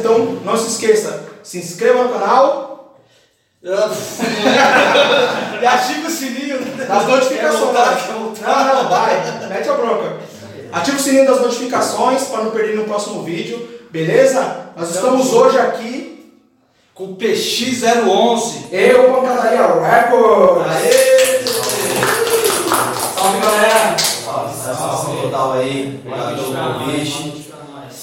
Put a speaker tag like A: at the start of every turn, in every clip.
A: Então não se esqueça, se inscreva no canal,
B: e ativa o sininho
A: das notificações. Não, não, vai, mete a bronca. Ativa o sininho das notificações para não perder no próximo vídeo, beleza? Nós estamos hoje aqui,
B: Com o PX011.
A: eu, Pancadaria Records.
B: Aê!
A: Salve, galera.
C: Satisfação total aí, obrigado pelo convite.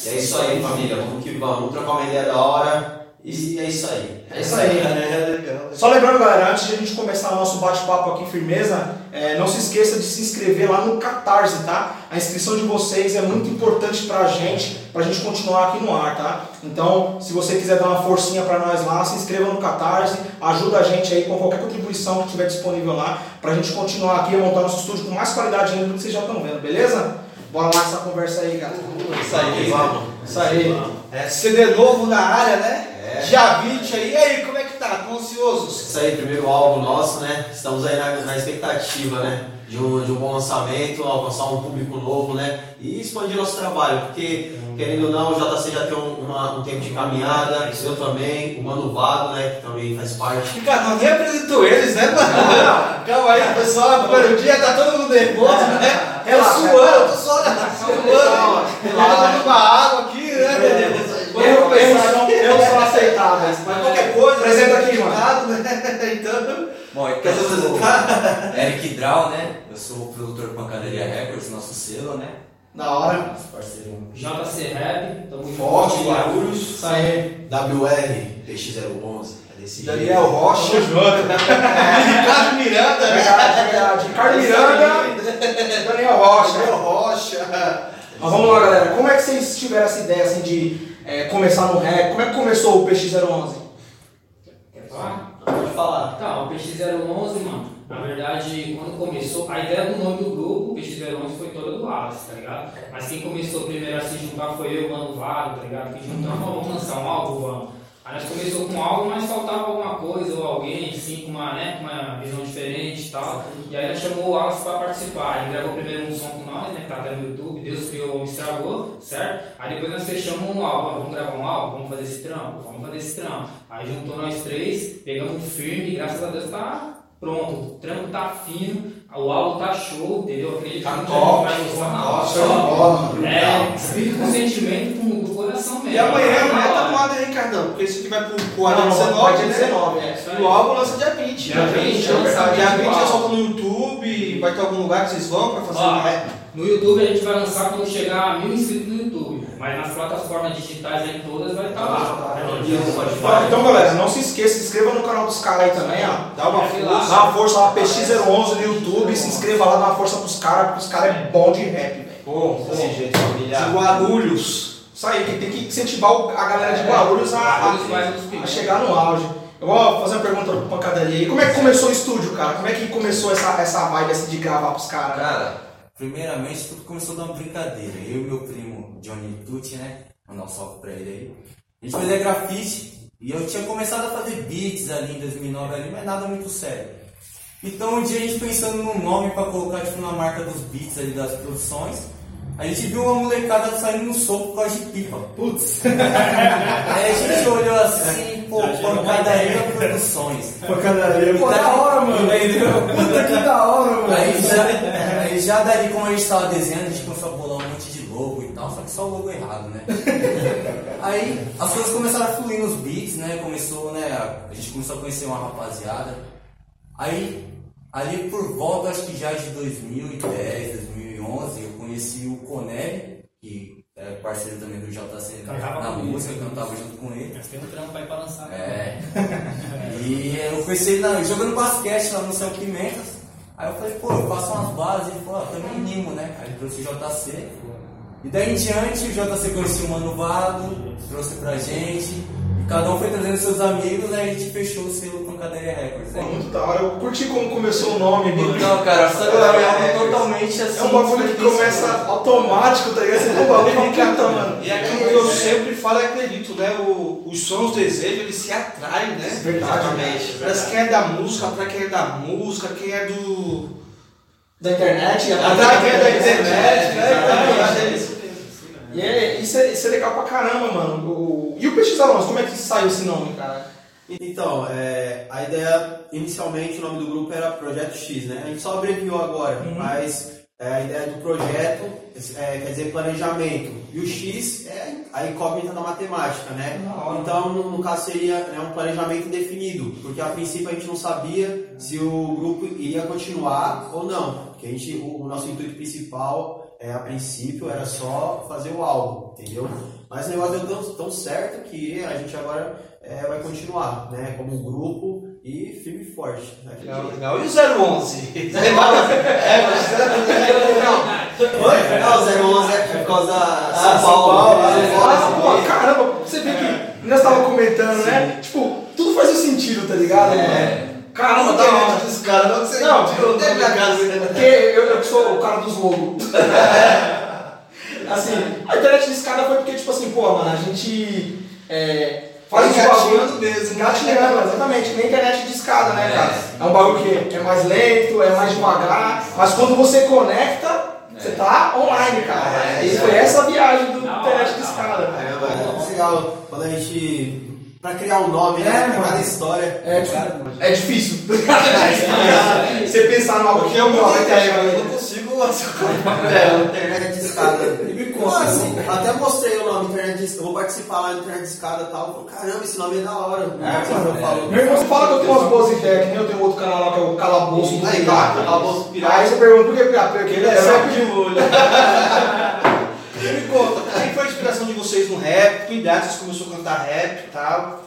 C: E é isso aí, família. Vamos que vamos. Trocar uma ideia da hora. E é isso aí.
A: É isso aí.
B: É, legal.
A: Só lembrando, galera, antes de a gente começar o nosso bate-papo aqui, firmeza, é, não se esqueça de se inscrever lá no Catarse, tá? A inscrição de vocês é muito importante pra gente, pra gente continuar aqui no ar, tá? Então, se você quiser dar uma forcinha pra nós lá, se inscreva no Catarse, ajuda a gente aí com qualquer contribuição que tiver disponível lá, pra gente continuar aqui a montar nosso estúdio com mais qualidade ainda do que vocês já estão vendo, beleza? Bora lá essa conversa aí, cara.
B: Isso aí.
C: Vamos.
B: Isso aí. É, CD novo na área, né?
C: É.
B: Dia 20 aí. E aí, como é que tá? Tão ansiosos?
C: Isso aí, primeiro álbum nosso, né? Estamos aí na, na expectativa, né? De um, de um bom lançamento, alcançar um público novo, né? E expandir nosso trabalho, porque, querendo ou não, o JC já tem um, uma- um tempo de caminhada, eu também, o Mano Vado, né? Que também faz parte.
B: Cara, não nem apresentou eles, né, mano? Calma aí, pessoal. Primeiro dia tá todo mundo nervoso, né? Eu suando, eu tô suando, suando. Tomando uma água aqui, né?
A: Erros são, erros são aceitáveis.
B: Mas qualquer coisa.
A: Apresenta aqui, mano.
B: Né? Então.
D: Bom, então eu sou
B: apresentar?
D: Eric Drau, né? Eu sou o produtor Pancadaria Records, nosso selo, né?
A: Da hora.
D: Nosso parceiro.
E: JC Rap, tamo.
B: Forte, Guarulhos.
A: Isso aí.
C: WR, PX011. É.
B: Daniel Rocha. Ricardo Miranda, né?
A: Verdade, verdade. Ricardo Miranda, Daniel Rocha.
B: Daniel Rocha.
A: Mas vamos lá, galera. Como é que vocês tiveram essa ideia assim, de é, começar no rap? Como é que começou o PX011?
E: Quer falar?
C: Pode falar.
E: Tá, o PX011, mano, na verdade, quando começou, a ideia do nome do grupo, o PX011, foi toda do Wallace, tá ligado? Mas quem começou primeiro a se juntar foi eu, Mano Vado, tá ligado? Que juntamos, vamos lançar um álbum, vamos. Aí nós começou com algo, mas faltava alguma coisa ou alguém, assim, com uma, né, com uma visão diferente e tal. E aí nós chamou o Wallace pra participar. Ele gravou primeiro um som com nós, né, que tá até no YouTube, Deus criou, estragou, certo? Aí depois nós fechamos um álbum, vamos gravar um álbum, vamos fazer esse trampo, vamos fazer esse trampo. Aí juntou nós três, pegamos firme e graças a Deus tá pronto. O trampo tá fino, o álbum tá show, entendeu? Eu Acredito
B: Tá
E: que
B: top,
E: vai gostar na
B: tá
E: hora.
B: top, de bola, mano.
E: É, escrito com sentimento com, do coração mesmo.
B: E amanhã,
E: Na
B: amanhã tá
E: hora.
B: no ar, né, Ricardão? Porque isso aqui vai pro,
A: não,
B: 19,
A: vai dia
B: né?
A: 19, é.
B: E o álbum lança dia 20.
E: Dia 20,
B: é
E: lança
B: verdade. Dia 20
E: igual.
B: já solta no YouTube, vai ter algum lugar que vocês vão pra fazer
E: Ó,
B: né?
E: No YouTube a gente vai lançar quando chegar a mil inscritos no YouTube. Mas nas plataformas digitais aí todas vai estar lá.
A: Então, então, galera, não se esqueça, se inscreva no canal dos caras aí também, ó.
B: Dá uma
E: Segue
B: força.
A: Dá uma força lá, PX011 no YouTube, se inscreva lá, dá uma força pros caras, porque os caras é bom de rap, velho.
B: Bom, bom.
C: Desse jeito.
B: De Guarulhos.
A: Isso aí, que tem que incentivar a galera de Guarulhos a, a- a chegar no auge. Eu vou fazer uma pergunta pro Pancadaria aí. Como é que começou o estúdio, cara? Como é que começou essa, essa vibe assim, de gravar pros caras?
D: Cara, primeiramente tudo começou de uma brincadeira. Eu e meu primo Johnny Tucci, né? Mandar um salve pra ele aí. A gente fazia grafite e eu tinha começado a fazer beats ali em 2009 ali, mas nada muito sério. Então um dia a gente pensando num nome pra colocar tipo na marca dos beats ali das produções, a gente viu uma molecada saindo no soco por causa de pipa. Putz! Aí a gente olhou assim, pô, pancadaria produções.
A: Pancadaria, pô, da hora, mano.
D: Entendeu?
A: Puta que da hora, mano.
D: Aí já, aí já dali, como a gente tava desenhando, a gente começou a bolar um monte de logo e tal, só o logo errado, né? Aí as coisas começaram a fluir nos beats, né? Começou, né? A gente começou a conhecer uma rapaziada. Aí, ali por volta, acho que já de 2010, 2011, eu conheci o Conelli, que é parceiro também do JC
E: Cantava
D: na música, eu cantava junto com ele.
E: Mas tem um trampo aí pra lançar.
D: É. E eu conheci ele na- jogando basquete lá no Céu Pimentas. Aí eu falei, pô, eu faço umas bases. Ele falou, ah, também animo, né? Aí ele trouxe o JC. E daí em diante, o JC conheceu o Mano Vado, trouxe pra gente. E cada um foi trazendo seus amigos, aí a gente fechou o selo Pancadaria Records.
A: Pô,
D: né?
A: muito da hora. Eu curti como começou o nome, mano.
D: Então, cara, a história é algo totalmente assim.
A: É um bagulho que começa automático, tá ligado? Você tem um bagulho pra puta, mano.
B: E é aquilo que eu sempre falo e acredito, né? O, os sons, desejos, eles se atraem, né?
A: Verdade,
B: Parece quem é da música, pra quem é da música, quem é do.
A: Da internet.
B: A draguinha da internet, né?
A: Exatamente.
B: É isso mesmo.
A: E é, isso, é, isso é legal pra caramba, mano. O- e o PX Alonso, como é que saiu esse nome, cara?
C: Então, é, a ideia, inicialmente, o nome do grupo era Projeto X, né? A gente só abreviou agora, mas é, a ideia do projeto é, quer dizer planejamento. E o X é a incógnita da matemática, né? Então, no, no caso, seria né, um planejamento indefinido, porque a princípio a gente não sabia se o grupo iria continuar ou não. Porque a gente, o, o nosso intuito principal, é, a princípio, era só fazer o álbum, entendeu? Mas o negócio deu tão, tão certo que a gente agora é, vai continuar, né? Como um grupo e firme e forte. Né?
B: Legal, legal. E o 011? É, mas
C: Oi? Não, o 011 é por causa da
B: Ah,
C: São
B: São
C: Paulo.
A: Ah, pô, caramba, você vê que nós tava comentando, né? Tipo, tudo faz sentido, tá ligado?
B: É.
A: Caramba, da hora.
B: mente dos caras, não que você
A: Não,
B: não tem minha casa.
A: Porque eu, eu que sou o cara dos logos. assim, a internet de escada foi porque, tipo assim, pô, mano, a gente é, faz um bagulho.
B: engatinhando mesmo. né?
A: Engatinhando, exatamente, nem internet de escada, né, cara? É um bagulho que é mais lento, é mais devagar, mas quando você conecta, você tá online, cara.
B: É,
A: e
B: isso
A: foi
B: é.
A: essa a viagem do internet de
E: da
A: escada.
C: É legal quando a gente. Pra criar um nome,
A: É,
C: né? Cada história.
A: É, tipo, é difícil. você pensar no algo que
B: eu
A: não
B: eu não consigo
C: É, internet de escada. Assim, até mostrei o nome internet de escada. Eu vou participar lá no internet de escada e tal. Eu falei, Caramba, esse nome é da hora. É, eu falo.
A: Meu irmão, você fala que eu tenho umas boas ideias, que nem eu tenho outro canal lá que é o Calabouço do
B: Aí,
A: Pirata.
B: Calabouço Pirata.
A: Aí você pergunta por que pirata? Porque ele é
B: É
A: sempre de
B: de olho. Me conta, quem foi a inspiração de vocês no rap? Que idade vocês começaram a cantar rap e tal?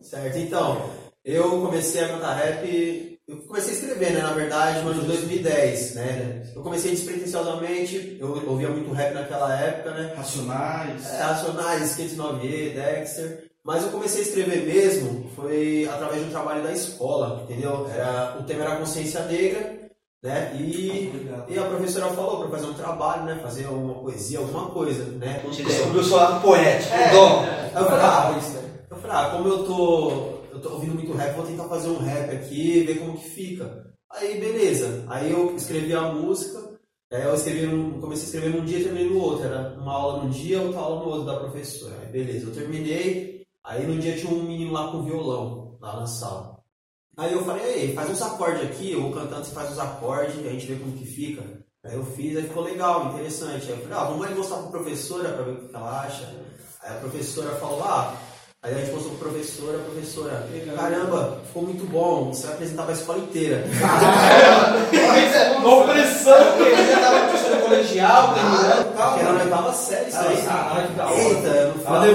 C: Certo, então, eu comecei a cantar rap, eu comecei a escrever, né, na verdade, no ano de 2010, né? Eu comecei despretensiosamente, eu ouvia muito rap naquela época, né?
B: Racionais.
C: É, Racionais, Skate 9E, Dexter. Mas eu comecei a escrever mesmo, foi através de um trabalho da escola, entendeu? Era, o tema era consciência negra, né? E, e a professora falou para fazer um trabalho, né? Fazer uma poesia, alguma coisa, né?
B: Descobriu o seu lado poético,
C: É.
B: dom.
C: Aí eu falei, ah, eu falei, ah, como eu tô, eu tô ouvindo muito rap, vou tentar fazer um rap aqui, ver como que fica. Aí, beleza. Aí eu escrevi a música, aí eu escrevi num, comecei a escrever num dia e terminei no outro. Era uma aula num dia, outra aula no outro da professora. Aí, beleza, eu terminei, aí no dia tinha um menino lá com violão, lá na sala. Aí eu falei, ei, faz uns acordes aqui, eu cantando, você faz os acordes, a gente vê como que fica. Aí eu fiz, aí ficou legal, interessante. Aí eu falei, ah, vamos ali mostrar pra professora pra ver o que ela acha. Aí a professora falou, ah, aí a gente mostrou pra professora, a professora, caramba, ficou muito bom, você vai apresentar pra escola inteira.
B: Uma opressão, porque ele já tava professor colegial, terminando.
C: Porque era na oitava série isso aí.
B: Caralho, que da hora.
C: Eita, eu não falei?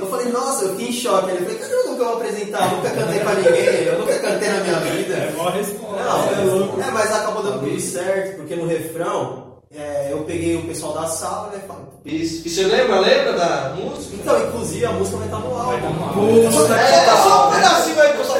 C: Eu falei, nossa, eu fiquei em choque. Ele falou, caramba, nunca vou apresentar, eu nunca cantei pra ninguém, eu nunca cantei na minha vida.
E: É mó resposta.
C: Não, é, mas acabou dando tudo certo, porque no refrão, é, eu peguei o pessoal da sala, né, falei,
B: Isso. E você lembra, lembra da música?
C: então, inclusive, a música vai estar no álbum.
B: Puta, é, é só um pedacinho aí, pessoal,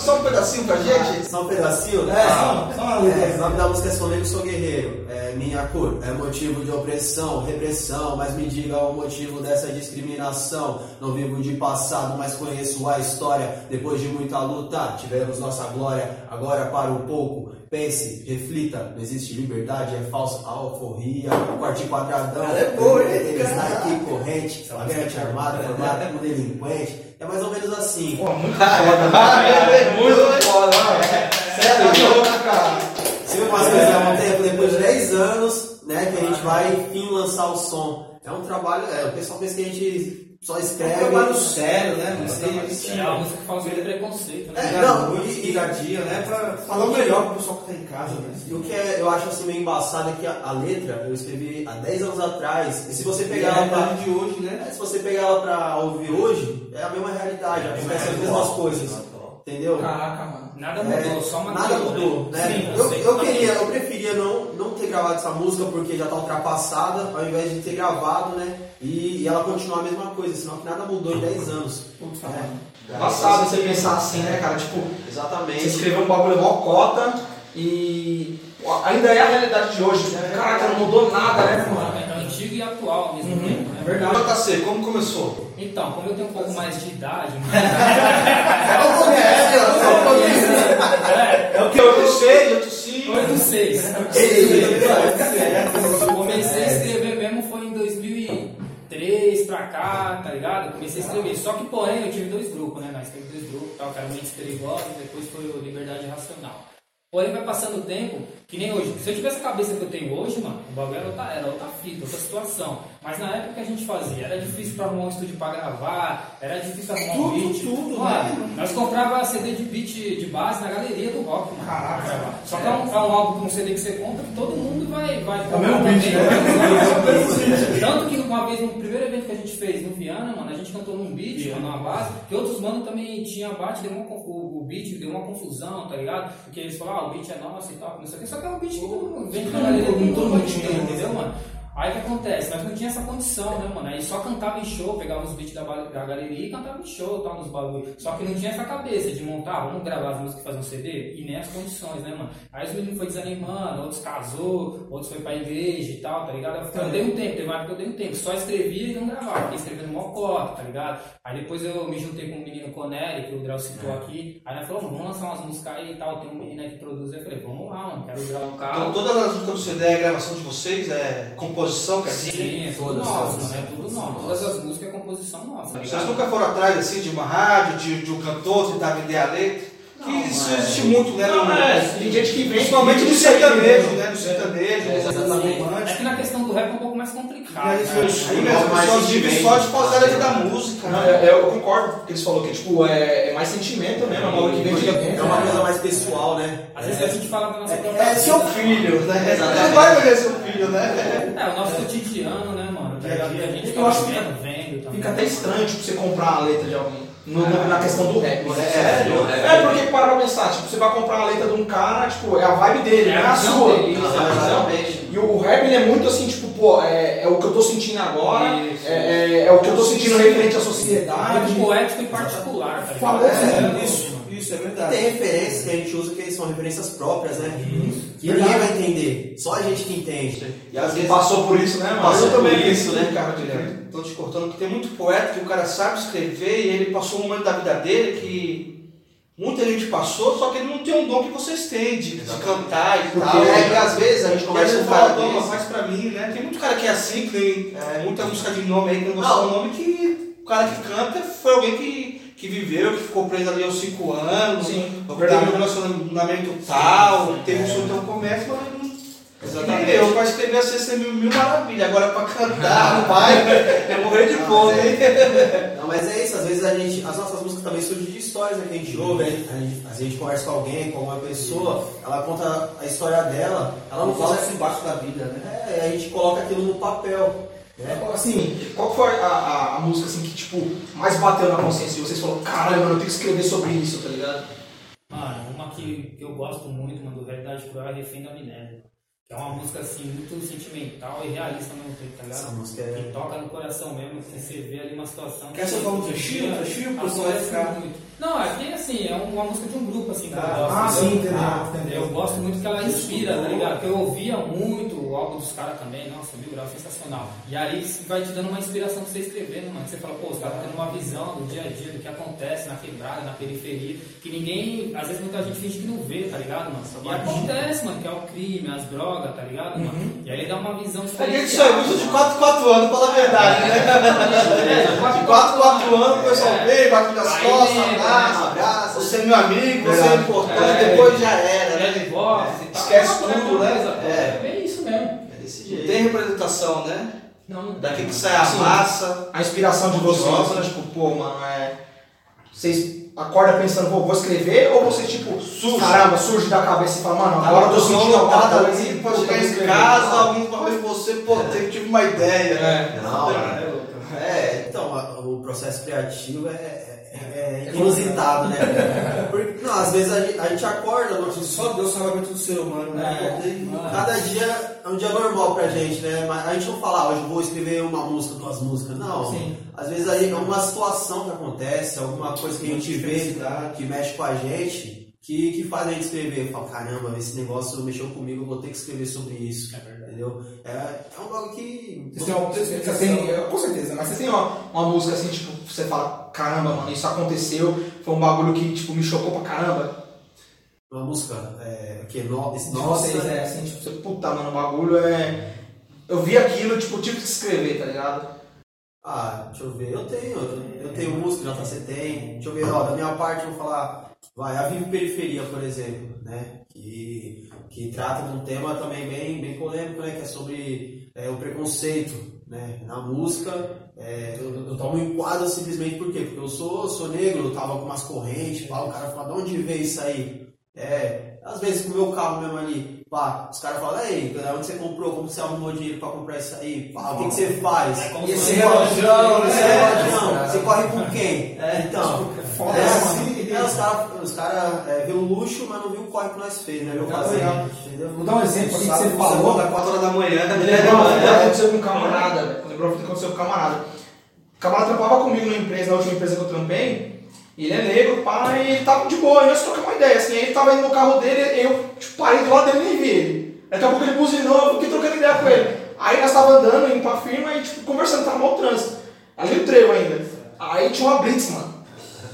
B: só, só um pedacinho pra gente?
C: Só um pedacinho, né?
B: É, só uma
C: É, o nome da música é Negro, Sou Guerreiro. É, minha cor é motivo de opressão, repressão, mas me diga o motivo dessa discriminação. Não vivo de passado, mas conheço a história. Depois de muita luta, tivemos nossa glória. Agora para um pouco, pense, reflita. Não existe liberdade, é falsa alforria. Corte quadradão,
B: Ela é boa, hein,
C: eles
B: cara?
C: aqui corrente, flagrante armado, formado como delinquente. É mais ou menos assim.
A: Pô, muito foda, né? Muito foda, né? Sério, louco, cara.
C: Se eu faço coisas há um tempo, depois de 10 anos, né, que a gente vai, enfim, lançar o som. É um trabalho, é, o pessoal pensa que a gente só
B: É
C: escreve.
B: um trabalho sério, né? Não sei.
E: É a música que fala sobre preconceito, né?
C: É, não,
B: muito
C: e-
B: dia a dia, né? Pra falar o melhor pro pessoal que tá em casa, né?
C: E o que é, eu acho assim meio embaçado é que a, a letra eu escrevi há 10 anos atrás, e se você pegar ela pra,
B: de hoje, né?
C: é, se você pegar ela pra ouvir hoje, é a mesma realidade, acontece as mesmas coisas. Entendeu?
A: Caraca, mano.
E: Nada
C: É,
E: mudou, só uma
C: nada mudou, né?
E: Sim,
C: eu, eu
E: também.
C: queria, eu preferia não, não ter gravado essa música porque já tá ultrapassada, ao invés de ter gravado, né? E, e ela continuar a mesma coisa, senão que nada mudou em 10 anos.
A: Puta,
C: É.
A: Passado você pensar assim, né, cara? Tipo, você
C: Exatamente.
A: escreveu um bagulho mó cota e ainda é a realidade de hoje. Caraca, não mudou nada, né, mano?
E: É antigo e atual ao mesmo tempo.
A: É verdade.
B: JC, como começou?
E: Então, como eu tenho um pouco mais de idade,
C: É o começo, é o começo.
E: é,
B: o que eu sei, eu tossi.
E: Foi do seis. Eu comecei a escrever mesmo foi em 2003 pra cá, tá ligado? Comecei a escrever. Só que, porém, eu tive dois grupos, né? Nós teve dois grupos, tal, que era Mentes Perigosas e depois foi o Liberdade Racional. Porém, vai passando o tempo, que nem hoje. Se eu tivesse a cabeça que eu tenho hoje, mano, o bagulho era outra, era outra fita, outra situação. Mas na época que a gente fazia, era difícil pra arrumar um estúdio pra gravar, era difícil arrumar um beat.
B: tudo,
E: Mano,
B: né?
E: Nós comprava CD de beat de base na galeria do rock, mano. Caraca. Só que é um, é um álbum, um CD que você compra que todo mundo vai, vai
A: É o mesmo beat,
E: né? Tanto que uma vez, no primeiro evento que a gente fez no Viana, mano, a gente cantou num beat, mano, numa base, que outros mano também tinha bate, deu uma, o, o beat deu uma confusão, tá ligado? Porque eles falaram, ah, o beat é nosso e tal, não sei o que, só que é um beat que todo mundo vem entendeu, mano? Aí o que acontece? Nós não tinha essa condição, né, mano? Aí só cantava em show, pegava os beats da, da galeria e cantava em show, tal, nos bagulho. Só que não tinha essa cabeça de montar, vamos gravar as músicas e fazer um CD, e nem as condições, né, mano? Aí os meninos foi desanimando, outros casou, outros foi pra igreja e tal, tá ligado? Eu, eu dei um tempo, teve uma época que eu dei um tempo, só escrevia e não gravava, fiquei escrevendo mó cota, tá ligado? Aí depois eu me juntei com o menino Conelli, que o Drell citou aqui, aí nós falamos, vamos lançar umas músicas aí e tal, tem um menino aí que produz, eu falei, vamos lá, mano, quero gravar um carro.
B: Então todas as músicas do CD é gravação de vocês, é composição, quer dizer?
E: Sim, é
C: Todas,
E: é tudo nosso. Todas as músicas é composição nossa.
B: Vocês
E: ligado?
B: nunca foram atrás assim de uma rádio, de, de um cantor, tentar vender a letra? Que isso existe muito, né?
A: Não,
B: no-
A: é, tem gente que vem
B: Principalmente no sertanejo, né? No sertanejo,
C: É, exatamente.
E: É que na questão do rap é um pouco mais complicado.
B: Aí,
E: né?
B: isso aí mesmo,
C: mais
B: as pessoas vivem só de fazer a letra da música,
A: Não,
B: né?
A: é- é, eu concordo com o que eles falaram, que tipo, é, é mais sentimento mesmo, é uma coisa que vem de
C: É uma coisa mais pessoal, né?
E: Às vezes a gente fala da nossa própria
B: É seu filho, né?
C: Exatamente.
B: Não vai vender seu filho, né?
E: É, o nosso cotidiano, né, mano? Tá? E a gente
A: Eu
E: tá
A: acho que
E: também.
A: Fica até estranho, tipo, você comprar a letra de alguém. No- na questão do rap. né?
C: Sério?
A: É, porque para pra pensar, tipo, você vai comprar a letra de um cara, tipo, é a vibe dele,
E: É
A: não é
E: a
A: a sua.
E: dele,
A: É a visão.
C: exatamente.
A: E o rap ele é muito assim, tipo, pô, é, é o que eu tô sentindo agora,
E: Isso.
A: é, é- é o que eu tô sentindo referente à sociedade.
E: muito poético e particular, tá?
A: Falou,
E: É,
A: né?
B: Isso, isso é verdade.
C: Tem referências que a gente usa que são referências próprias, né? Que ninguém vai entender, só a gente que entende. E às vezes
A: Passou por isso, né, mano?
C: Passou
A: também
C: por isso, né?
A: cara, direto.
B: Tô te cortando, porque tem muito poeta que o cara sabe escrever e ele passou um momento da vida dele que muita gente passou, só que ele não tem um dom que vocês têm de, de cantar e
C: Porque
B: tal.
C: é que às vezes a gente
B: E
C: conversa
B: aí
C: com
B: ele
C: um cara
B: fala, "Toma,
C: desse.
B: faz pra mim, né? Tem muito cara que é assim, que tem é, muita música de nome aí que não vou
C: Não.
B: falar o nome, que o cara que canta foi alguém que, que viveu, que ficou preso ali aos 5 anos,
A: Sim,
B: teve um relacionamento tal,
A: sim,
B: teve um
A: é.
B: sonho tão comércio, mas não.
A: Exatamente.
B: E eu, pra escrever assim, ser mil, mil maravilha. Agora pra cantar, vai, é morrer de fome, hein?
C: Não, mas é isso, às vezes a gente, as nossas também surgem de histórias né, que a gente ouve, a gente, a gente- a gente conversa com alguém, com alguma pessoa, ela conta a história dela, ela não
B: Fala
C: consegue.
B: embaixo da vida, né?
C: É, a gente coloca aquilo no papel. Né?
A: Assim, qual foi a, a, a música assim que, tipo, mais bateu na consciência de vocês? Falou, caralho, mano, eu tenho que escrever sobre isso, tá ligado?
E: Mano, uma que, que eu gosto muito, mano, do Realidade Cruel é Refém da Amnésia. Que é uma música, assim, muito sentimental e realista ao mesmo tempo, tá ligado?
C: Essa música é-
E: Que toca no coração mesmo, assim, você vê ali uma situação...
B: Quer só falar um trechinho, um trechinho, pro pessoal vai ficar-
E: muito. Não, é que, assim, é uma música de um grupo, assim, que eu
B: Ah,
E: gosto.
A: ah, sim,
E: entendeu? Ah,
A: entendeu.
E: Eu gosto muito que ela inspira, tá ligado? Porque eu ouvia muito o álbum dos caras também, nossa, mil grau, sensacional. E aí isso vai te dando uma inspiração pra você escrever, mano? Você fala, pô, os caras tendo uma visão do dia a dia, do que acontece na quebrada, na periferia, que ninguém, às vezes muita gente finge que não vê, tá ligado, mano? E acontece, mano, que é o crime, as drogas, tá ligado, mano? E aí dá uma visão
B: A
E: diferente.
B: gente só é muito de 4 4 anos, fala a verdade, né? De 4 4 anos o pessoal
E: É.
B: vem, bate nas
E: Aí
B: costas, abraça,
C: abraça.
B: Você é meu amigo, você é
A: Verdade.
B: importante,
E: É.
B: depois já era,
E: É
B: né?
E: de.
B: Esquece
E: É uma
B: tudo, né?
C: É.
E: É isso mesmo.
C: É desse
B: Não
C: jeito.
B: tem representação, né?
E: Não, não
B: Daqui que sai a
A: Sim.
B: massa.
A: A inspiração de vocês, né? Tipo, pô, mano, é. Vocês acordam pensando, pô, vou escrever, ou vocês, tipo,
B: Surge.
A: caramba, surge da cabeça e fala, mano,
B: Agora
A: eu tô sentindo alguma
B: nada
A: coisa.
B: ali,
A: e,
B: pode chegar
A: tô
B: em casa, alguém fala com você, pô, teve- tive uma ideia, né?
A: É.
C: Não,
B: É.
C: É, então, a- o processo criativo é, é- é inusitado, né? Porque, não, às vezes a gente, a gente acorda, mano,
B: Só Deus sabe mente do ser humano, né?
E: É.
C: cada dia é um dia normal pra gente, né? Mas a gente não fala, ah, hoje vou escrever uma música, duas músicas, não.
E: Sim.
C: Às vezes aí é uma situação que acontece, alguma coisa que a gente vê que mexe com a gente, que, que faz a gente escrever. Fala, caramba, esse negócio mexeu comigo, eu vou ter que escrever sobre isso.
E: É verdade.
C: Entendeu? É, é um bagulho que.
A: Vocês têm uma- vocês- vocês têm- com certeza, mas vocês têm uma, uma música assim, tipo, você fala, caramba, mano, isso aconteceu, foi um bagulho que, tipo, me chocou pra caramba.
C: uma música é, que no,
A: De
C: nossa,
A: vocês, né? Assim, tipo, você, puta, mano, o bagulho é. Eu vi aquilo, tipo, tive que escrever, tá ligado?
C: Ah, deixa eu ver, eu tenho, eu tenho música, JC tem. Deixa eu ver, ó, da minha parte eu vou falar, vai, a Vive Periferia, por exemplo, né? Que, que trata de um tema também bem, bem polêmico, né? Que é sobre é, o preconceito, né? Na música, é, eu, eu tomo em quadro simplesmente por quê? Porque eu sou, sou negro, eu tava com umas correntes, o cara fala, de onde veio isso aí? É, às vezes com o meu carro mesmo ali, pá, os caras falam, ei, onde você comprou, como você arrumou dinheiro pra comprar isso aí? Pá, o que, que você faz?
E: É
C: E esse relógio, esse
A: é,
C: relógio,
A: é,
C: você corre com quem? É, então,
A: foda,
C: é,
A: assim.
C: É, os caras cara, é, vê o luxo, mas não viu o corre que nós fez, né? Entendeu?
F: Vou dar um exemplo aqui que você falou.
B: da 4 horas da manhã,
A: lembrou uma fita que aconteceu com um camarada. Lembrou que aconteceu com um camarada. O camarada trampava comigo na empresa, na última empresa que eu trampei. E ele é negro, pá, e ele tava de boa, nós trocamos uma ideia, assim, ele tava indo no carro dele, eu tipo, parei do lado dele e nem vi ele. Daqui a pouco ele buzinou, eu fiquei trocando ideia com ele. Aí nós tava andando, indo pra firma e tipo, conversando, tava mal trânsito. Ali no trevo ainda. Aí tinha uma Blitz, mano.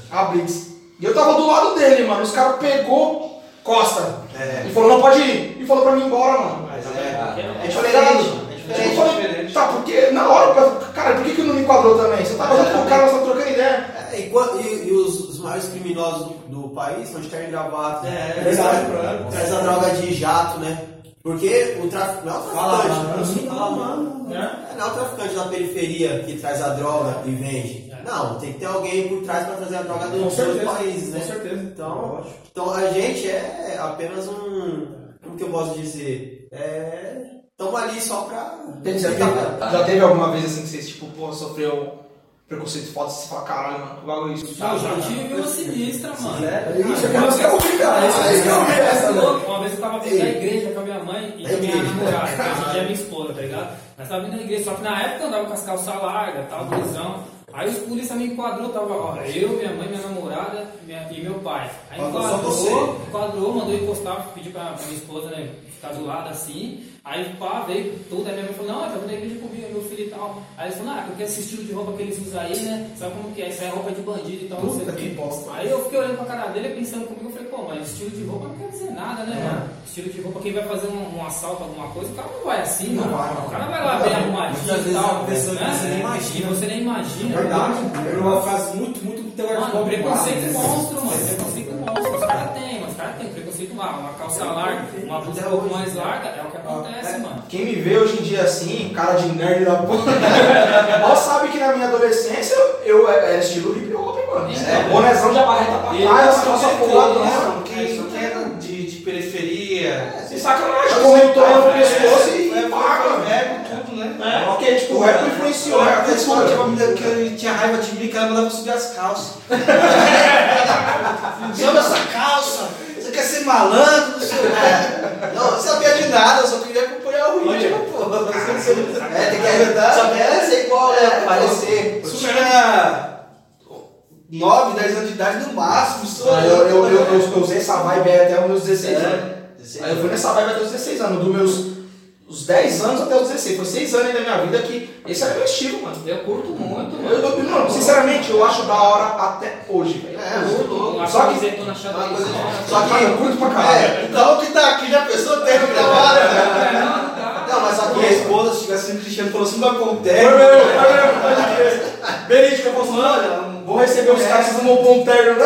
A: A Blitz. E eu tava do lado dele, mano. Os caras pegou Costa.
B: É.
A: E falou, não pode ir. E falou pra mim ir embora, mano.
B: Mas é,
A: É diferente.
B: é
A: Tipo, eu falei, tá, porque na hora, cara, por que, que não me enquadrou também? Você tava junto com o cara, nós tava trocando ideia.
C: É, e, e- e os, os maiores criminosos do, do país são de terno e gravata.
B: É, verdade,
C: trazem-
B: claro.
C: Traz a droga de jato, né? Porque o tráfico não é o
F: Fala,
C: traficante.
F: mano,
C: não,
F: fala,
C: mano.
A: né?
C: É, não é o traficante da periferia que traz a droga e vende. Não, tem que ter alguém por trás para trazer a droga dos outros países, né?
A: com certeza.
C: Então, então a gente é apenas um. Como que eu posso dizer? É. Estamos ali só pra.
A: Já teve, já teve alguma vez assim que vocês, tipo, pô, sofreu preconceito foda, você fala, caralho, mano, que bagulho é isso?
E: Já, já tive uma sinistra, mano.
F: Isso aqui nós queremos ouvir, cara. Isso aí que eu essa?
E: Uma vez eu tava vindo da igreja com a minha mãe e a minha namorada, que hoje em dia é minha esposa, tá ligado? Nós tava vindo da igreja, só que na época eu andava com as calças largas, tal, blusão. Aí os polícia me enquadrou, tava, ó, eu, minha mãe, minha namorada minha- e meu pai. Aí
B: Enquadrou
E: enquadrou, mandou encostar, pediu pra, pra minha esposa, né, ficar do lado assim. Aí pá, veio tudo, aí minha mãe falou, não, tá vindo da igreja comigo, é meu filho e tal. Aí eles falaram, ah, porque esse estilo de roupa que eles usam aí, né? Sabe como que é? Isso é roupa de bandido e tal, não sei o
A: que bosta.
E: Aí eu fiquei olhando pra cara dele pensando comigo, eu falei, pô, mas estilo de roupa não quer dizer nada, né, mano? Estilo de roupa, quem vai fazer um, um assalto, alguma coisa, o cara não vai assim,
F: Não
E: mano.
F: vai, não.
E: O cara vai lá bem arrumadinho e tal,
D: é
E: né?
D: você nem imagina.
E: E você nem imagina.
F: Verdade.
E: né?
F: É uma frase muito, muito
E: Mano, preconceito monstro, mano. Preconceito monstro. Os caras têm, mas os caras têm preconceito lá. Uma calça larga, uma blusa um pouco mais larga, é o que acontece, mano.
A: Quem me vê hoje em dia assim, cara de nerd da porra, mal sabe que na minha adolescência eu era estilo hip hop, mano.
E: É.
A: Bonezão de abarreta pra trás, as calças puladas, né? mano?
B: Quem, quem era de, de periferia,
A: Sem sacanagem, correntora no pescoço e
B: foi
A: paga.
B: rap, tudo, né?
A: É, ok, tipo, o rap influenciou.
B: Eu
A: né?
B: até escola tinha uma menina que eu tinha raiva de mim que ela mandava subir as calças. Sobe essa calça, você quer ser malandro, não sei o quê. Não, eu não sabia de nada, eu só queria acompanhar o ritmo, pô.
C: É, tem que
B: É verdade.
C: Só quer ser igual, né?
B: É,
C: Parecer.
B: Eu tinha 9, 10 anos de idade no máximo,
A: Ah, Eu, eu, eu, eu, usei essa vibe aí até os meus 16
B: É.
A: anos. Aí eu fui nessa vibe até os 16 anos, dos meus os 10 anos até os 16. Foi 6 anos aí da minha vida que esse era o meu estilo, mano.
E: Eu curto muito,
A: Eu,
E: mano.
A: eu, não, sinceramente, eu acho da hora até hoje, velho.
C: É, louco.
E: Uma
A: Só que-
C: coisa-
A: Só que eu curto pra caralho.
B: É, então o que tá aqui já pensou ter gravado?
C: Não, mas só
B: Minha
C: que.
B: esposa, se tivesse sido Cristiano, falou assim, não acontece.
A: Foi meu, foi meu. Que eu posso falar, vou receber os caras, vocês não vão pôr um terno, não.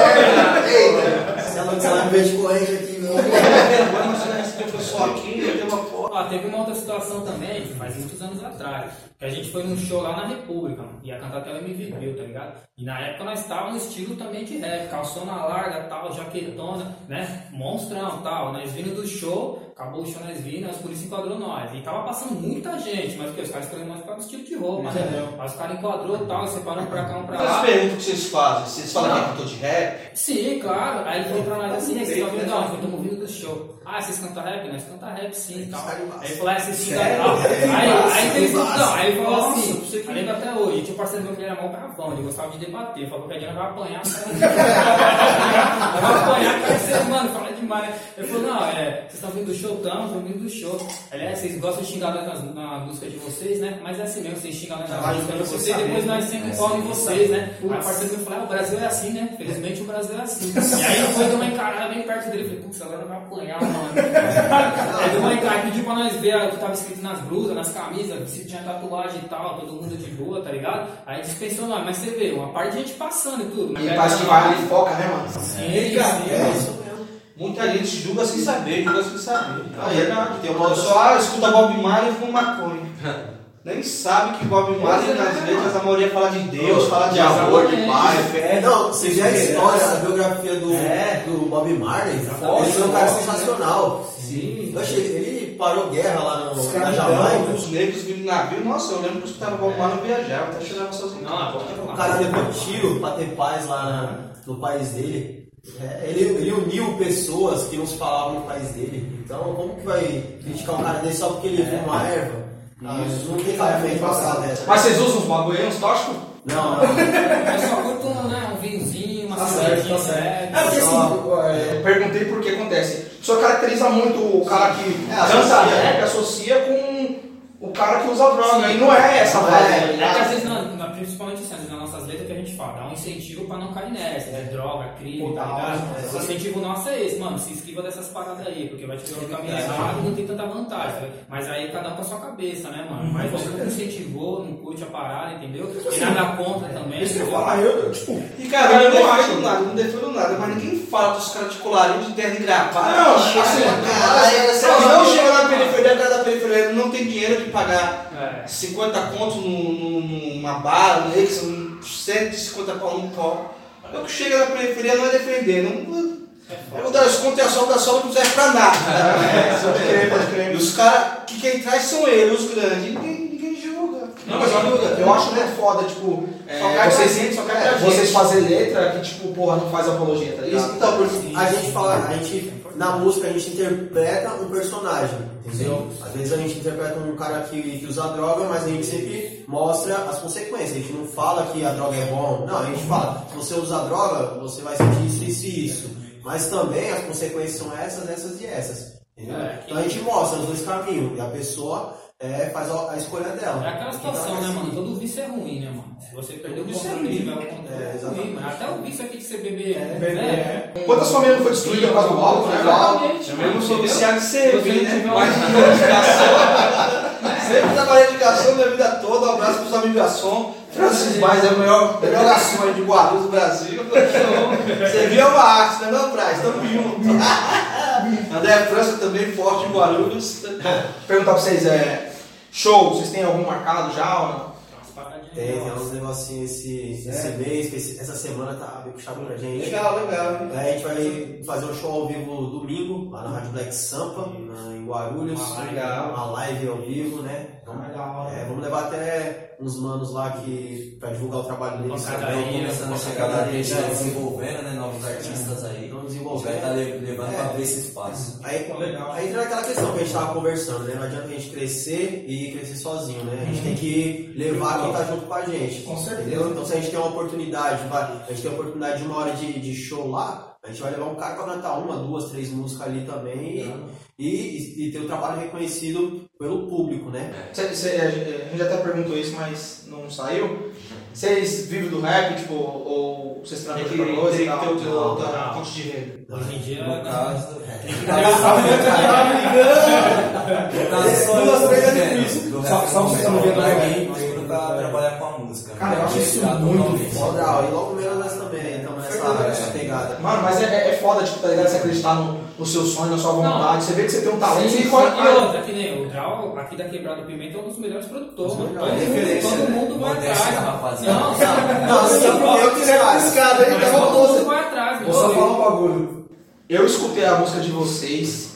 C: Eita! Se ela me vê de corrente aqui, não.
B: Vergonha, você recebeu o pessoal aqui, eu tenho uma foto.
E: Ó, teve uma outra situação também, faz muitos anos atrás, que a gente foi num show lá na República, mano, ia cantar até o MV Bill, tá ligado? E na época nós estávamos no estilo também de rap, calçona larga, tal, jaquetona, né? Monstrão, tal. Nós vindo do show, acabou o show, nós vindo, as polícia enquadrou nós. E tava passando muita gente, mas porque os caras escolheram nós causa do estilo de roupa, né? Mas os caras enquadrou e tal, separando pra cá, um pra lá.
B: perguntas que vocês fazem, vocês falam que é cantor de rap?
E: Sim, claro. Aí ele falou pra nós assim, vocês estão ouvindo não, eu tô ouvindo do show. Ah, vocês cantam rap? Nós cantamos rap sim e tal. Aí ele falou, ah, vocês xingam tal. Aí, aí, ele falou, não, aí ele falou assim, eu lembro até hoje, tinha um parceiro meu que ele era mal bravão, ele gostava de debater. Falou que a gente vai apanhar, vai apanhar, cara, você, mano, fala de demais, né? Ele falou, não, é, vocês estão vindo do show? Estamos, estamos vindo do show. Aliás, vocês gostam de xingar na, na música de vocês, né? Mas é assim mesmo, vocês xingam na
F: Ah,
E: música de
F: você
E: vocês, depois
F: né?
E: nós sempre
D: É,
E: colhem
D: sim,
E: vocês,
D: sabe.
E: né? Aí a parceira me falou, ah, o Brasil é assim, né? Felizmente o Brasil é assim. E aí depois deu uma encarada bem perto dele, falei, putz, agora vai apanhar, mano. aí deu uma encarada, pediu pra nós ver o que tava escrito nas blusas, nas camisas, se tinha tatuagem e tal, todo mundo de boa, tá ligado? Aí dispensou nós, mas você vê, uma parte de gente passando e tudo.
A: E
E: é
A: parece que vai ali foca, né, mano?
E: Sim,
B: Cara,
E: sim.
B: é isso mesmo. Muita gente julga sem saber, julga sem saber.
C: Ah, é verdade. Tem uma
B: só ah, escuta Bob Marley e fuma maconha. Nem sabe que Bob Marley nas letras a maioria fala de Deus, fala de amor, de paz, de fé.
C: É, não, você vê a história, a biografia do,
B: É.
C: do Bob Marley, ele foi um cara sensacional.
B: Sim.
C: Eu achei, ele parou guerra lá no, na Jamaica.
B: os negros vindo no navio, nossa, eu lembro que eu escutava Bob Marley e viajava, até chegava sozinho.
E: Não, é é.
C: O cara levou tiro pra ter paz lá na- no país dele. É, ele, ele uniu pessoas que não se falavam no país dele. Então, como que vai criticar um cara desse só porque ele fuma uma erva? Ah, não tem cabimento passar dessa.
A: Mas vocês usam uns bagulho uns tóxicos?
C: Não, não.
E: Eu só curto né, um vinhozinho, uma
F: Tá certo,
E: cervejinha
F: tá certo.
E: leve.
A: É porque assim, eu perguntei por que acontece. Só caracteriza muito o cara que
C: É,
A: canta
C: associa.
A: rap, associa com o cara que usa droga. E não é essa vibe.
C: é.
E: É que
A: ligado?
E: às vezes, na, na- principalmente assim, fala, dá um incentivo pra não cair nessa, né? droga, crime, tá ligado? O incentivo nosso é esse, mano, se esquiva dessas paradas aí, porque vai te pegar no caminho errado não tem tanta vantagem. Mas aí cada um com a sua cabeça, né, mano? Mas você não incentivou, não curte a parada, entendeu? Tem nada contra também.
F: Isso que eu falar, eu, tipo.
B: E cara, eu não
A: acho
B: nada, não defendo nada, mas ninguém fala dos caras de colarinho de terra e.
A: Não, assim,
B: não chega na periferia, cara da periferia não tem dinheiro de pagar 50 contos numa bala, no Exxon, 150 para um pó. É o que chega na periferia não é defender. Não, é o das contas e a sola da sola não serve para nada.
A: Né?
B: e os caras que quem traz são eles, os grandes. Ninguém, ninguém julga.
A: Não, mas não julga. Eu, eu acho né foda, tipo, é,
B: só cai
A: vocês,
B: gente,
A: é, vocês fazem letra que, tipo, porra, não faz apologia, tá ligado?
C: Isso, então, por, a gente fala, a gente na música a gente interpreta um personagem, entendeu? Às vezes a gente interpreta um cara que, que usa droga, mas a gente sempre mostra as consequências. A gente não fala que a droga é bom, não, a gente fala, se você usar droga, você vai sentir isso, isso e isso. Mas também as consequências são essas, essas e essas. Entendeu?
E: É,
C: Então a gente mostra os dois caminhos e a pessoa é, faz a, a escolha dela.
E: É aquela situação,
C: Então,
E: né,
C: assim,
E: mano? Todo vício é ruim, né, mano? Se você perder o
B: Vício é
E: controle,
B: ruim.
E: tiver o controle,
C: É,
E: é, ruim,
C: exatamente.
E: mano. Até o vício aqui de você beber,
F: beber,
E: né?
A: Quantas famílias não foi destruída por causa do álcool, né?
E: Exatamente,
B: Eu mesmo sou viciado em
E: Se
B: cerveja,
E: você
B: né? Mas de educação. Sempre trabalhei em educação minha vida toda. Um abraço pros amigos garçom. Francis Mais é o melhor, melhor garçom aí de Guarulhos do Brasil. Você viu uma arte, né? Não, Braz, tamo junto. André França também, forte em Guarulhos.
A: Perguntar pra vocês, é, show, vocês têm algum marcado já ou não?
C: Tem, tem uns negocinhos esse, esse mês, que esse- essa semana tá bem puxado pra gente.
B: Legal, legal.
C: a gente vai fazer um show ao vivo domingo, lá na Rádio Black Sampa, na- em Guarulhos.
B: Ah, legal.
C: Uma live ao vivo, né? Vamos, é, vamos levar até uns manos lá que, pra divulgar o trabalho deles também.
D: Começando a chegar na gente, tá desenvolvendo, né? Novos artistas aí.
C: Estão
D: Vai
C: desenvolvendo.
D: estar levando
C: É.
D: pra ver esse espaço.
C: Aí, aí entra aquela questão que a gente tava conversando, né? Não adianta a gente crescer e crescer sozinho, né? A gente tem que levar quem tá junto com a gente.
F: Com certeza.
C: Entendeu? Então se a gente tem uma oportunidade, a gente tem a oportunidade de uma hora de, de show lá, a gente vai levar um cara pra cantar uma, duas, três músicas ali também e, e, e ter o trabalho reconhecido pelo público, né?
A: Cê- cê- a gente já até perguntou isso, mas não saiu. Vocês vivem do rap, tipo, ou vocês
B: Tem
A: trabalham
B: que,
A: com coisa
B: tem
A: e
B: que ter
A: tal?
B: o teu
E: Não,
B: outra fonte de renda.
E: Hoje em dia,
D: No caso,
F: Duas,
D: no caso
F: três é
D: do
F: difícil.
D: do
F: Só- só você não vê no
D: pra
F: rap.
D: pra trabalhar com a música.
F: Cara, eu acho
D: né?
F: isso muito foda.
C: Foda, e logo menos nós também estamos nessa, nessa pegada.
A: Mano, mas é, é- é foda, tipo, tá ligado? Você acreditar no, no seu sonho, na sua vontade. Você vê que você tem um talento
E: Sim,
A: e
E: e outra, que nem o Draw, aqui da Quebrada do Pimenta, é um dos melhores produtores. Todo, todo
B: né?
E: mundo vai atrás.
D: rapaziada.
E: Não, sabe?
C: Não, assim, eu que
F: arriscado?
E: Mas
F: Então,
E: todo
F: você-
E: mundo vai atrás,
F: Vou só falar um bagulho.
A: Eu escutei a música de vocês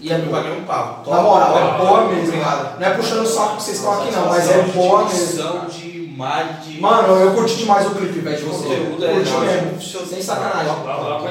A: e é
B: Eu
A: boa.
B: paguei um pau.
A: Na moral, é boa mesmo.
B: Obrigado.
A: Não é puxando o saco que vocês estão aqui não, mas é boa mesmo.
B: de
A: Mano, eu curti demais o clipe, velho, de vocês.
B: conteúdo.
A: Curti
B: é
A: mesmo. Sem sacanagem.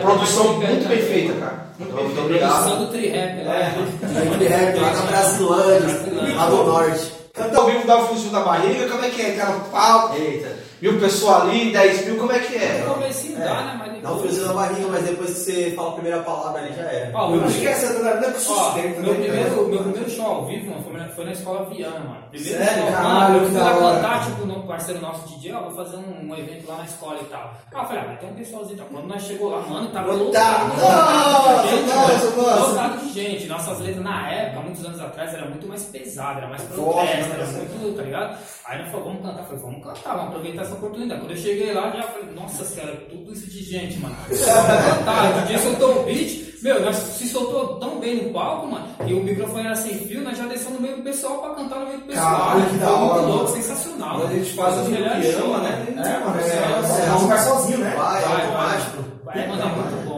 A: Produção muito bem
E: né?
A: feita, cara. Muito
C: obrigado.
E: Produção do Tri-Rap, né?
C: Gente rap lá na Brasilândia, lá do norte.
B: Canta ao vivo dá o fuzil na barriga, como é que é? Cara, pau, eita. Mil pessoas ali, 10 mil, como é que
E: No
B: é?
E: comecinho dá, né?
C: Dá um friozinho na barriga, mas depois que você fala a primeira palavra ali já era.
E: Ó, meu
B: Acho que
E: primeiro,
B: essa adrenalina que sustenta,
E: meu,
B: né?
E: primeiro, meu primeiro show ao vivo, mano, foi, na- foi na escola Viana, mano. Primeiro
B: Sério?
E: show,
B: Caralho,
E: mano, eu
B: que
E: fui
B: da
E: lá
B: hora.
E: cantar, tipo, no parceiro nosso DJ, ó, vou fazer um, um evento lá na escola e tal. Ah, eu falei, ah, vai ter um pessoalzinho, tá? Quando nós chegou lá, mano, tava
B: Lotado.
E: lotado. Gente,
B: Nossa,
E: mano,
B: nossa.
E: Lotado de gente. Nossas letras na época, muitos anos atrás, era muito mais pesada, era mais
B: Forte,
E: protesta, era muito, tá ligado? Aí nós falamos, vamos cantar. Eu falei, vamos cantar, vamos aproveitar essa oportunidade. Quando eu cheguei lá, já falei, nossa, cara, tudo isso de gente, mano. Vamos cantar. O soltou o beat. Meu, nós se soltou tão bem no palco, mano, que o microfone era sem fio, nós já descemos no meio do pessoal pra cantar no meio do pessoal.
B: Caralho, que da
E: Foi muito
B: hora,
E: louco,
B: mano.
E: sensacional.
B: Quando a gente faz
E: Foi
B: o
E: um dos melhores
B: que ama,
E: shows,
B: né?
A: É, mano,
E: Nossa,
A: é, é,
E: nossa.
A: um lugar sozinho, né?
C: Vai, é
E: Vai, vai.
C: automático.
E: Vai, mano, é muito bom, mano. É muito bom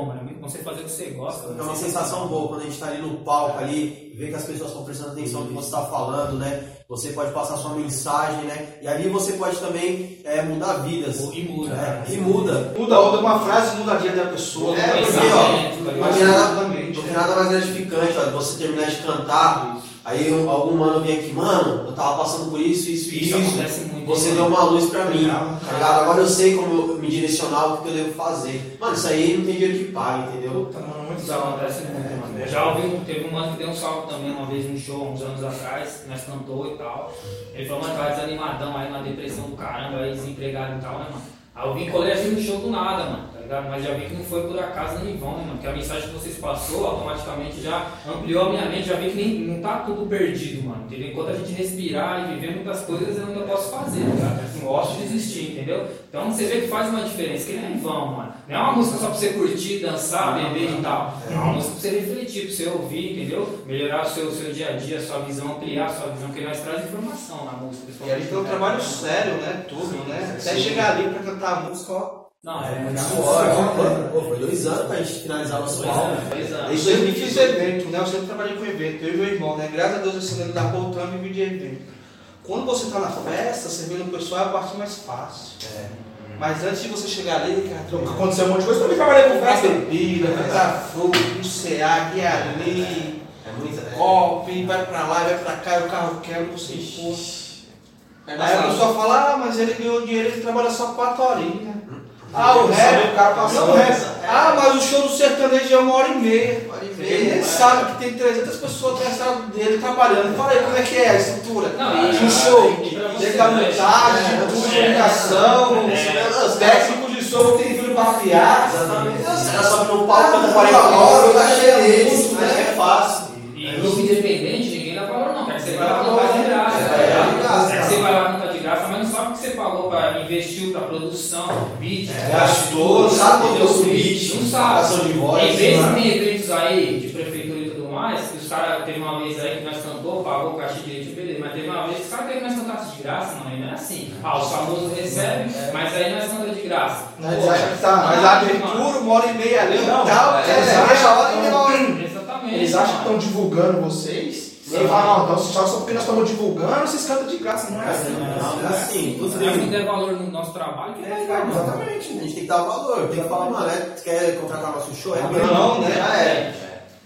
E: você fazer o que você gosta.
C: É uma sensação boa quando a gente tá ali no palco ali, vê que as pessoas estão prestando atenção no que você está falando, né? Você pode passar sua mensagem, né? E ali você pode também é, mudar vidas.
E: E muda.
C: É, e muda.
B: Muda outra, uma frase muda a vida da pessoa.
C: É,
B: né?
C: porque, ó,
E: tá
C: não
E: ligado?
C: tem nada,
B: Exatamente.
C: não tem nada mais gratificante, ó, você terminar de cantar, aí um- algum mano vem aqui, mano, eu tava passando por isso, isso e
E: Isso
C: isso.
E: acontece muito.
C: Você
E: né?
C: deu uma luz pra mim, tá ligado? Agora eu sei como eu me direcionar, o que eu devo fazer. Mano, isso aí não tem dinheiro que pague, entendeu?
A: Puta, mano, muito
E: Isso
A: da hora.
E: muito, mano. Eu já ouvi, teve um mano que deu um salve também uma vez num show, uns anos atrás, nós cantou e tal. Ele falou, mano, tava desanimadão aí, uma depressão do caramba, aí desempregado e tal, né, mano? Aí eu vim colher assim no show do nada, mano, tá ligado? Mas já vi que não foi por acaso nem em vão, né, mano? Que a mensagem que vocês passou automaticamente já ampliou a minha mente, já vi que nem, não tá tudo perdido, mano. Entendeu? Enquanto a gente respirar e viver muitas coisas, eu ainda posso fazer, tá? Não posso desistir, entendeu? Então você vê que faz uma diferença, que não é em vão, mano. Não é uma música só pra você curtir, dançar, beber e tal. É uma música pra você refletir, pra você ouvir, entendeu? Melhorar o seu, seu dia a dia, a sua visão, ampliar a sua visão, porque nós traz informação na música.
B: E a gente tem um trabalho sério, né? Tudo, né? Até chegar ali pra cantar a música, ó.
E: Não, é muito
C: Suor, Pô, foi dois anos pra gente finalizar nosso
E: Dois
C: álbum.
E: anos, dois anos.
B: Eu sempre fiz evento, né? Eu sempre trabalhei com evento, eu e meu irmão, né? Graças a Deus esse ano da Poltram e de evento. Quando você tá na festa, servindo o pessoal é a parte mais fácil. Mas antes de você chegar ali, cara,
A: Aconteceu um monte de coisa, também trabalhei com festa.
B: bebida, comprar fruta, um CA, guia ali,
C: É muita, né?
B: vai pra lá, vai pra cá, o carro quebra, você empurra.
C: É
B: Aí a pessoa fala, ah, mas ele ganhou dinheiro, ele trabalha só 4 horinhas. Ah, o rap,
A: o cara passando.
B: não, o rap. Ah, mas o show do sertanejo é uma hora e meia.
C: Hora e
B: Ele
C: meia,
B: nem
C: é.
B: sabe que tem 300 pessoas atrás dele trabalhando. Fala aí como é que é a estrutura.
E: Não,
B: de um show,
E: pra você,
B: desde a
E: né?
B: montagem,
E: É,
B: de
E: é,
B: comunicação,
E: é.
B: os técnicos de som que tem vindo pra afiar.
C: Exatamente. Caras sobem no palco, canta 40 horas, eu achei eles, né? É fácil.
E: E grupo independente, ninguém dá valor não. Você vai lá
C: é,
E: tá
C: é,
E: que você vai lá não pagou pra investir pra produção, beat,
B: gastou,
C: Não sabe que é o beat,
E: Não sabe.
C: de voz.
E: Tem vezes
C: né?
E: tem eventos aí de prefeitura e tudo mais, que os caras, teve uma vez aí que nós cantou, pagou o caixa de direito, beleza. Mas teve uma vez que os caras queriam que nós cantássemos de graça, mano, e não é assim. Ah, os famosos recebem, mas aí nós cantamos de graça.
A: Nós
E: Pô,
A: acham que tá.
B: Mas a abertura, uma hora e meia ali,
A: Não,
B: tal,
A: é,
B: é,
A: eles
B: é,
A: acham-. Eles que estão divulgando vocês. Aí falam, não, então só só porque nós estamos divulgando, vocês cantam de graça. Não é assim.
C: Não, é assim,
E: Se não der valor no nosso trabalho, que vai dar, mano.
A: Exatamente.
C: A gente tem que dar valor, tem que falar, mano, é, quer contratar nosso show? É
B: Não, né?
C: Já é.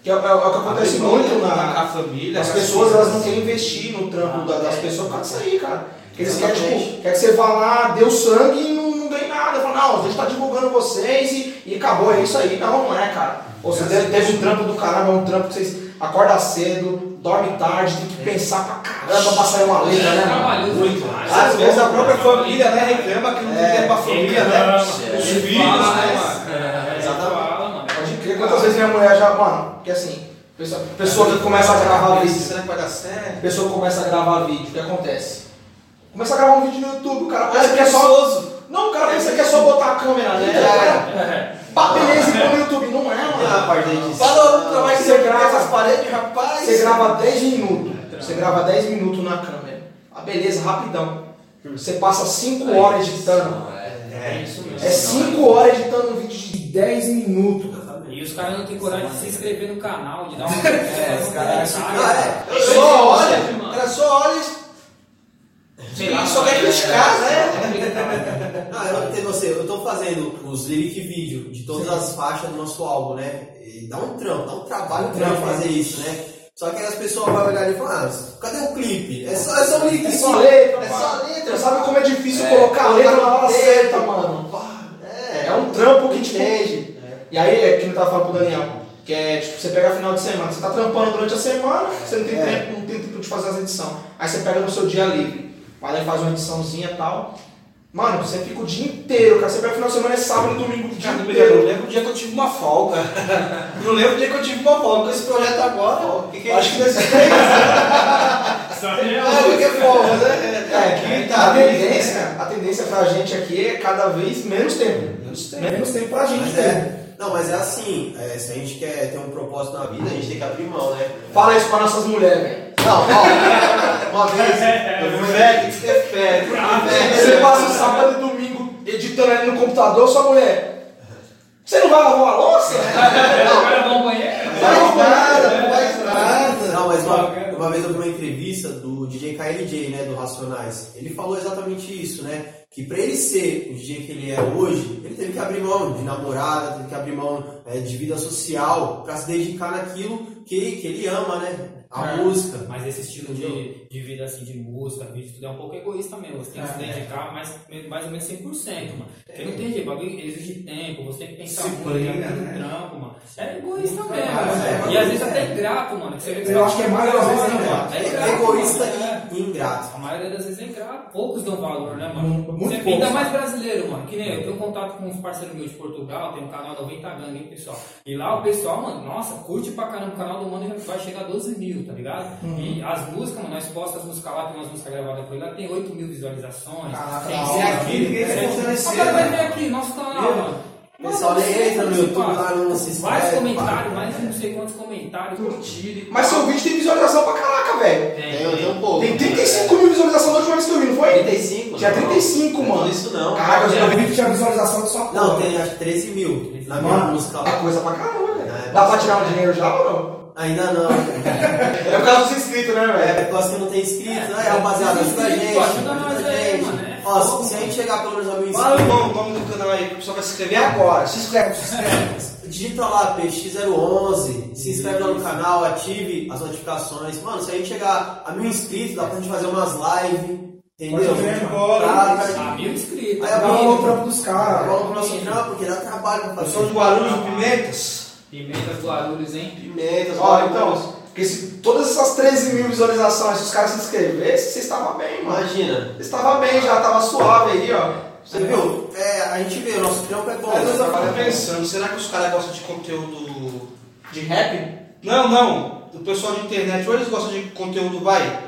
A: Que é, é o que acontece muito
B: na, a família.
A: As
B: a
A: pessoas elas não querem investir no trampo da- das pessoas por causa disso aí, cara. Eles querem, tipo, quer que você vá lá, deu sangue e não, não ganhe nada. Fala, não, a gente tá divulgando vocês e, e acabou, é isso aí. Não, não é, cara. Ou você teve, teve um trampo do caramba, é um trampo que vocês acordam cedo, dorme tarde, tem que pensar pra caramba pra sair uma letra, né? Muito.
B: Às vezes a própria família, né, reclama que não tem
A: É,
B: tempo pra família, né? Os filhos, né?
E: É,
C: Exatamente.
A: Pode crer, quantas vezes minha mulher já, mano, porque assim, pessoa, pessoa que começa a gravar vídeo,
B: Será que vai dar certo?
A: pessoa que começa a gravar vídeo, o que acontece? Começa a gravar um vídeo no YouTube, o cara pensa
B: Parece
A: que é só. Não, o cara pensa que é só botar a câmera ali,
B: É.
A: Pá, beleza, e põe no YouTube. Não é,
C: E a
A: mano.
C: parte disso?
B: Fala o trabalho que
A: Você
B: você
A: grava-
B: paredes, rapaz.
A: Você grava 10 minutos. Você grava 10 minutos na câmera. Ah, beleza, rapidão. Você passa 5 horas editando.
E: É isso mesmo.
A: É 5 horas editando um vídeo de 10 minutos.
E: E os caras não têm coragem de se inscrever no canal, de dar um.
A: É, os caras
C: Ah, é.
B: Só olha,
E: mano.
B: só olha
E: Sei lá,
B: só quer
E: é,
B: criticar, né?
C: Ah, eu não entendo você, eu tô fazendo os lyric vídeo de todas as faixas do nosso álbum, né? E dá um trampo, dá um trabalho grande
A: trampo,
C: fazer isso, né? Só que as pessoas vão olhar e falar, ah, cadê o clipe? É só, é só um lyric,
A: É só letra,
C: é só letra.
A: Sabe como é difícil
C: É,
A: colocar a letra na hora certa, mano.
C: É,
A: é um trampo que te entende. E aí, é que eu tava falando pro Daniel, que é tipo, você pega final de semana, você tá trampando durante a semana, você não tem
B: É.
A: tempo, não tem tempo de fazer as edições. Aí você pega no seu dia livre, vai lá e faz uma ediçãozinha e tal. Mano, você fica o dia inteiro, cara. Você pega final de semana, é sábado e domingo o dia
B: Cara,
A: inteiro.
B: lembro o dia que eu tive uma folga. Não lembro o dia que eu tive uma folga. Com esse projeto agora,
C: O que, que é
B: acho que nesses três. É, porque é folga, né?
A: É,
B: Aqui
A: que
B: tá.
A: a tendência, a tendência pra gente aqui é cada vez menos tempo.
B: Menos tempo.
A: Menos tempo pra gente
C: Mas
A: ter.
C: é, não, mas é assim, é, se a gente quer ter um propósito na vida, a gente tem que abrir mão, né?
A: Fala isso pra nossas mulheres, velho.
C: Não, ó, uma vez eu fui
B: é fé.
A: Você passa o sábado e domingo editando ali no computador, sua mulher. Você não vai lavar uma louça?
E: Vai lavar um banheiro?
B: Faz nada, não faz nada.
C: Não, mas uma, uma vez eu vi uma entrevista do DJ KLJ, né, do Racionais. Ele falou exatamente isso, né? Que pra ele ser o DJ que ele é hoje, ele teve que abrir mão de namorada, teve que abrir mão é, de vida social pra se dedicar naquilo que, que ele ama, né? A
E: É.
C: música.
E: Mas esse estilo de, de vida assim, de música, vídeo, tudo é um pouco egoísta mesmo. Você tem que se dedicar mais, mais ou menos 100%, mano. Porque não tem jeito, bagulho exige tempo, você tem que pensar muito,
B: Disciplina,
E: é muito
B: né?
E: trampo, mano. É egoísta mesmo.
C: é.
E: mano. E às vezes até ingrato, mano. que você vê que
A: Eu acho que é mais
E: fala,
A: às vezes
E: mano,
A: ingrato.
E: É
C: É egoísta
E: é.
C: e ingrato.
E: A maioria das vezes é ingrato. Poucos dão valor, né, mano?
A: Muito
E: Você
A: poucos.
E: ainda mais brasileiro, mano. Que nem eu tenho contato com uns parceiros meus de Portugal, tem um canal 90 Gangue, hein, pessoal. E lá o pessoal, mano, nossa, curte pra caramba o canal do mano já vai chegar a 12 mil, tá ligado? E as músicas, mano, nós postamos as músicas lá, tem umas músicas gravadas ele lá, tem 8 mil visualizações.
A: Caraca,
E: tem
A: da
B: Se
A: hora.
B: aqui ninguém
E: cara vai
B: né?
E: ver aqui, nosso canal, mano.
C: O pessoal nem entra no YouTube lá, não se inscreve.
E: Vários
C: pá.
E: comentários, mais não sei quantos comentários, curtiram. e
A: Mas seu vídeo tem visualização pra caraca, velho.
E: Tem,
C: Tem, tem um pouco.
A: Tem 35 mil visualizações da última vez que eu vi, não foi?
C: 35?
A: Tinha 35,
C: Não,
A: mano.
C: Não, isso não.
A: Caraca, eu vi que tinha visualização de sua porra.
C: Não, tem acho que 13 mil na minha música
A: é
C: lá.
A: coisa pra caramba, velho.
C: É.
A: Dá pra tirar um dinheiro já ou não?
C: Ainda não.
A: É por causa dos inscritos, né,
C: É,
A: velho?
C: por causa que não tem inscrito, né? Rapaziada, ajuda a gente.
E: Ajuda nós aí, é
C: Ó, se, se a gente chegar pelo menos a mil
B: Fala o
C: inscritos,
B: nome, o nome do canal aí, que o pessoal vai se inscrever agora. Se inscreve, se inscreve.
C: digita lá PX011, se inscreve lá no canal, ative as notificações. Mano, se a gente chegar a mil inscritos, dá pra gente fazer umas lives, entendeu?
A: Pode crer,
B: bora.
C: Pra- pra-
E: Ah, mil inscritos.
C: Aí a
A: Dá
C: bola
A: o trampo dos caras.
C: Bola pro nosso trampo, porque dá trabalho pra
B: Eu
C: fazer.
B: sou de Guarulhos Pimentas.
E: Pimentas Guarulhos, hein?
C: Pimentas,
A: Ó, então, porque se todas essas 13 mil visualizações, se os caras se inscrevessem, você estava bem, mano.
C: Imagina.
A: Você estava bem já, tava suave aí, ó.
C: Você viu? É, a gente vê, o nosso trampo é bom.
B: Vezes eu
C: é bom.
B: pensando, será que os caras gostam de conteúdo.
A: De rap?
B: Não, não. O pessoal de internet hoje eles gostam de conteúdo, vai.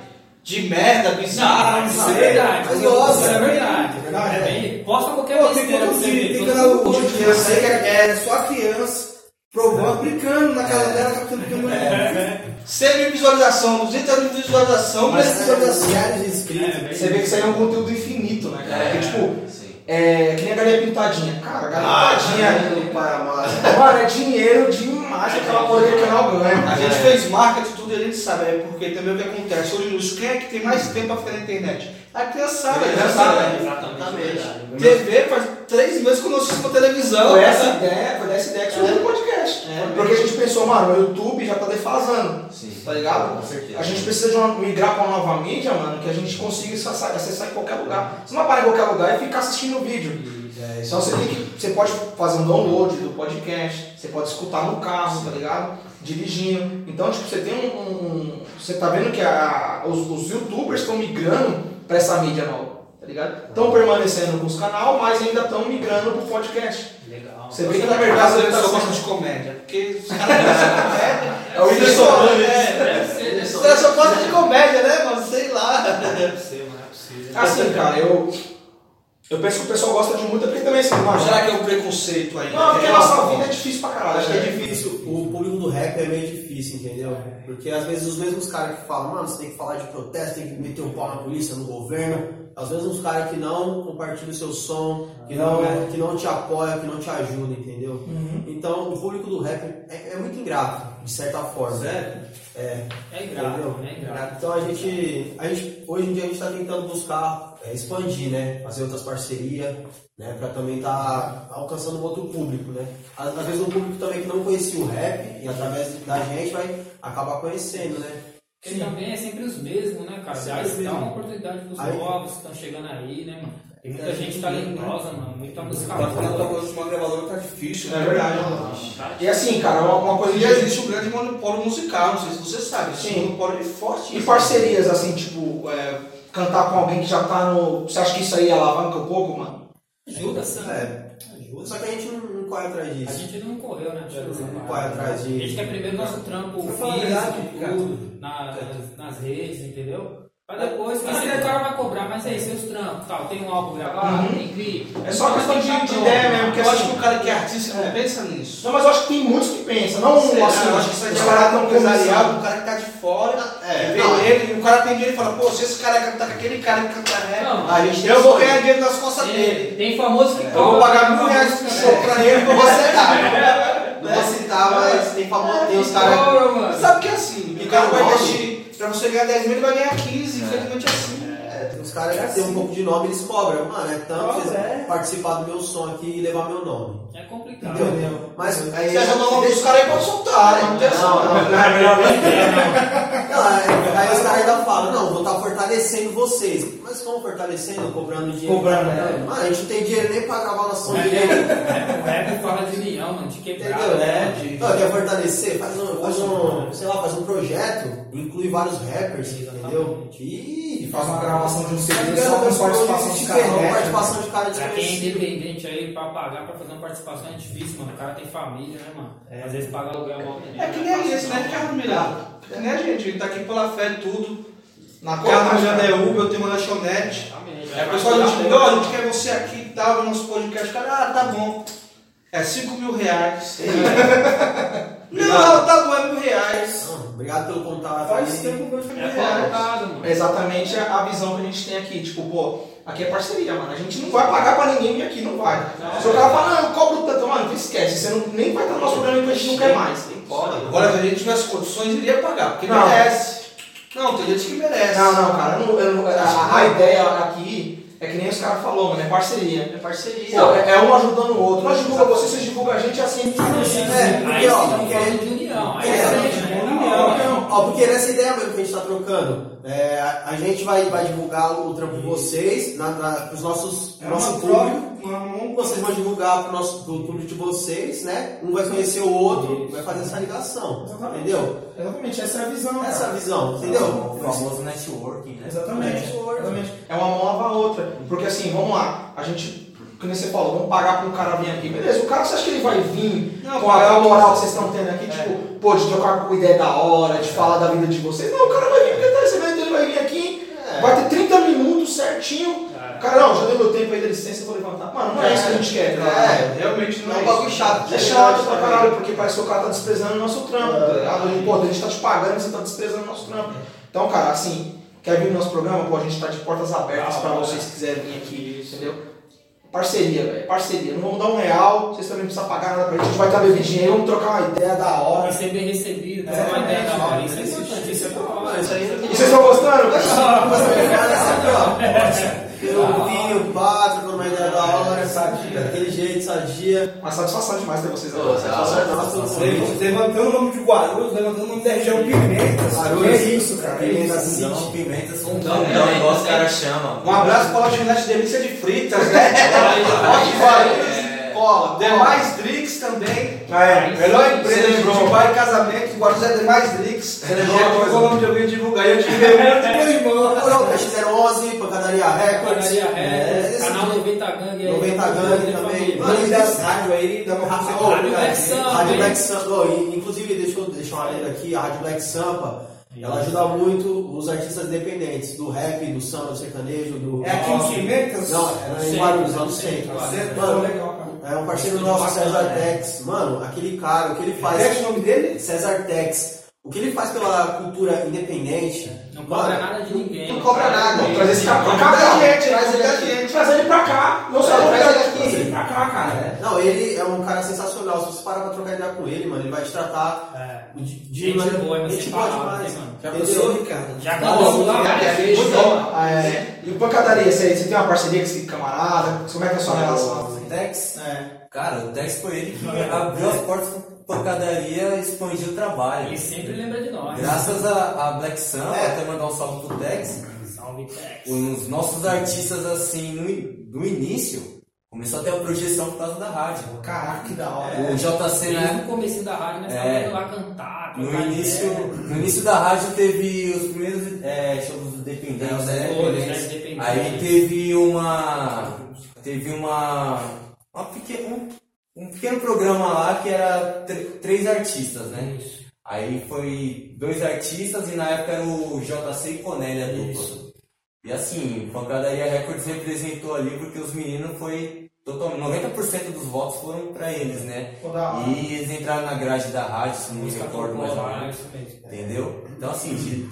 B: De merda, bizarro,
E: Não,
B: não
E: isso é
B: sei.
E: verdade.
C: Mas
E: Isso
C: gosta.
E: é verdade.
A: É verdade.
E: É bem- Posta qualquer
B: Pô, tem canal de criança aí que é é só criança, provando, brincando na casa dela, captando que não é. 100 mil visualização, 200 mil visualização,
C: Mas
B: mas
C: é,
B: visualização.
C: milhares de inscritos.
E: É,
A: Você vê que isso aí é um conteúdo infinito, né, cara? Porque, tipo,
C: Sim.
A: é que nem a galinha pintadinha. Cara, a galinha pintadinha,
C: pai amado.
A: mano, é dinheiro demais aquela que o canal ganha.
B: A gente
C: É.
B: fez marca de tudo e a gente sabe, é porque também o que acontece. Hoje nos quem é que tem mais tempo pra ficar na internet? A criançada, a criançada.
E: Exatamente.
B: TV faz três meses que eu não assisto uma televisão.
A: Foi essa ideia, foi dessa ideia que surgiu o podcast.
B: É.
A: Porque a gente pensou, mano, o YouTube já tá defasando.
C: Sim.
A: Tá ligado?
C: Com certeza.
A: A gente precisa de uma, migrar pra uma nova mídia, mano, que a gente consiga acessar, acessar em qualquer lugar. Você não vai parar em qualquer lugar e ficar assistindo o vídeo.
C: É,
A: Então você tem que. Você pode fazer um download do podcast, você pode escutar no carro, tá ligado? Dirigindo. Então, tipo, você tem um. um- você tá vendo que a- os, os youtubers estão migrando pra essa mídia nova, tá ligado? Estão permanecendo com os canal, mas ainda estão migrando pro podcast.
E: Legal.
A: Você vê que na
B: Verdade, as
A: ele
B: pessoas gostam de comédia. Porque os caras.
A: É o Whindersson Nunes.
B: É,
E: ser.
B: caras só gostam de comédia, né, mano? Sei lá.
E: Deve ser, mano, é possível.
A: Assim, cara, eu. Eu penso que o pessoal gosta de muito, porque também assim, mano.
B: Será que é um preconceito aí?
A: Não, porque a
B: É
A: nossa
B: uma-
A: vida é difícil pra caralho.
C: Acho que é
A: né?
C: difícil, o público do rap é meio difícil, entendeu? Porque às vezes os mesmos caras que falam, mano, você tem que falar de protesto, tem que meter o pau na polícia, no governo, às vezes uns caras que não compartilham o seu som, que não, que não te apoiam, que não te ajudam, entendeu? Então o público do rap é, é muito ingrato, de certa forma.
B: Sério?
C: É,
E: É ingrato,
C: entendeu?
E: é ingrato.
C: Então a gente, a gente, hoje em dia a gente está tentando buscar é, expandir, né? Fazer outras parcerias, né? Para também estar alcançando um outro público, né? Às, às vezes um público também que não conhecia o rap e através da gente vai acabar conhecendo, né?
E: Porque também é sempre os mesmos, né, cara?
C: Sempre
E: Dá,
C: os
E: dá uma oportunidade pros
C: Aí-
E: novos que estão chegando aí, né, mano? Tem muita gente talentosa, mano. Muita música
B: Agora falando
E: boa.
B: com a última gravadora tá difícil,
A: É
B: né?
A: verdade.
E: Tá?
A: E assim, cara, uma, uma coisa
B: E
A: de.
B: existe um grande monopólio musical, não sei se você sabe. Esse
A: Sim.
B: monopólio é forte.
A: E parcerias, assim, tipo, é, cantar com alguém que já tá no. Você acha que isso aí alavanca um pouco, mano?
E: Ajuda, sim.
C: É, ajuda. Só que a gente não, não corre atrás
E: A
C: disso.
E: gente não correu, né?
C: Não corre atrás
E: A gente quer primeiro nosso trampo
B: a
E: físico, tudo, nas, nas redes, entendeu? Pra depois, sabe o cara vai cobrar, mas aí, seus trampos, tal, tem um álbum gravado,
A: Uhum.
E: tem clipe.
A: É só questão de, de ideia mesmo, porque
B: Eu acho que
A: assim.
B: o cara que é artista não pensa nisso.
A: Não, mas eu acho que tem muitos que pensam, não
B: lá,
A: assim,
B: eu acho que isso aí é barato
A: tão
B: empresarial, o cara que tá de fora,
C: É,
B: vê
C: não.
B: ele, e o cara tem dinheiro e fala, pô, se esse cara cantar com aquele cara que canta rap,
E: Não,
C: A gente tem
B: eu vou ganhar dinheiro nas costas dele.
E: Tem, famoso que
B: Eu vou pagar mil reais pro show pra ele, eu vou aceitar.
C: Não vou citar, mas tem famoso, tem os caras.
B: Sabe que é assim, o cara vai investir, pra você ganhar 10 mil, ele vai ganhar 15, infelizmente é assim.
C: É, uns caras que tem um pouco de nome, eles cobram. Mano, é tanto vocês
B: é.
C: participar do meu som aqui e levar meu nome.
E: É complicado.
C: Entendeu? Mas aí.
B: Se quiser jogar o nome dos caras aí, pode soltar, né? Não tem essa
C: Não,
B: não.
C: não.
A: Não, é melhor nem.
C: Não, aí, os caras ainda falam, não, vou estar fortalecendo vocês. Mas como fortalecendo? Cobrando dinheiro.
A: Cobrando, né?
C: Mano, a gente não tem dinheiro nem pra gravar nosso som direito.
E: o rap fala de união, mano, de quebrada.
C: Entendeu?
E: né?
C: É, Não, quer fortalecer? Faz um, faz um, sei lá, faz um projeto, inclui vários rappers, entendeu? E
A: Faz uma gravação de um
C: Tá
A: CD só com participação
C: de
A: cara.
C: participação de cara
E: Pra quem é independente aí, pra pagar, pra fazer uma participação é difícil, mano. O cara tem família, né, mano? Às vezes paga aluguel mal
B: É que nem a gente, né, Ricardo Mirado? É que nem a gente, a gente tá aqui pela fé tudo. Na casa
A: né?
B: é Uber, eu tenho uma lanchonete.
E: Exatamente.
B: É, pessoal, a gente ó, a gente quer você aqui e tal, no nosso podcast. Cara, ah, tá bom. É 5 mil reais. Não, não, tá é mil reais.
C: Não, Obrigado pelo contato.
B: Faz
C: aí.
B: tempo que eu mil
E: É mano.
A: É exatamente a visão que a gente tem aqui. Tipo, pô, aqui é parceria, mano. A gente não vai pagar pra ninguém aqui, não vai. Se o cara fala, não, eu cobro tanto, mano, tu esquece. Você não, nem vai estar no nosso programa porque a gente não quer mais.
B: Agora, se a gente tivesse condições, iria pagar, porque
A: Não.
B: merece. Não, tem gente que merece.
A: Não, não, cara. não- eu não- a, a ideia aqui é que nem os caras falaram, mano, é parceria.
B: É parceria.
A: Pô, é, é um ajudando o outro. Nós divulga você, você divulga a gente, é assim.
C: É, porque,
E: Aí
C: ó,
E: estão falando de união. Aí
C: É,
E: realmente,
C: é,
E: né?
C: Não, ó, porque nessa ideia mesmo que a gente está trocando, é, a, gente vai, vai divulgar o trampo de vocês na, na, pros nossos
B: É
C: nosso público.
B: mão.
C: Vocês vão divulgar pro nosso pro público de vocês, né? Um vai conhecer o outro, vai fazer essa ligação.
A: Exatamente.
C: Entendeu?
A: Exatamente, essa é a visão.
C: Essa é a visão, entendeu?
D: O famoso networking, né?
A: Exatamente. Exatamente. É uma mão lava a outra. Porque assim, vamos lá, a gente, como você falou, vamos pagar para um cara vir aqui. Beleza, o cara, você acha que ele vai vir
B: Não,
A: com a,
B: o-
A: moral que vocês estão tendo aqui, tipo, pô, de trocar com ideia da hora, de falar da vida de vocês? Não, o cara vai vir porque ele tá recebendo, ele vai vir aqui,
C: É.
A: vai ter 30 minutos certinho.
E: É.
A: Cara, não, já deu meu tempo aí, dá licença, eu vou levantar. Mano, não é, isso que a gente quer. tá ligado?
C: É,
B: Realmente não
C: Não é
B: é
C: um bagulho
B: isso.
C: chato.
A: É chato pra caralho, porque parece que o cara tá desprezando o nosso trampo, tá ligado? Pô, a gente tá te pagando e você tá desprezando o nosso trampo. Então, cara, assim, quer vir no nosso programa? Pô, a gente tá de portas abertas pra vocês que quiserem vir aqui, entendeu? Parceria, velho, parceria. Não vamos dar um real, vocês também não precisam pagar nada pra gente, a gente vai estar bebidinho aí, vamos trocar uma ideia da hora.
E: Vai ser bem recebido, ter uma ideia da hora. Isso é importante, isso é
C: Mano, isso aí
A: E vocês estão gostando?
C: Eu vinho, pá, trocando uma ideia da hora, sadia, daquele jeito, sadia.
A: Uma satisfação demais ter vocês
C: satisfação é nossa, mundo.
B: Levantando o nome de Guarulhos, levantando o nome da região Pimentas.
C: Guarulhos.
B: Que é isso, cara. é
C: Pimenta. City.
D: Não, pimenta são
E: fundão, né?
D: igual os caras chamam.
B: Um abraço para a lanchonete Delícia de Fritas, né? Forte Guarulhos.
A: Cola,
B: Demais Drix também.
A: Ah, é.
B: Melhor empresa de
A: lembrou.
B: Dubai e casamento, Guarulhos é Demais aqui
A: coisa?
B: o nome de alguém divulgar. Eu tive um de irmão.
C: X011, Pancadaria Records.
E: Padaria
C: É,
E: Records, canal 90 Gangue aí.
C: 90 Gangue também.
B: Mano, das rádios aí, dá uma
C: Rádio.
E: Rádio Black Sun.
C: Rádio Black Sampa, inclusive, deixa eu deixar uma lenda aqui, a Rádio Black Sampa, ela ajuda muito os artistas independentes, do rap, do samba, do sertanejo, do
B: É aqui em
C: rock.
B: Pimentas?
C: Não, ela é em Guarulhos, lá no
E: centro,
C: centro. Mano,
B: legal.
C: É um parceiro nosso, César Tex. Mano, aquele cara, o que ele faz...
B: Repete o nome dele?
C: César Tex. O que ele faz pela cultura independente...
E: Não cobra
C: mano,
E: nada de ninguém.
C: Não cobra nada.
A: Traz esse cara pra cá, traz ele aqui. Traz ele pra cá.
C: É,
A: traz ele aqui. Traz ele pra cá, cara.
C: Não, ele é um cara sensacional. Se você parar pra trocar ideia com ele, mano, ele vai te tratar
E: É.
C: de, de
E: Gente
C: maneira-
E: boa, mas
C: gente boa demais.
B: Já pensou, Ricardo?
E: Já
A: é, bom. É, e o Pancadaria, você, você tem uma parceria com esse camarada? Como é que é a sua relação?
D: Tex?
C: É.
D: Cara, o Tex foi ele que abriu as portas pra pancadaria e expandiu o trabalho.
E: Ele sempre lembra de nós.
D: Graças a, a Black Sun,
C: É.
D: até mandar um salve pro Tex,
E: Salve, Tex.
D: os nossos artistas assim, no, no início, começou a ter a projeção por causa da rádio.
A: Caraca, que da hora.
D: O JC,
E: Desde
D: né?
E: o começo da rádio, nós
D: É.
E: lá cantar.
D: No início,
E: ideia.
D: no início da rádio teve os primeiros é, shows dos dependentes,
E: É,
D: né?
E: né.
D: Aí teve uma. Teve uma. uma peque- um, um pequeno programa lá que era tr- três artistas, né?
E: Isso.
D: Aí foi dois artistas e na época era o JC e Conelli a dupla. E assim, Pancadaria Records representou ali porque os meninos foi totalmente. 90% dos votos foram pra eles, né? E eles entraram na grade da rádio, se não me
E: Música
D: recordo mais ou menos. Entendeu? Então assim, de,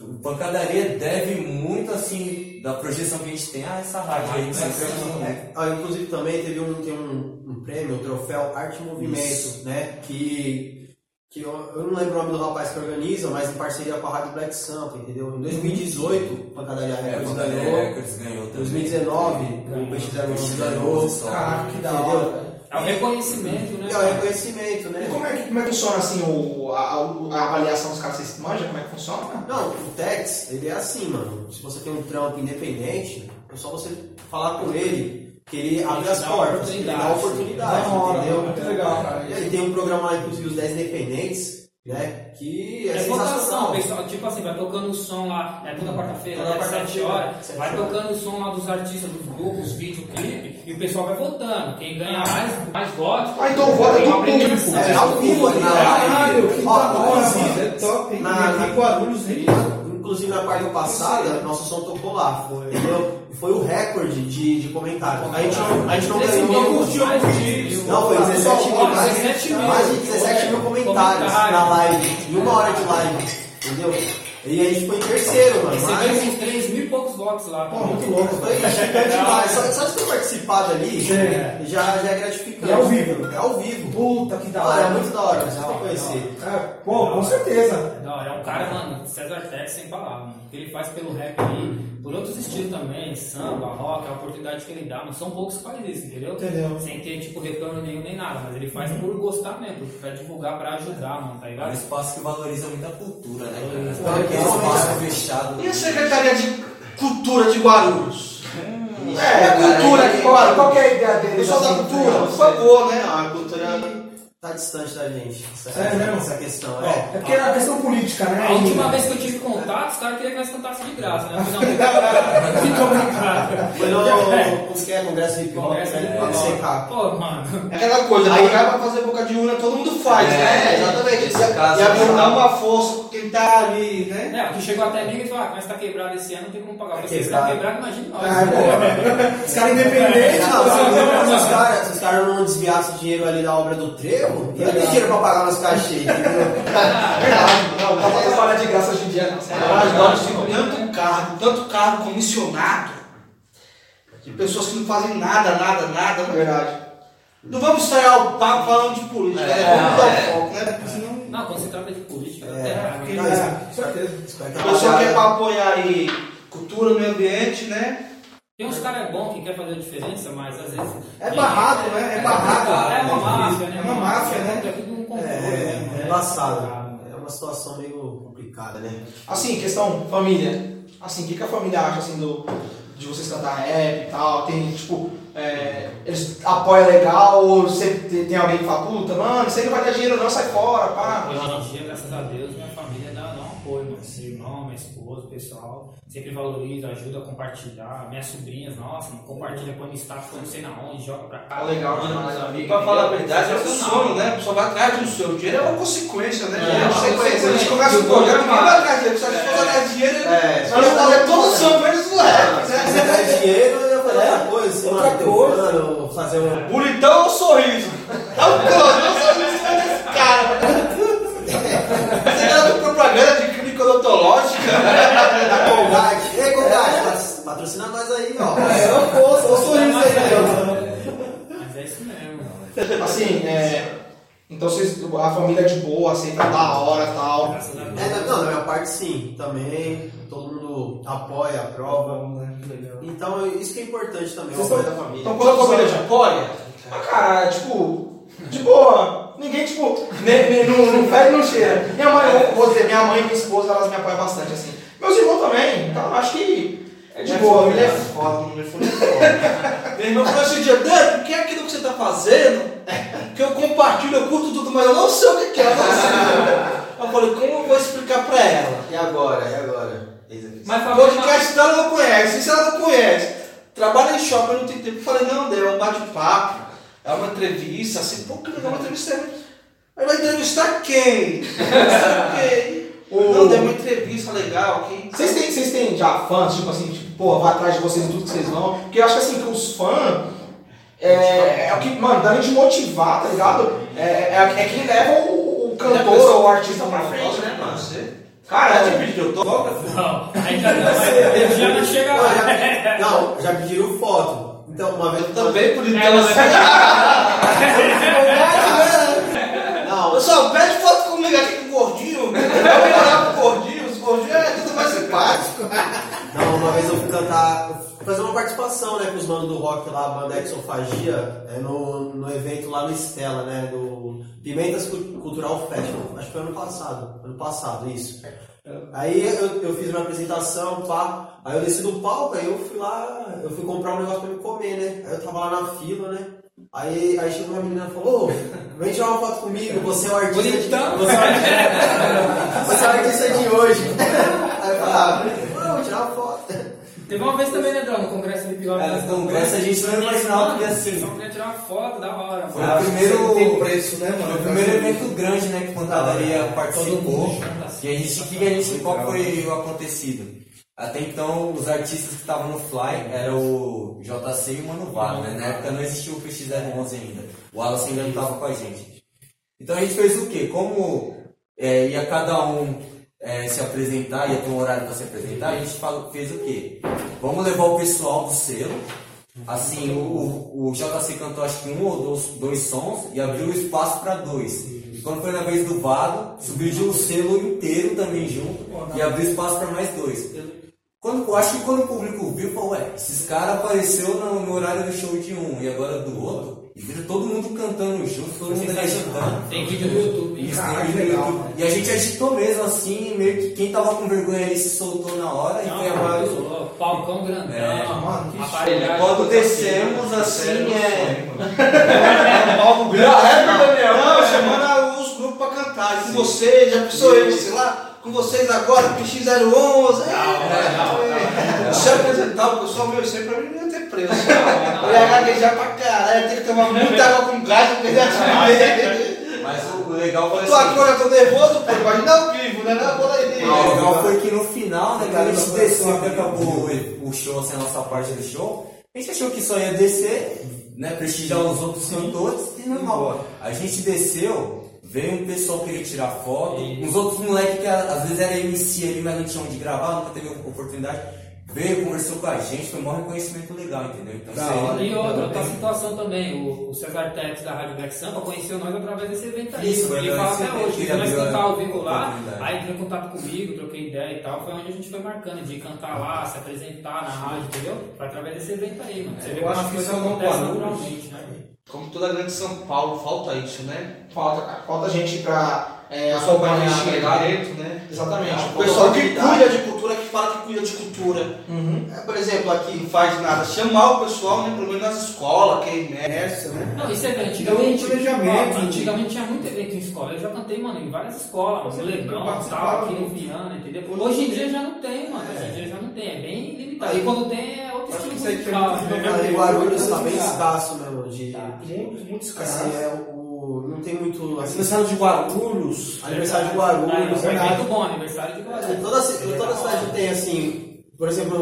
D: o Pancadaria deve muito assim da projeção que a gente tem a essa rádio aí que sempre é
C: É, ah, inclusive também teve um, tem um, um prêmio, o troféu Arte e Movimento, né? Que, que eu, eu não lembro o nome do rapaz que organiza, mas em parceria com a Rádio Black Sampa, entendeu? Em 2018, Pancadaria
D: É,
C: Records
D: Pancadaria
C: ganhou.
D: Records ganhou
C: Em
D: também.
C: 2019, o PX01 ganhou.
A: Caraca, que da hora.
E: É o reconhecimento, né?
C: E é o reconhecimento,
A: E
C: né?
A: como é que, como é que funciona assim o, a, a- a avaliação dos caras? Vocês manjam como é que funciona?
C: Não, o Tex, ele é assim, mano. Se você tem um trampo independente, é só você falar com ele que ele abre as portas, ele dá
E: oportunidade.
C: oportunidade,
A: Da hora,
C: entendeu?
A: muito legal, cara.
C: E ele tem um programa lá, inclusive, os 10 independentes, né? Que é,
E: É votação, pessoal. Tipo assim, vai tocando o som lá, é toda quarta-feira,
C: Toda
E: até 7
C: quarta-feira,
E: horas. Vai tocando o som lá dos artistas, dos grupos, videoclipe, e o pessoal vai votando. Quem ganha mais, mais votos.
A: Ah, então vota do público.
C: É, ao vivo ali na
F: Caralho,
C: live. Ó,
F: hora,
C: inclusive,
F: mano. É top,
C: na-
F: Guarulhos?
C: Inclusive na quarta passada, nosso som tocou lá. Foi, foi o recorde de, de comentários. A gente não, a gente não
E: 13
C: ganhou. Não, foi 17 mil,
E: Ó,
C: mais,
E: 17 mil.
C: mais de 17 mil comentários na live, em uma hora de live, entendeu? E a gente ficou em terceiro, mano. Mas,
E: Recebemos uns 3 mil e poucos votos lá.
C: pô, muito louco, foi gigante demais. Só, só de ter participado ali,
F: Sim.
C: já, já é gratificante.
F: E é ao vivo.
C: É ao vivo.
F: Puta que da
C: Ah,
F: hora.
C: é muito da hora, você tem que conhecer.
F: É, pô, com certeza.
E: Não, é um cara, mano, César Tex sem palavras, mano. O que ele faz pelo rap aí, por outros estilos também, samba, rock, a oportunidade que ele dá, mas são poucos que fazem isso, entendeu?
F: Entendeu.
E: Sem ter, tipo, retorno nenhum nem nada, mas ele faz por gostar mesmo, pra divulgar, pra ajudar, mano, tá
D: É um
E: ligado?
D: espaço que valoriza muito a cultura, né, cara? Aquele
C: realmente,
D: espaço fechado.
B: E a Secretaria de Cultura de Guarulhos?
A: É, a cultura aqui, qual, qual que é a ideia deles?
B: Pessoal da
A: assim,
B: cultura,
A: né?
B: por favor, né? A cultura.
C: Tá distante da gente. Essa,
F: É mesmo?
C: essa questão,
F: É
C: é.
F: porque é a questão política, né?
E: A última vez que eu tive contato, os caras queriam que nós cantássemos de graça, né? Não, fica obrigado.
C: Foi no como que é, Congresso Hip Hop,
E: Congresso
C: né?
E: de
C: Pode
E: rock.
C: secar.
E: Pô, mano.
B: É aquela coisa,
C: Aí-
B: pagar pra fazer boca de urna todo mundo faz,
C: É,
B: né?
C: exatamente.
B: E, e uma força tá ali, né?
E: É, o que chegou até mim e falou, ah, mas tá quebrado esse ano, não tem como pagar. Falei, se
C: quebrado.
E: tá quebrado, imagina nós.
F: Ah, pô, Os caras independentes.
C: Não, os caras se os caras não desviassem dinheiro ali da obra do trevo, ia ter dinheiro pra pagar nos cachê, entendeu?
A: Verdade, não, dá pra trabalhar de graça hoje em dia, não.
B: Tanto cargo, tanto cargo comissionado, de pessoas que não fazem nada, nada, nada, né?
A: Verdade.
B: Não vamos estranhar o papo falando de política, né? Vamos dar o foco, né? Porque senão
E: Não, quando se trata de política,
C: É.
F: É, com certeza.
B: a pessoa quer pra apoiar aí cultura no meio ambiente, né?
E: Tem uns caras bons que querem fazer a diferença, mas às vezes.
F: É barrado, né? É barrado.
E: É uma máfia, né?
F: É uma máfia, né?
E: É tudo um controle.
C: É,
E: né?
C: é embaçado. É uma situação meio complicada, né?
A: Assim, questão família. Assim, o que, que a família acha assim do, de vocês cantar rap e tal? Tem, tipo, é, eles apoiam legal ou sempre tem, alguém que fala, puta, mano, aí não vai dar dinheiro não, sai fora, pá.
E: Hoje em dia, graças a Deus, minha família dá, dá um apoio, meu irmão, minha esposa, o pessoal sempre valoriza, ajuda a compartilhar. Minhas sobrinhas, nossa, compartilha, no status, não sei na onde, joga pra cá.
A: Ah, legal
E: manda amigos,
B: Pra falar a verdade, é o
E: Sensacional.
B: sono, né? A pessoa vai atrás do seu. O dinheiro é uma consequência, né?
E: É,
B: É,
E: uma
B: você conhece. A gente
E: consequência.
B: começa o programa, ninguém vai atrás dinheiro. Se a gente for atrás de dinheiro,
C: É,
B: nós vamos fazer todo o som menos do rap,
C: Se você dinheiro, ia fazer outra coisa. um plano, fazer um.
B: Bonitão ou sorriso? É o plano, é o sorriso desse cara. Você era propaganda de clínica odontológica?
C: Da Colgate. Ei, Colgate, pat- patrocina nós aí, ó.
F: É, eu posso, sou isso aí, meu.
E: Mas é isso mesmo.
A: Assim, é, então vocês, a família é de boa, aceita da hora e tal.
C: É, não, da minha parte sim, também. Todo mundo apoia, aprova. Então isso que é importante também, o
A: Vocês
C: apoio da família.
A: Então, quando a família te apoia, ah, cara, tipo, de boa. Ninguém, tipo, nem, nem, não, não fede, não cheira. Minha mãe, eu vou dizer, minha mãe e minha esposa, elas me apoiam bastante, assim. Meus irmãos também, então acho que é de boa.
B: Ele é foda, meu filho é foda. Meu irmão falou assim, dia, Dan, o que é aquilo que você tá fazendo? Que eu compartilho, eu curto tudo, mas eu não sei o que que é, eu não falei, como eu vou explicar pra ela?
C: E agora? E agora?
E: Mas Fabrício,
B: Podcast dela não conhece, se ela não conhece, trabalha em shopping, não tem tempo. Eu falei, não, Dê, é um bate-papo, é uma entrevista, assim, pô, que legal, uma entrevista. Aí vai entrevistar quem? Entrevistar quem?
A: O-
B: Não, deu uma entrevista legal, quem?
A: Vocês têm, vocês têm já fãs, tipo assim, tipo, pô, vai atrás de vocês em tudo que vocês vão. Porque eu acho que assim, que os fãs é, é o que, mano, além de motivar, tá ligado? É, é, é que leva o, o cantor ou o artista pra frente, né, mano?
B: Você?
A: Cara,
B: Já
A: é,
B: te pediu autógrafo?
E: Não, ainda não, já não chega
C: Não,
E: lá.
C: já, não, já pediram foto. Então, uma vez eu
B: Também, por
E: É, mas-
C: Não,
B: Pessoal, pede foto comigo aqui com o vou olhar pro gordinho, os gordinhos é tudo mais simpático.
C: Não, uma vez eu fui cantar, fazer uma participação, né, com os manos do rock lá, a banda Exofagia, é, no, no evento lá no Estela, né, do Pimentas Cu- Cultural Festival, acho que foi ano passado, ano passado, isso. Aí eu, eu fiz minha apresentação, pá, aí eu desci do palco, aí eu fui lá, eu fui comprar um negócio pra me comer, né, aí eu tava lá na fila, né, aí, aí chegou uma menina e falou, ô, vem tirar uma foto comigo, você é o artista de... Você é o artista, você é o artista de hoje. Aí eu falei, ah, não, vou tirar uma foto.
E: Teve uma vez também, né, Dão, no congresso do Pior.
D: É, no congresso a gente não imaginava que ia ser.
E: Só queria tirar uma foto da hora.
D: Foi o primeiro,
F: preço, né, mano?
D: foi o primeiro evento grande, né, que a Pancadaria participou. E a gente, que a gente, qual foi o acontecido? Até então, os artistas que estavam no Fly era o JC e o Mano Vara, né? Na época não existia o PX011 ainda. O Wallace ainda não estava com a gente. Então a gente fez o quê? Como é, ia cada um é, se apresentar, ia ter um horário para se apresentar, a gente fez o quê? Vamos levar o pessoal do selo. Assim, o, o JC cantou acho que um ou dois, dois sons e abriu espaço para dois. Quando foi na vez do Vado, subiu o selo inteiro também junto e abriu espaço para mais dois. Quando, eu acho que quando o público viu, falou, ué, esses caras apareceu no, no horário do show de um e agora do outro, e vira todo mundo cantando junto, todo mundo agitando.
E: Tem vídeo no YouTube.
D: Isso,
A: Caralho,
D: tem vídeo no
A: legal,
D: YouTube.
A: mano.
D: E a gente agitou mesmo assim, meio que quem tava com vergonha ali se soltou na hora e foi a.
E: Não, palcão grandão,
D: É,
A: mano, que
E: aparelhagem.
D: Quando descemos assim, é.
A: Vira rapper, Daniel.
B: Não, chamando os grupos pra cantar. Com vocês, já pensou eu, sei lá, com vocês agora, PX011. É, Se eu apresentar o pessoal, meu, isso aí pra mim não ia ter preço. Eu ia gaguejar pra caralho, tem que tomar muita água com gás pra perder a timidez.
D: Mas o legal foi
B: Tô
D: assim.
B: agora, tô nervoso, pô, imagina ao vivo, né? Não, bola aí.
D: O legal foi que no final, né, cara, a gente desceu, que acabou o, o show, assim, a nossa parte do show. A gente achou que só ia descer, né, prestigiar os outros cantores e normal. A gente desceu, veio um pessoal querer tirar foto, uns outros moleques que às vezes era MC ali, mas não tinham onde gravar, nunca teve oportunidade. Veio, conversou com a gente, foi um reconhecimento legal, entendeu? Então,
F: Da hora.
E: E outra, outra situação também, o, o Cesar Tex da Rádio Black Sampa conheceu nós através desse evento aí.
D: Isso,
E: ele fala até hoje, nós cantar ao vivo lá, aí entrou em contato comigo, troquei ideia e tal, foi onde a gente foi marcando de cantar lá, se apresentar na rádio, entendeu? Foi através desse evento aí, mano. Você vê
F: Eu
E: como
F: acho
E: as
F: que
E: coisas
F: isso é um
E: acontecem naturalmente, né?
B: Como toda grande São Paulo, falta isso, né?
A: Falta. Falta gente pra é, acompanhar.
B: mexer lá dentro, né?
A: Exatamente.
B: O pessoal que cuida de cultura, que fala que cuida de cultura.
A: Uhum.
B: É, por exemplo, aqui não faz nada. Chamar o pessoal, né, pelo menos nas escolas, quem é
F: Essa, né?
E: Não, isso é que antigamente,
F: Tem um planejamento.
E: antigamente tinha muito evento em escola. Eu já cantei, mano, em várias escolas, mano, no Lebrão, tal, aqui no Viana, entendeu? Hoje em dia já não tem, mano. Hoje em dia já não tem, é bem limitado. E quando tem é outro
F: que
E: estilo
F: aí
E: musical.
F: foi muito
E: entendeu?
C: Em Guarulhos tá bem escasso mesmo, de...
F: Muito, muito escasso.
C: É. Não tem muito... Assim,
F: Aniversário de Guarulhos.
C: aniversário de Guarulhos,
E: é evento bom, aniversário de Guarulhos.
C: Toda, ci- toda cidade tem, assim, por exemplo,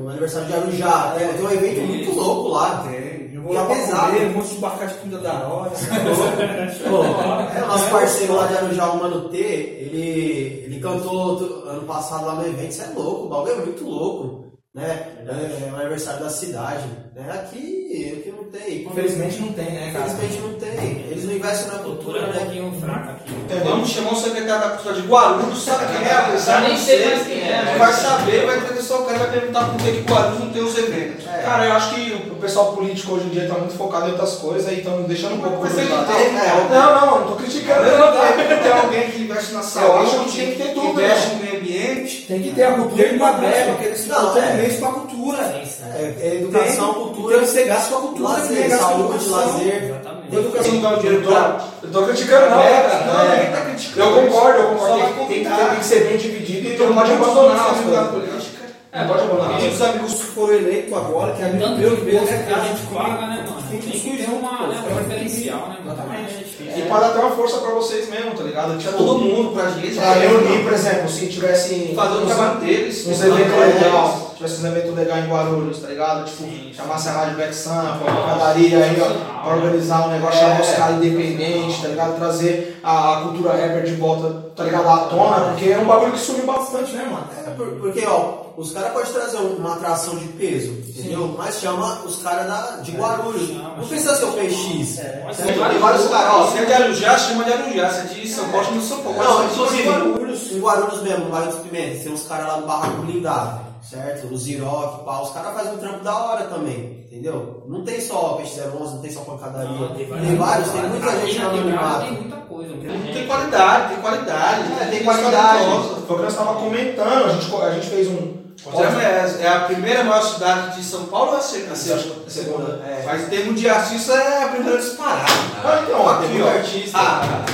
C: no, aniversário de Arujá, tem, tem um evento muito louco lá.
F: Tem. Eu vou
C: E
F: lá
C: é
F: pra
C: pesado.
F: comer, um monte de barca de comida da hora.
C: Pô, é nosso parceiro lá de Arujá, o Mano T, ele, ele cantou ano passado lá no evento, isso é louco, o bagulho é muito louco. Né? É, é o aniversário da cidade. Né? Aqui, aqui não tem.
F: Infelizmente não tem, né, cara?
C: Infelizmente não tem. Eles não investem na
E: Cultura
C: cultura,
E: é um
C: né?
E: pouquinho fraca aqui.
B: Vamos chamar o secretário da cultura de Guarulhos, sabe quem é? Apesar
E: nem
B: não
E: sei mais quem é,
B: Não
E: mas-
B: vai saber, vai entrevistar o cara e vai perguntar por que que Guarulhos não tem os eventos.
C: É.
A: Cara, eu acho que o pessoal político hoje em dia tá muito focado em outras coisas e estão deixando um pouco
B: Mas tem que
A: lado.
B: ter, né?
A: Não, não, não tô criticando, não, tá?
B: Tem que ter alguém que investe na saúde,
A: acho que tem que ter tudo, né?
B: investe no meio ambiente.
F: Tem que ter a cultura e uma verba, que eles
C: Não, é.
F: mês pra cultura.
C: É, é educação,
F: Tem-
C: cultura,
F: Tem que ser gasto com a cultura, tem que
C: lazer,
F: com a
C: saúde,
F: educação.
C: lazer.
E: Exatamente.
B: Tem educação não dá o dinheiro
A: Eu
B: pra.
A: tô, eu tô criticando, não,
B: É,
A: cara.
B: não, ninguém tá criticando.
A: Eu concordo, eu concordo. Tem, tem, que- tem que ser bem dividido e
B: Então
A: não pode abandonar as
B: a
A: coisas. É, pode abandonar.
F: Muitos amigos foram eleitos agora, que é amigo
E: Tanto
F: meu né,
E: que a gente paga, né, mano?
F: Tem que
E: ter uma, né, um referencial, né, mano?
F: Exatamente.
E: É.
A: E pode dar até uma força pra vocês mesmo, tá ligado?
B: Tinha
A: Tipo,
B: todo mundo pra gente.
A: Pra reunir, por exemplo, se tivesse
B: Fazer
A: uns-
B: trabalho deles.
A: uns eventos legais, tivesse uns eventos legais em Guarulhos, tá ligado? Tipo,
E: Sim.
A: chamasse a Rádio Black Sun, a padaria aí, ó, pra organizar um negócio,
B: É.
A: chamar os caras independentes, tá ligado? Trazer a, a cultura rapper de volta, tá ligado? À tona, porque é um bagulho que sumiu bastante, né, mano?
C: É, por- porque, ó, os caras podem trazer uma atração de peso, entendeu? Mas chama os caras da- de Guarulhos.
E: chama,
C: Não precisa ser o PX.
E: Mas
C: Certo?
E: tem
C: Tem vários caras, ó.
B: Se é de Arujá, chama de Arujá. Se é de São Paulo, chama de São Paulo.
C: Não,
B: Mas
C: inclusive,
B: Guarulhos.
C: em Guarulhos mesmo, no bairro dos Pimentas, tem uns caras lá no Barraco Blindado, certo? Os Ziroc, pá, os caras fazem um trampo da hora também, entendeu? Não tem só PX011, não tem só pancadaria.
E: Não,
C: tem, vários, tem muita
E: Aqui
C: gente
E: na
C: no anonimato.
E: Tem muita coisa. muita
B: Tem
E: gente.
B: qualidade, tem qualidade.
C: É, tem
B: Gente
C: qualidade.
A: Foi o que nós estávamos comentando, a gente, a gente fez um.
B: É, é a primeira maior cidade de São Paulo ou é a segunda?
A: A segunda.
B: segunda.
C: É.
B: Mas em termos de artista é a primeira disparada.
A: Ah, então,
B: Aqui,
A: tem
B: ó.
A: artista.
B: Ah,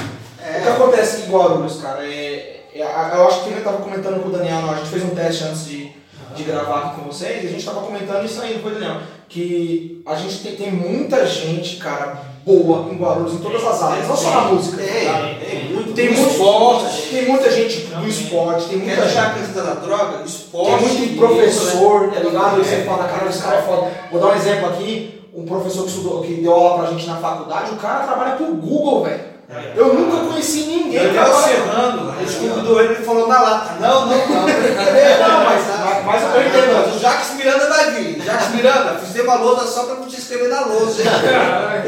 A: O que acontece em Guarulhos, cara, é, é- eu acho que eu tava comentando com o Daniel, a gente fez um teste antes de, de gravar aqui com vocês, e a gente tava comentando isso aí, não foi, Daniel? Que a gente tem, tem muita gente, cara, boa em Guarulhos, em todas as áreas, não só na música. ligado?
C: Tem, tem muito.
A: Tem
B: Do
A: muito
B: esporte.
A: tem muita gente do esporte, tem
B: Quer
A: muita
B: a
A: gente.
B: questão da droga? Esporte.
A: Tem muito professor,
B: né?
A: tá ligado? E
B: É.
A: você fala, cara, esse cara é foda. Vou dar um exemplo aqui, um professor que, estudou, que deu aula pra gente na faculdade, o cara trabalha pro Google, velho. Eu nunca conheci ninguém.
B: Ele
A: que
B: tava Serrano, a gente convidou ele, ele falou na lata. Não, não, não.
A: Não, mas, mas, eu tô entendendo.
B: O Jacques Miranda vai vir. Jacques Miranda, fizemos a lousa só pra te escrever na lousa, hein?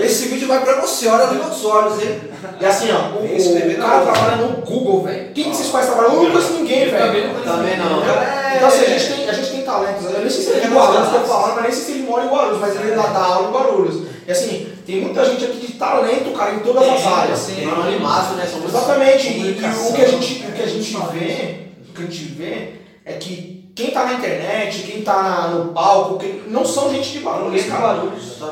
B: Esse vídeo vai pra você, olha nos meus olhos, hein?
A: E assim, ó, o, cara trabalha no Google, velho. Quem que vocês fazem trabalhar? Eu não conheço ninguém, velho.
C: Também não.
B: É.
A: Então assim, a gente tem, a gente tem talentos. Eu nem sei se ele é de Guarulhos, tô falando, mas nem sei se ele mora em Guarulhos, mas ele dá, dá aula em Guarulhos. E assim, tem muita gente aqui de talento, cara, em todas as áreas.
C: Tem anonimato, né?
A: Exatamente. E, o, que a gente, o que a gente vê, o que a gente vê é que quem tá na internet, quem tá na- no palco, quem, não são gente de Guarulhos, cara.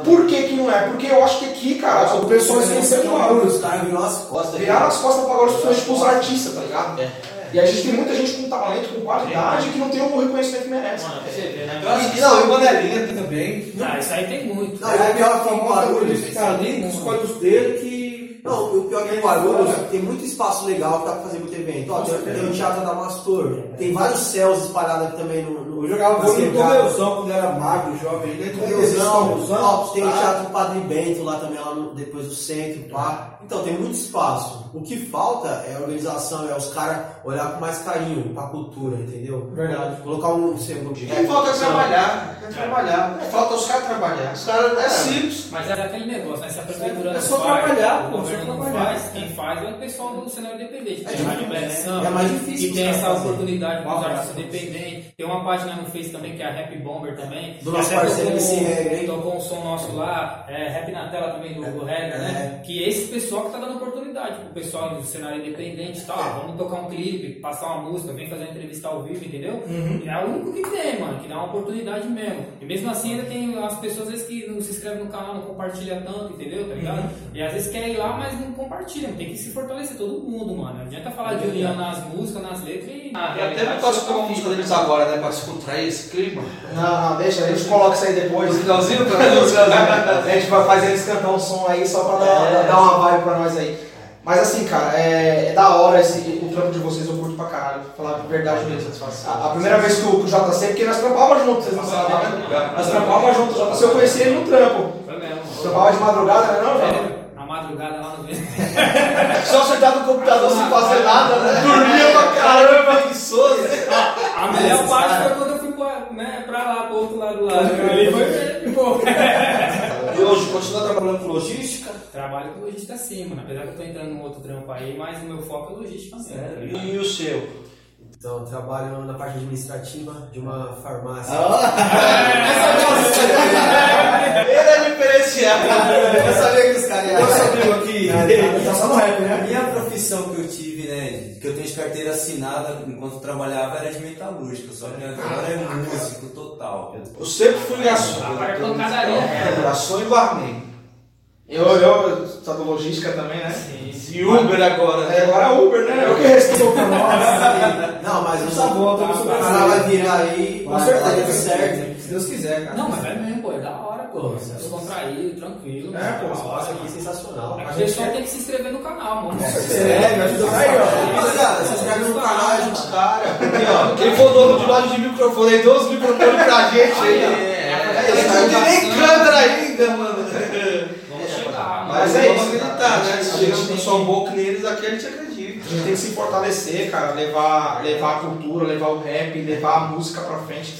A: Por que que não é? Porque eu acho que aqui, cara, o pessoal esqueceu de Guarulhos.
C: Os caras viram as costas.
A: Viraram as costas pra Guarulhos, principalmente pros artistas, tá ligado? E a gente tem muita gente com talento, com qualidade, que não tem o reconhecimento que merece.
E: Mano, você ver, né?
B: Eu acho que não, e o Manelinha
F: Também.
E: Ah, isso aí tem muito.
C: Não, e o pior é que em
F: famosa
C: Guarulhos.
F: que tá ali, com os códigos dele que.
C: Não, o pior é que em Guarulhos tem muito espaço legal que dá pra fazer muito evento. Ó, tem, tem o Teatro da Mastor, tem vários céus espalhados aqui também no. no
F: Eu jogava vôlei no. Tomeuzão quando era magro, jovem.
C: Tomeuzão, tem o
F: Ah,
C: Teatro Padre Bento lá também, lá no- depois do centro, pá. Então tem muito espaço. O que falta é a organização, é os caras olhar com mais carinho pra cultura, entendeu?
A: Verdade.
C: Colocar um segundo de
B: Quem falta é trabalhar, é trabalhar. Falta os caras trabalhar. Os caras é simples.
E: Mas é aquele negócio, né? Se a prefeitura
F: É só
E: faz,
F: trabalhar,
E: o
F: pô,
E: governo
F: só
E: não
F: trabalhar.
E: faz, quem faz é o pessoal do cenário independente.
C: É
E: Tem Rádio? Sun,
C: É mais difícil
E: que
C: os
E: tem essa
C: fazerem.
E: oportunidade para os artistas independentes. Tem uma página no Face também que é a Rap Bomber também.
C: Do nosso parceiro MC Regra, hein?
E: Tocou um som nosso lá, é, Rap na tela também do, do Regra, né? Que esse pessoal que tá dando oportunidade pro pessoal do cenário independente e tal. Ah, vamos tocar um clipe, passar uma música, vem fazer uma entrevista ao vivo, entendeu?
C: Uhum.
E: É o único que tem, mano, que dá uma oportunidade mesmo. E mesmo assim ainda tem as pessoas às vezes que não se inscrevem no canal, não compartilham tanto, entendeu? Tá ligado?
C: Uhum.
E: E às vezes querem ir lá, mas não compartilham. Tem que se fortalecer todo mundo, mano. Não adianta falar de união nas músicas, nas letras e. Na
B: E até
E: você
B: que uma
E: tá
B: música
E: vivo,
B: deles
E: né?
B: agora, né? Pra descontrair esse clima.
A: Não, não, deixa, a gente coloca isso aí depois.
B: Finalzinho pra
A: A gente vai fazer eles cantar um som aí só pra dar, dar uma vibe pra pra nós aí. Mas assim, cara, é, é da hora esse, o trampo de vocês, eu curto pra caralho. Falar de verdade mesmo. A, a primeira vez que o, JC, porque nós trampávamos juntos, vocês não sabem, né? Nós trampávamos juntos, Se JC eu conheci ele no trampo.
E: Foi mesmo.
A: Trampava de madrugada, né não, velho?
E: Na madrugada lá no meio.
B: Só sentar no computador sem fazer nada, né?
A: Dormia pra caramba,
B: preguiçoso.
E: A, a melhor parte foi quando eu fui pra, né, pra lá, pro outro lado lá. Né? Ali foi, pô.
C: E hoje,
B: continua trabalhando com logística?
E: Trabalho com logística sim, mano. Apesar que eu tô entrando num outro trampo aí, mas o meu foco é logística mesmo. tá ligado?
B: E o seu?
C: Então, eu trabalho na parte administrativa de uma farmácia.
B: Ele é diferenciado.
C: Eu sabia que os caras iam.
B: Amigo aqui.
F: Tá só no rap,
D: A
F: né?
D: minha profissão que eu tive, né, que eu tenho de carteira assinada enquanto eu trabalhava era de metalúrgica, só que agora é músico total.
B: Eu sempre fui garçom.
E: Agora é pancadaria.
B: É, Garçom e barman.
A: Eu, eu logística também, né?
E: Sim, sim.
B: E Uber agora.
A: É, agora é Uber, né? Eu que respondo pra nós.
C: Não, mas o
F: sou
C: cara vai virar aí, com
F: Vai,
C: certeza,
F: vai,
C: certo.
F: Se Deus quiser, cara.
E: Não, mas é mesmo, pô, é da hora, pô. Descontraído, tranquilo.
A: É, pô,
C: O
E: hora.
C: aqui é sensacional.
E: A pessoa tem que se inscrever no canal, mano.
F: É, me ajuda aí, ó.
C: Rapaziada, se inscreve no canal, a gente cara.
B: Aqui, ó. Quem for dono de loja de microfone, aí, dê uns microfones pra gente aí, ó.
C: É,
B: Ele não tem nem câmera ainda, mano.
A: Mas é isso,
B: acreditar, né?
A: A
B: Se
A: gente
B: a gente
A: tem
B: só um
A: que
B: neles, aqui a gente acredita.
A: A gente tem que se fortalecer, cara, levar, levar a cultura, levar o rap, levar a música pra frente.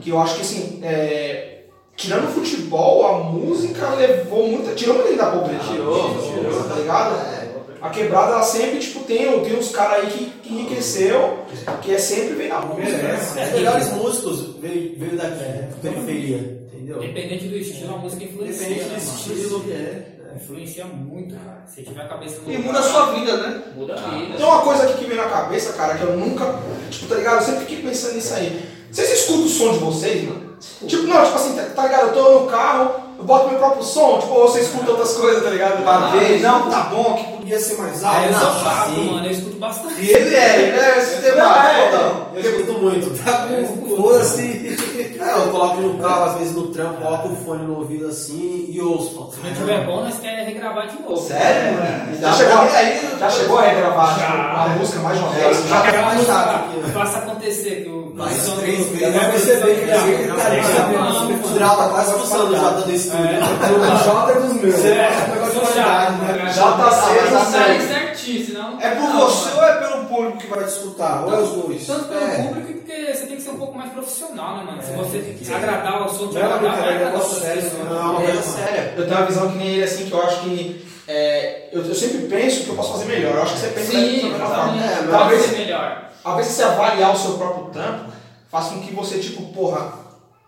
A: Que eu acho que assim, é, tirando o futebol, a música levou muita. Tirou gente da pobreza.
B: Tirou, tirou.
A: Tá ligado? A quebrada, ela sempre, tipo, tem, tem uns caras aí que, que enriqueceu, que é sempre vem na música. né?
C: Os melhores músicos veio, veio daqui, da periferia, entendeu?
E: Independente do estilo, a música influencia,
C: Independente
E: né,
C: do estilo que é.
E: Influencia muito, cara. Se tiver a cabeça no
B: E
E: lugar,
B: muda a sua vida, né?
E: Muda a vida.
A: Tem uma coisa aqui que vem na cabeça, cara, que eu nunca. Tipo, tá ligado? Eu sempre fiquei pensando nisso aí. Vocês escutam o som de vocês, mano? Tipo, não, tipo assim, tá, tá ligado? Eu tô no carro, eu boto meu próprio som, tipo, ou você escuta outras coisas, tá ligado?
B: Uma vez, não, tá bom, que podia ser mais
E: eu
B: alto.
E: sou
C: não,
E: chato,
C: sim.
E: mano. Eu escuto bastante.
B: E ele é, ele é sistemático. não.
C: Eu escuto muito.
B: Tá com foda-se.
C: É, eu coloco no carro, às vezes no trampo, coloco o fone no ouvido assim e ouço.
E: Se não tiver bom, nós queremos regravar de novo.
B: Sério, mano?
A: Já chegou,
B: aí,
A: já chegou a regravar tipo,
E: Já.
A: a música mais uma
C: É,
A: vez?
C: já
A: Já
C: né?
F: É é.
E: É,
F: qualidade,
E: chato,
F: né?
E: cara.
A: Já tá certo,
E: Tá
A: tá certo.
E: certinho, senão.
B: É por você ou é pelo público que vai te escutar? Ou é os dois?
E: Tanto pelo
C: É.
E: público porque você tem que ser um pouco mais profissional, né, mano? Se você
D: que-
E: agradar o de
F: Não é uma
E: vai
F: é negócio sério,
E: você?
C: Não, é coisa séria.
A: Eu tenho uma visão que nem ele, assim, que eu acho que. é, eu, eu sempre penso que eu posso fazer melhor. Eu acho que você pensa
E: Sim.
C: É,
E: Pode
A: talvez-
E: ser melhor.
A: Às vezes você avaliar o seu próprio trampo faz com que você, tipo, porra,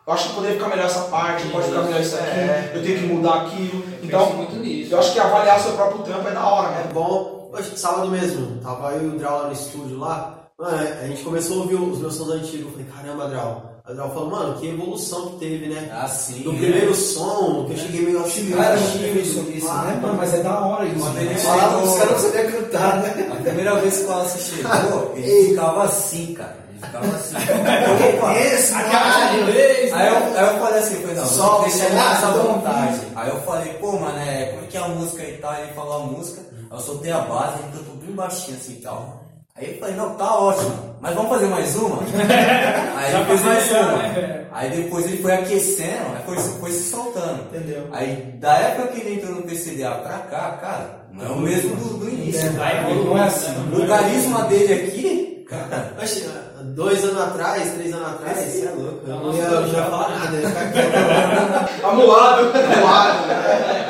A: eu acho que poderia ficar melhor essa parte, pode ficar melhor isso aqui,
C: É.
A: eu tenho que mudar aquilo.
E: Penso
A: Então,
E: muito nisso.
A: eu acho que avaliar o seu próprio trampo é da hora,
C: É
A: né?
C: bom. Hoje, sábado mesmo, tava eu e o Drau lá no estúdio lá. Mano, a gente começou a ouvir os meus sons antigos. Eu falei, caramba, Drau. A Drau falou, mano, que evolução que teve, né?
D: Ah, sim.
C: Do
D: é.
C: primeiro som, que eu cheguei meio assim,
F: Cara, eu isso, isso, né? Mano, mas é da hora isso.
D: Uma vez
F: né?
D: ele
F: Falava
D: chegou-
F: dos caras não sabia cantar, né?
D: A primeira vez que o Wallace chegou, ele ficava assim, cara. Ele ficava assim. Opa.
F: Esse,
E: Aquela vez,
D: Aí eu, aí eu falei assim, foi não,
F: Só
D: vou deixar ele
F: um
D: vontade. Aí eu falei, pô, mano, é, como é que é a música e tal? Ele falou a música, aí eu soltei a base, ele cantou bem baixinho assim e tal. Aí eu falei, não, tá ótimo, mas vamos fazer mais uma? Aí fez mais uma. Aí depois ele foi aquecendo, aí foi, foi se soltando.
F: Entendeu?
D: Aí da época que ele entrou no PCDA pra cá, cara, não é o mesmo do, do início.
E: Vai
F: Não
E: evoluindo,
F: é assim.
E: né?
D: O carisma dele aqui, cara,
C: Oxe, dois anos atrás, três anos atrás, você é louco. Eu não ia, falar nada, ia ficar quieto.
A: Amulado.
C: Voado, né?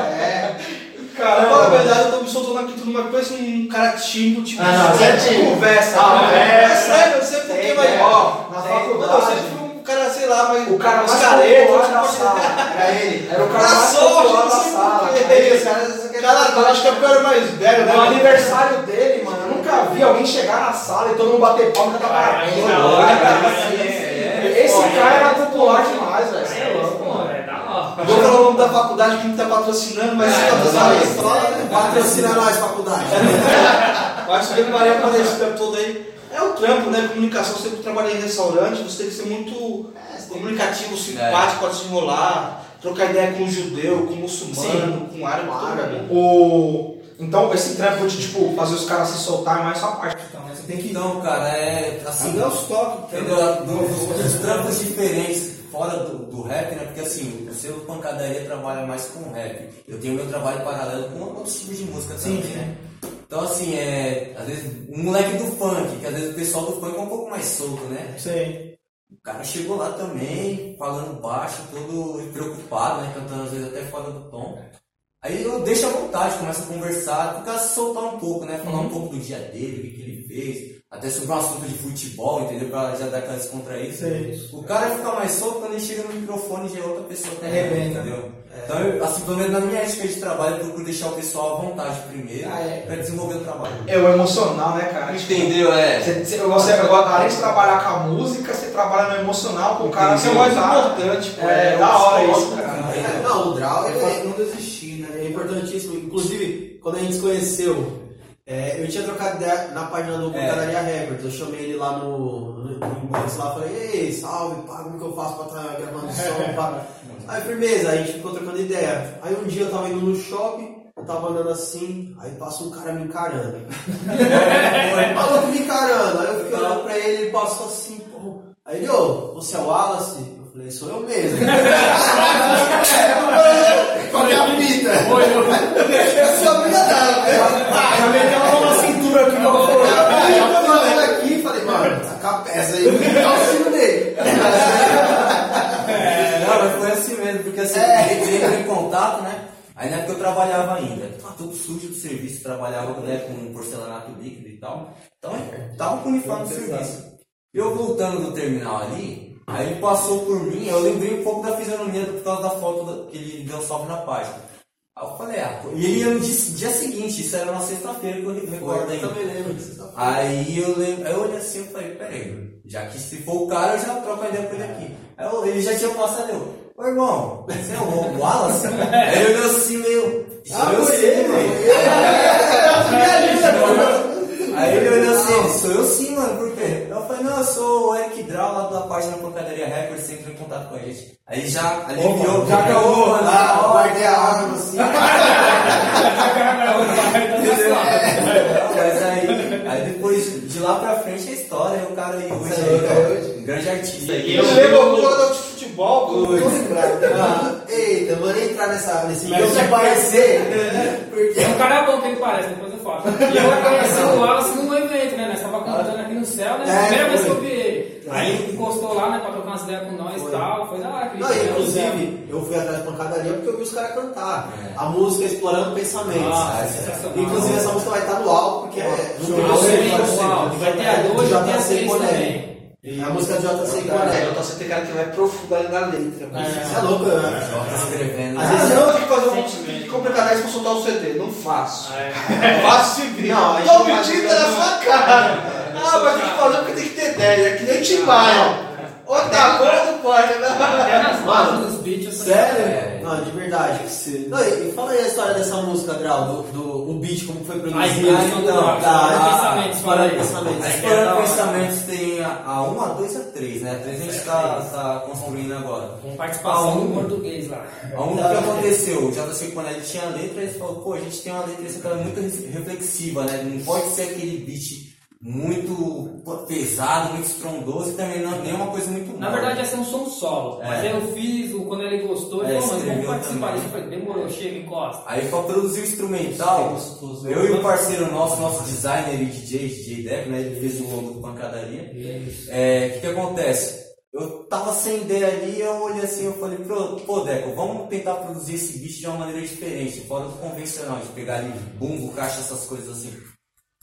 B: Fala a verdade, eu tô me soltando aqui tudo, mas parece um cara tímido, tipo.
A: Ah, não, certinho.
B: Conversa.
A: Ah,
B: é,
A: é.
B: sério, eu sei porque, mas.
A: né?
B: Ó,
A: Na faculdade.
B: Eu sempre fui um cara, sei lá, mas.
A: O cara mais
B: careta,
A: popular da
B: tipo,
A: sala. Era ele. Era o cara mais popular da sala. Aí, os caras-
B: Cara, eu acho que é porque eu era mais velho, né?
A: No aniversário dele, mano, eu nunca vi alguém chegar na sala e todo mundo bater palma e cantar parabéns.
E: hora,
A: Cara,
E: cara.
A: assim,
E: É,
A: Esse cara
E: né?
A: era popular demais, velho. Você é
E: É,
A: louco,
E: pô,
A: mano.
E: é da hora.
B: Vou falar o nome da faculdade que não tá patrocinando, mas se patrocinar
C: Mas,
B: isso, fala, né?
C: Patrocina nós, faculdade.
B: Acho que ele Maria fazer esse tempo todo aí. É o trampo, né? Comunicação, você sempre trabalha em restaurante, você tem que ser muito comunicativo, simpático, pode se enrolar, trocar ideia com um judeu, com um muçulmano, com um árabe, com.
A: O... Então, esse trampo de, tipo, fazer os caras se soltar é mais sua parte. Então, né? Você tem que...
D: Então, cara, é assim.
F: Dá os toques.
D: Entendeu? Dos trampos diferentes fora do, do rap, né? Porque assim, o seu pancadaria trabalha mais com rap. Eu tenho meu trabalho paralelo com outros tipos de música também, né? Então assim, é. Às vezes, um moleque do funk, que às vezes o pessoal do funk é um pouco mais solto, né?
A: Sei.
D: O cara chegou lá também, falando baixo, todo preocupado, né? Cantando às vezes até fora do tom. Aí eu deixo à vontade, começo a conversar, se soltar um pouco, né? Falar um pouco do dia dele, o que, que ele fez, até sobre um assunto de futebol, entendeu? Pra já dar aquela descontraída. O cara fica mais solto quando ele chega no microfone já é outra pessoa que
F: Arrebenta.
D: entendeu? Então, eu, assim, pelo menos na minha ética de trabalho, eu procuro deixar o pessoal à vontade primeiro,
F: Ah, é.
D: pra desenvolver o trabalho.
A: É o emocional, né, cara?
B: Entendeu? É.
A: Você, você, você, além de trabalhar com a música, você trabalha no emocional com o cara.
B: Isso é o mais importante, pô.
A: É,
B: o
A: da hora isso, cara.
C: É, Não, o Draw
F: É
C: é,
F: não desistir, né?
C: é importantíssimo. Inclusive, quando a gente se conheceu, é, eu tinha trocado ideia na página do Pancadaria Records. Eu chamei ele lá no, inbox lá, falei, ei, salve, pá, como que eu faço pra estar gravando som, pá. Aí, firmeza, aí a gente ficou trocando ideia. Aí um dia eu tava indo no shopping, eu tava andando assim, aí passa um cara me encarando. Aí, Maluco me encarando. Aí eu fiquei olhando pra ele, ele passou assim, pô. Aí ele, ô, você é o Wallace? Eu falei, sou eu mesmo.
B: É a fita?
C: Eu sou obrigadão,
F: Já meteu a mão na cintura aqui, eu falar.
C: Aí eu falando aqui e falei, mano, tá com a peça aí, dá o sino dele.
D: É, não, mas foi assim mesmo, porque assim, ele entrou em contato, né? Aí na época eu trabalhava ainda, tava todo sujo do serviço, trabalhava né, com porcelanato líquido e tal. Então eu tava com o uniforme do serviço. E eu voltando do terminal ali, aí ele passou por mim, eu lembrei um pouco da fisionomia por causa da foto que ele deu salve na página. Aí eu falei, ah, pô, e ele ia no dia, dia seguinte, isso era na sexta-feira que eu recordo ainda.
C: também lembro.
D: Aí eu lembro, aí eu olhei assim e falei, peraí, já que se for o cara, eu já troco a ideia com ele aqui. Aí eu- ele já tinha passado, eu, ô irmão, você é o Wallace? aí ele olhou assim, meio,
C: Ah,
D: eu
C: foi
D: sei,
C: ele,
D: mano. Aí ele olhou assim, sou eu sim, mano, por quê? Eu falei, não, eu sou o Eric Drau, lá da página Pancadaria Records, você entrou em contato com a gente. Aí já aliviou,
F: já acabou,
D: mano.
C: Ah, eu guardei a arma assim.
D: Mas aí, aí depois, de lá pra frente, é história, o cara aí hoje,
C: é é
D: um grande artista.
E: E
B: Eu
E: eu-
B: lembro futebol, pô.
C: Tô lembrado. Ah, Eita, eu vou nem entrar nessa, nesse
E: Mas
C: meio
E: você
C: de parecer. Porque.
E: É um cara bom que ele parece, depois eu falo. E eu conheci o Wallace num evento, né? Nós tava cantando aqui no céu, né?
C: É,
E: Primeira vez que eu vi ele. Aí ele encostou lá, né, pra trocar umas ideias com nós e tal. Foi da hora,
C: Não, e, inclusive, eu fui atrás da pancadaria porque eu vi os caras cantar.
D: É.
C: A música Explorando Pensamentos.
E: Nossa,
C: É. Inclusive, essa música vai estar no álbum, porque é.
E: Ah,
C: você
E: sim,
C: vai
E: vai ter a dois, vai ter a
C: JC
E: três
C: Coné.
E: também.
C: É a música de JC
B: Cara, sendo tem cara que vai profundo ali na letra.
C: Você é louco, né?
D: Tá escrevendo.
C: Às
B: Ah,
C: vezes
B: não, eu tenho que fazer um completar 10 pra soltar o CD. Não faço. Faço se vir.
C: Não, a gente
B: Tô na
C: não.
B: sua cara. Ah, mas tem que fazer porque tem que ter ideia. É que nem Timbaia. Ou tá bom ou não pode, né?
C: Mano, Sério?
D: É.
C: Não, de verdade. Não, e, e fala aí a história dessa música, Grau, do, do o beat, como foi produzido.
E: inspiração do
C: Não,
E: Grau,
C: tá, ah,
E: Pensamentos, aí.
C: Pensamentos.
E: É
D: Explorando
E: da hora.
D: Pensamentos tem a, a 1, a 2 a 3, né? A 3 a gente tá, tá construindo agora.
E: Com participação
D: um.
E: do português lá.
D: A um, o que aconteceu? O JC, quando ele tinha a letra, ele falou, pô, a gente tem uma letra essa cara muito reflexiva, né? Não pode ser aquele beat muito pesado, muito estrondoso e também não, nem uma coisa muito
E: Na
D: boa.
E: verdade, ia ser um som solo.
D: É.
E: Mas aí eu fiz, o- quando ele gostou, ele
D: É,
E: falou, mas vamos participar disso. Eu falei, demorou, chega, encosta.
D: Aí pra produzir o instrumental, eu e o parceiro nosso, nosso designer e DJ, DJ Deco, né? Ele fez o logo do Pancadaria. É, o que, que acontece? Eu tava sem ideia ali, eu olhei assim, eu falei, pô, pô Deco, vamos tentar produzir esse bicho de uma maneira diferente, fora do convencional, de pegar ali bumbo, caixa, essas coisas assim.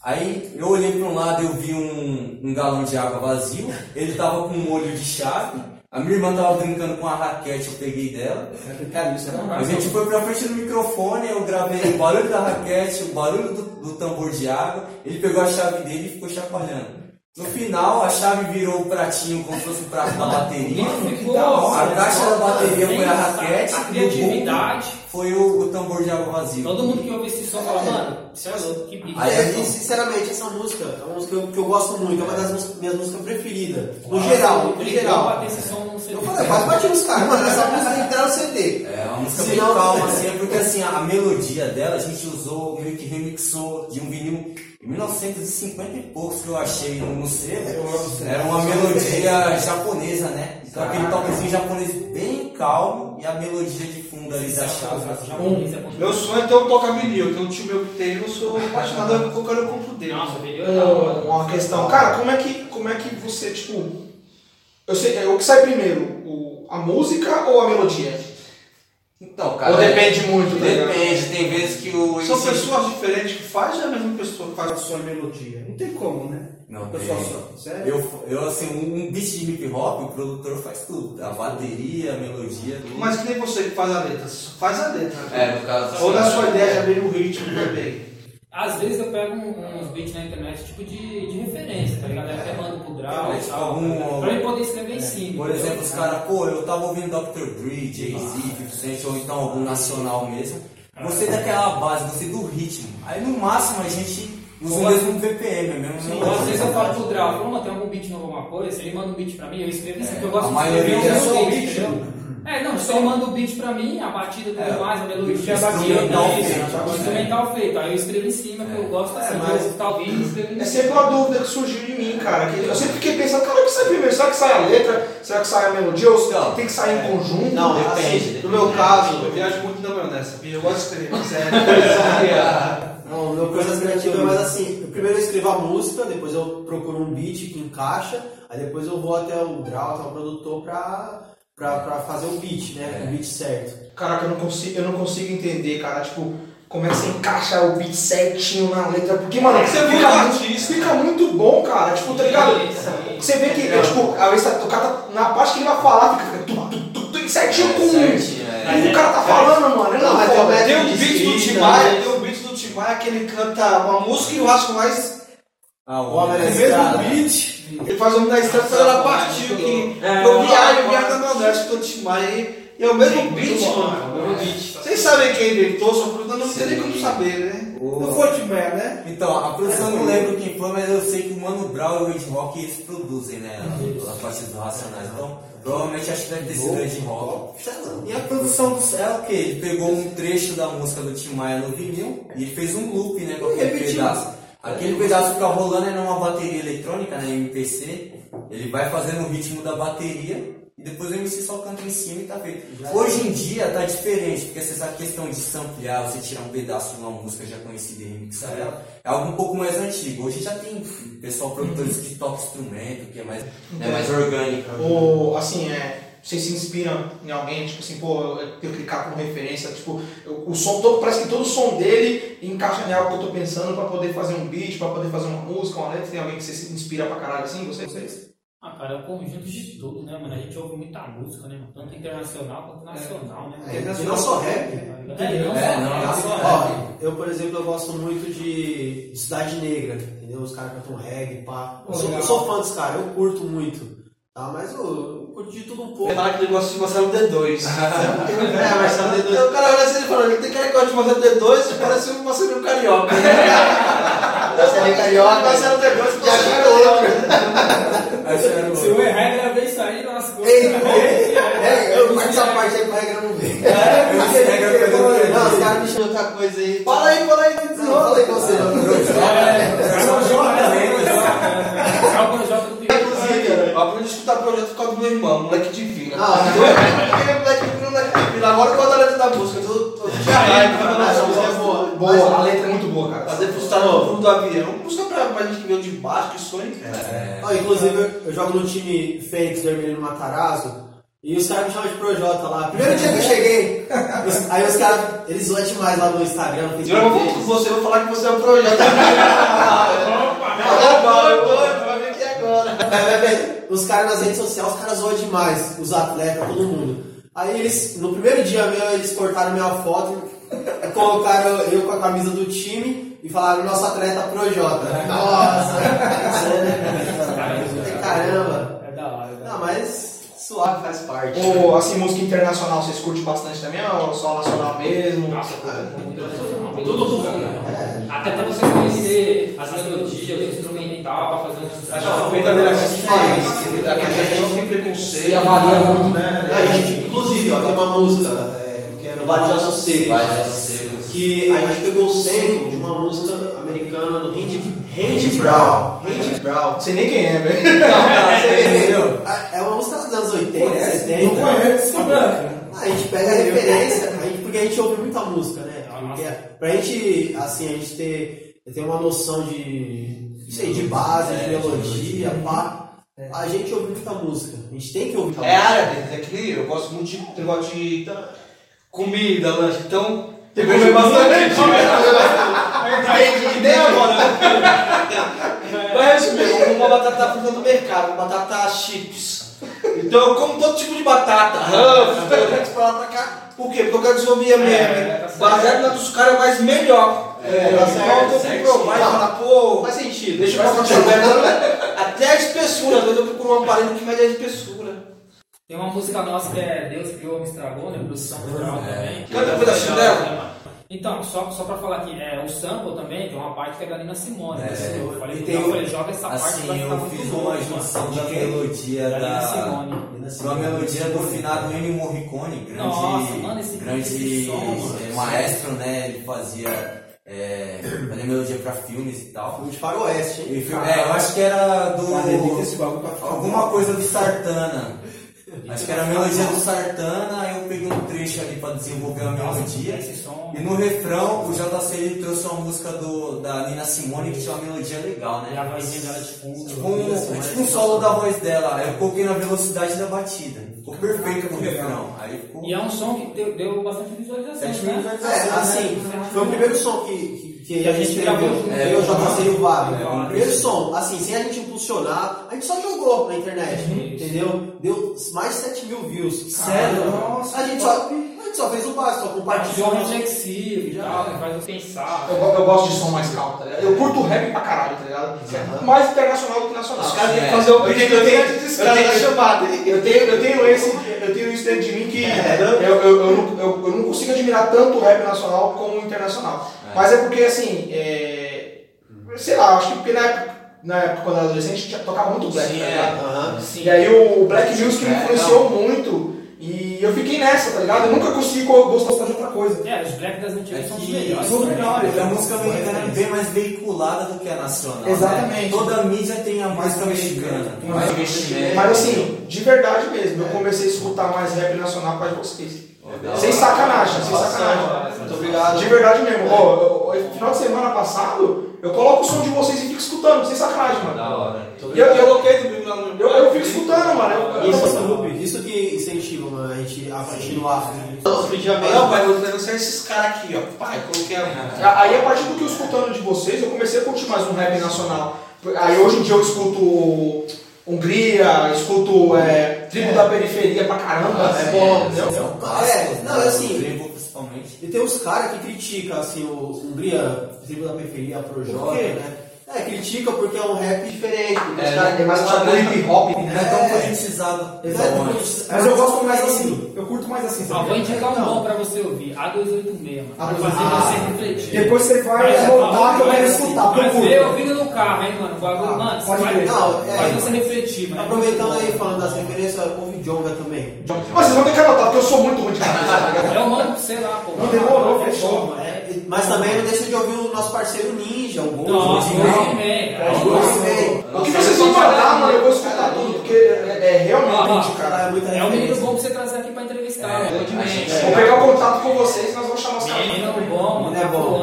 D: Aí eu olhei para um lado eu vi um, um galão de água vazio, ele tava com um olho de chave, a minha irmã tava brincando com a raquete, eu peguei dela.
F: Cara, isso é
D: A gente foi pra frente do microfone, eu gravei o barulho da raquete, o barulho do, do tambor de água, ele pegou a chave dele e ficou chacoalhando. No final, a chave virou o pratinho como se fosse o prato da bateria.
E: Ficou,
D: A caixa da bateria foi a raquete,
E: A criatividade.
D: Foi o, o tambor de água vazio.
E: Todo mundo que ouve esse som fala, mano, isso é louco, que beat.
C: Aí, e, sinceramente, essa música é uma música que eu, que eu gosto muito, é uma das músicas- minhas músicas preferidas. No geral, no geral.
E: esse som no CD.
C: Eu falei, quase bati nos caras, mano, essa música tem que entrar no CD.
D: É uma música bem calma, assim, é porque assim, a melodia dela a gente usou, meio que remixou de um vinil em 1950 e poucos que eu achei no selo. Era uma melodia japonesa, né? Então aquele toquezinho japonês bem calmo e a melodia de fundo ali da chave.
E: Japonês é.
B: Meu sonho é ter um toca vinil. Tem um tio meu que tem, eu sou apaixonado, colocar o compro dele.
E: Nossa, vídeo é hora.
A: uma questão. Cara, como é que, como é que você, tipo. Eu sei, é, o que sai primeiro? O, a música ou a melodia?
D: Então, cara.
A: Ou depende muito, tá ligado?
D: Depende, tem vezes que o.
B: São
D: MC
B: pessoas diferentes que fazem é a mesma pessoa que faz a sua melodia? Não tem como, né?
D: Não,
B: Pessoal
D: tem.
B: só. Sério?
D: Eu, eu, assim, um, um beat de hip hop, o produtor faz tudo. A bateria, a melodia, tudo.
B: Mas que nem você que faz a letra. Faz a letra.
D: É, no caso.
B: Ou na sua ideia já veio o ritmo também.
E: Às vezes eu pego uns beats na internet, tipo de, de referência, tá ligado? Eu até mando pro Draw
D: É,
E: e
D: tipo,
E: tal.
D: algum-
E: Pra ele poder escrever em cima.
D: Por exemplo, os caras, pô, eu tava ouvindo Dr. Dre, Jay-Z, 50 Cent, ou então algum nacional mesmo. Gostei daquela base, gostei do ritmo. Aí no máximo a gente usa o mesmo BPM, mesmo.
E: Sim, ou às vezes eu falo pro Draw, mano, tem algum beat novo, alguma coisa? Ele manda um beat pra mim, eu escrevo isso, porque eu gosto
D: a
E: de
D: maioria
E: escrever
D: é
E: um
D: só
E: beat? É, não, ele manda o beat pra mim, a batida tudo
D: É,
E: mais, a melodia, a batida, o instrumental feito. Aí eu escrevo em cima, que eu gosto assim,
B: mas-
E: eu talvez escrevo em
A: É sempre uma dúvida que surgiu em mim, cara. Que eu sempre fiquei pensando, cara, o que sai primeiro? Será que sai a letra? Será que sai a melodia? Ou
D: Não.
A: tem que sair em conjunto?
C: Não,
B: Assim,
C: depende.
B: no meu caso, eu viajo muito na maionese? Eu gosto de escrever, sério.
C: Não, meu processo criativo é mais assim. Eu primeiro eu escrevo a música, depois eu procuro um beat que encaixa, aí depois eu vou até o draw, até o produtor pra, pra, pra fazer o beat, né? O beat certo.
A: Caraca, eu não consigo, eu não consigo entender, cara. Tipo, como é que você encaixa o beat certinho na letra? Porque, mano,
B: Você é
A: fica,
B: muito artista.
A: fica muito bom, cara. Tipo, tá ligado? Você vê que, é, tipo, vezes tá- o cara tá, na parte que ele vai falar, fica tu, tu, tu, tu, certinho com
D: é.
A: o que o cara tá falando, mano. É
C: Não, mas tem
B: um beat do
C: escrita,
B: Timaya,
C: né?
B: tem um beat do Timaya que ele canta uma música e eu acho mais
D: Ah,
C: O homem
B: o
C: é
B: mesmo
C: cara.
B: beat. Ele faz o nome da estrada quando ela partiu, que
C: É,
B: eu viajo, eu
C: é.
B: viajo na maionese com o Timaya e e é o mesmo beat, mano. Vocês sabem quem inventou, só que não tem nem como saber, né?
D: O-
B: Não foi o Timaya, né?
D: Então, a produção eu não lembro quem foi, mas eu sei que o Mano Brown e o Ed Rock eles produzem, né? A partir dos Racionais. Então, provavelmente acho que deve ter sido o Ed Rock. E a produção do céu é o quê? Ele pegou um trecho da música do Tim Maia no vinil e ele fez um loop, né? Com aquele
C: Repetiu.
D: pedaço. Aquele pedaço fica rolando é numa bateria eletrônica, né? MPC. Ele vai fazendo o ritmo da bateria e depois o MC só canta em cima e tá feito. Hoje em dia tá diferente, porque essa questão de samplear, você tirar um pedaço de uma música já conhecida e remixar ela, é algo um pouco mais antigo. Hoje já tem pessoal produtores que toca instrumento, que é mais, é mais orgânico.
A: Ou, assim, é, vocês se inspiram em alguém, tipo assim, pô, eu tenho que clicar como referência, tipo, eu- o som todo, parece que todo o som dele encaixa em algo que eu tô pensando pra poder fazer um beat, pra poder fazer uma música, uma letra, tem alguém que você se inspira pra caralho assim, vocês? vocês?
E: Ah, cara, é um conjunto de tudo, né, mano? A gente ouve muita música, né? mano? Tanto internacional quanto nacional, né?
C: É, e não só rap.
E: É, não
D: É,
E: só
D: não,
E: rap.
D: não só
C: Ó, eu, por exemplo, eu gosto muito de Cidade Negra, entendeu? Os caras cantam reggae, pá. Eu sou, eu sou fã dos caras, eu curto muito. Tá? Mas eu, eu de tudo um pouco.
B: Ele fala que ele gosta de Marcelo D2.
C: É, Marcelo D2.
B: Aí o cara olha assim e fala, ele tem cara que gosta de Marcelo D2 e parece um Marcelinho Carioca.
C: Marcelo é carioca.
B: Marcelo D2
C: Já
B: Marcelo
C: achei outro.
D: Que
E: Se
D: o-
E: o errar gravei isso aí, lascou.
C: Ei, É, eu corto essa parte aí pra regra não ver. Não, os caras me chamam outra coisa aí.
B: Fala projeto por causa do meu irmão, moleque de vila.
C: Ah,
B: Aquele moleque de vila, moleque de vila. Agora eu gosto da letra da música, eu tô, de raiva.
C: Ah, essa música é boa.
A: Boa, a letra é muito boa, cara.
B: Fazer frustrar no fundo do avião. Música pra, pra gente que veio de baixo, que sonha.
D: É.
C: Ó, inclusive, eu- eu jogo no time Fênix Vermelho no Matarazzo e os caras me chamam de Projota lá. Primeiro dia que eu cheguei, os- aí os caras, eles zoam demais lá no Instagram, no Facebook.
B: eu vou com você, eu vou falar que você é um projeto.
C: Opa,
B: eu vou,
C: Os caras nas redes sociais, os caras zoam demais, os atletas, todo mundo. Aí eles, no primeiro dia meu, eles cortaram minha foto colocaram eu com a camisa do time e falaram nosso atleta Projota. Nossa! Caramba!
E: É da hora, é da
C: Não,
E: hora.
C: mas suave faz parte.
A: Ou, assim, música internacional, vocês curtem bastante também, ou só nacional mesmo?
E: Nossa, nacional. Tudo bom, né? Até pra você conhecer as melodias, o instrumental, pra fazer um
B: Acho. Aqui a gente tem preconceito.
A: E avalia muito, né?
C: A gente, inclusive, ó, tem uma música é, que é no Vale de
D: Vai, já sei.
C: que a gente pegou o sample de uma música americana do Randy, Randy Brown. Randy Brown.
A: Não sei nem quem é, velho.
D: Entendeu?
C: É uma música dos anos 80,
D: Conhece?
C: 70.
F: Não conheço.
C: A gente pega a referência, a gente, porque a gente ouve muita música, né?
E: Nossa.
C: Porque, pra gente, assim, a gente ter, ter uma noção de, sei, de base, de melodia, pá. A gente ouve muita música. A gente tem que ouvir muita
B: É
C: música.
B: área deles, é que eu gosto muito de negócio de comida, lanche. Então,
A: Tem que comer bastante.
B: Entendi, nem agora. Mas resumir, eu como uma batata frita no mercado, uma batata chips. Então eu como todo tipo de batata, Doritos pra lá pra cá. Por quê? Porque eu quero desenvolver a minha.
E: É, tá
B: baseado na dos caras mais melhor.
A: É,
B: então
A: tá certo,
B: eu tô
A: certo.
B: provar e falar, pô,
C: Faz sentido.
B: deixa eu passar. Até a espessura, às vezes eu procuro um aparelho que mede a espessura.
E: Tem uma música nossa que é Deus criou, me estragou, né? Produção cultural também.
B: Canta um pedacinho dela.
E: Então, só, só pra falar aqui, é, o sample também tem uma parte que é da Nina Simone.
D: É,
E: né? eu falei, então, eu falei, joga essa parte
D: Assim,
E: ficar
D: eu fiz uma
E: mano.
D: junção da melodia
E: Da Nina
D: da.
E: Simone.
D: Uma melodia do finado Ennio Morricone, grande,
E: Nossa, mano, esse-
D: grande
E: esse som, mano.
D: eh, maestro, né? Ele fazia, é, fazia melodia pra filmes e tal.
C: De faroeste, hein?
D: E filme- é, eu acho que era do.
F: Cara, esse bagulho pra
D: alguma coisa do Sartana. Acho que era a melodia do Sartana, aí eu peguei um trecho ali pra desenvolver a melodia. E no refrão, o JC ele trouxe uma música do, da Nina Simone que tinha uma melodia legal,
E: E a
D: né?
E: vozinha dela de fundo.
D: Tipo um, tipo um solo da voz dela. Aí eu coloquei na velocidade da batida. Ficou perfeito no refrão. Aí ficou.
E: E é um som que deu, deu bastante visualização, né?
D: visualizações.
C: É, assim, foi o primeiro som que, que, que
E: a gente gravou.
C: É, eu, JC e o Varo.
E: É,
C: o primeiro som, assim, sem a gente impulsionar, a gente só jogou na internet,
E: Isso.
C: entendeu? Deu mais de 7 mil views.
D: Sério?
C: Nossa, a gente só, a gente só fez o básico, só compartilhou.
E: reflexivo e tal, que faz você pensar.
A: Eu, eu gosto de som mais calmo, tá ligado? Eu curto rap pra caralho, tá ligado? Mais internacional do que nacional.
B: Os caras têm que
D: É.
B: fazer o
A: Eu tenho-
B: vídeo
A: eu tenho- eu tenho-
B: da chamada.
A: Eu tenho, eu tenho esse, eu tenho isso dentro de mim que eu, eu, eu, não, eu, eu não consigo admirar tanto o rap nacional como o internacional. Mas é porque assim, é, sei lá, acho que porque na época, na época quando eu era adolescente a gente tocava muito black,
B: Sim,
A: tá
B: é.
A: ligado?
C: Aham.
A: E aí o Black Music me
D: É,
A: influenciou muito e eu fiquei nessa, tá ligado? Eu nunca consegui go- gostar de outra coisa.
E: É, os black das
D: É
E: antigas são os
D: que
E: melhores.
A: São os
E: né?
A: melhores.
D: a música americana é bem mais veiculada do que a nacional.
A: Exatamente.
D: Né? Toda a mídia tem a música mexicana. Mais investimento.
A: Mas assim, de verdade mesmo, eu comecei a escutar mais rap nacional por causa de vocês. Sem sacanagem, sem sacanagem.
B: Muito obrigado.
A: De verdade mesmo. Ó, eu- final de semana passado, eu coloco o som de vocês e fico escutando, sem sacanagem, mano.
D: Da hora.
A: E eu, eu,
B: coloquei domingo lá no
A: eu, eu fico escutando, mano. Eu, eu,
C: Isso, isso que incentiva mano, a gente a continuar.
B: Não, pai, eu não sei esses caras aqui, ó. Pai, coloquei a.
A: Aí a partir do que eu escutando de vocês, eu comecei a curtir mais um rap nacional. Aí hoje em dia eu escuto Hungria, escuto é, Tribo da Periferia pra caramba, é bom, entendeu?
C: É,
D: clássicos,
C: não,
D: né?
C: assim-
D: O Trevo, principalmente.
C: E tem uns caras que criticam assim, o Hungria, tribo da periferia, Projota,
B: Por quê?
C: né? É, critica porque é um rap diferente, porque
B: É,
C: os caras
A: É mais puxado pro hip hop, né?
D: Não é tão politizado.
C: Exato.
D: igual
A: Mas eu gosto mais assim, eu curto mais assim.
E: Ó,
A: sabe?
E: vou indicar um bom pra você ouvir, A286, mano. Pra
A: A286.
E: fazer você refletir.
F: Depois você vai anotar que eu quero escutar,
E: Mas
F: procura.
E: vê ouvindo no carro, hein, mano.
F: Ah,
E: mano,
C: é.
E: faz você refletir, mano.
C: Aproveitando aí, falando das referências, ouve Jonga também.
A: Mas vocês vão ter que anotar, porque eu sou muito ruim de cabeça, tá ligado?
E: Eu mando, sei lá, pô.
A: Não demorou,
E: É
A: fechou.
E: mano. É-
C: Mas também não deixa de ouvir o nosso parceiro Ninja, o Gold.
E: Nossa,
C: o Gold. O
A: que vocês vão mandar, mano, eu vou escutar tudo, porque é, é realmente,
E: Ah,
A: cara.
C: É muita
E: É um menino bom pra você trazer aqui pra entrevistar,
D: É.
E: Exatamente.
A: Vou pegar o contato com vocês, nós vamos chamar os caras.
E: Menino bom, mano,
C: É bom.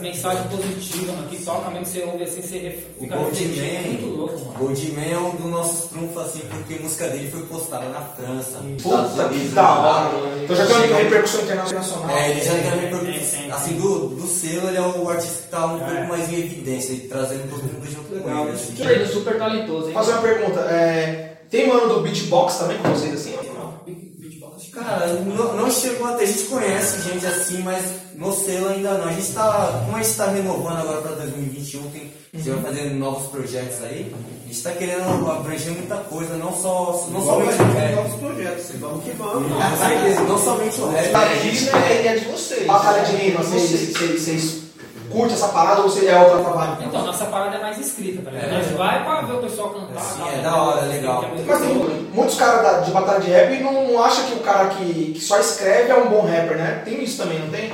E: As mensagens positivas, mano, que toca mesmo, você ouve assim, você
D: O
E: fica refletindo, é muito
D: Goldman,
E: louco, mano.
D: Goldman é um dos nossos trunfos, assim, porque a música dele foi postada na França.
A: Puta que da hora. Então já tem uma repercussão internacional.
D: É, ele já tem a
E: Tem,
D: repercussão. Assim, do, do selo, ele é o artista que tá um pouco mais em evidência, trazendo todo mundo junto com ele. Assim.
E: Ele é super talentoso, hein?
A: Fazer uma pergunta, é, tem mano do beatbox também com vocês assim?
D: Cara, não, não chegou até, a gente conhece gente assim, mas no selo ainda não. A gente tá, como a gente tá renovando agora pra 2021, tem, a gente vai fazer novos projetos aí, a gente tá querendo abranger muita coisa, não só, não somente o rap.
B: novos projetos.
C: Vamos que vamos.
D: Certeza, não somente o rap.
B: Aqui né, é de vocês.
A: Batalha de rima, vocês, vocês, curtem essa parada ou você é outra trabalho?
E: Então, nossa parada é mais escrita, tá ligado?
D: É.
E: Nós vai pra ver o pessoal cantar.
D: Sim, é
E: né?
D: da hora, legal.
E: É
A: Mas tem muitos caras de batalha de rap não, não acham que o cara que, que só escreve é um bom rapper, né? Tem isso também, não tem?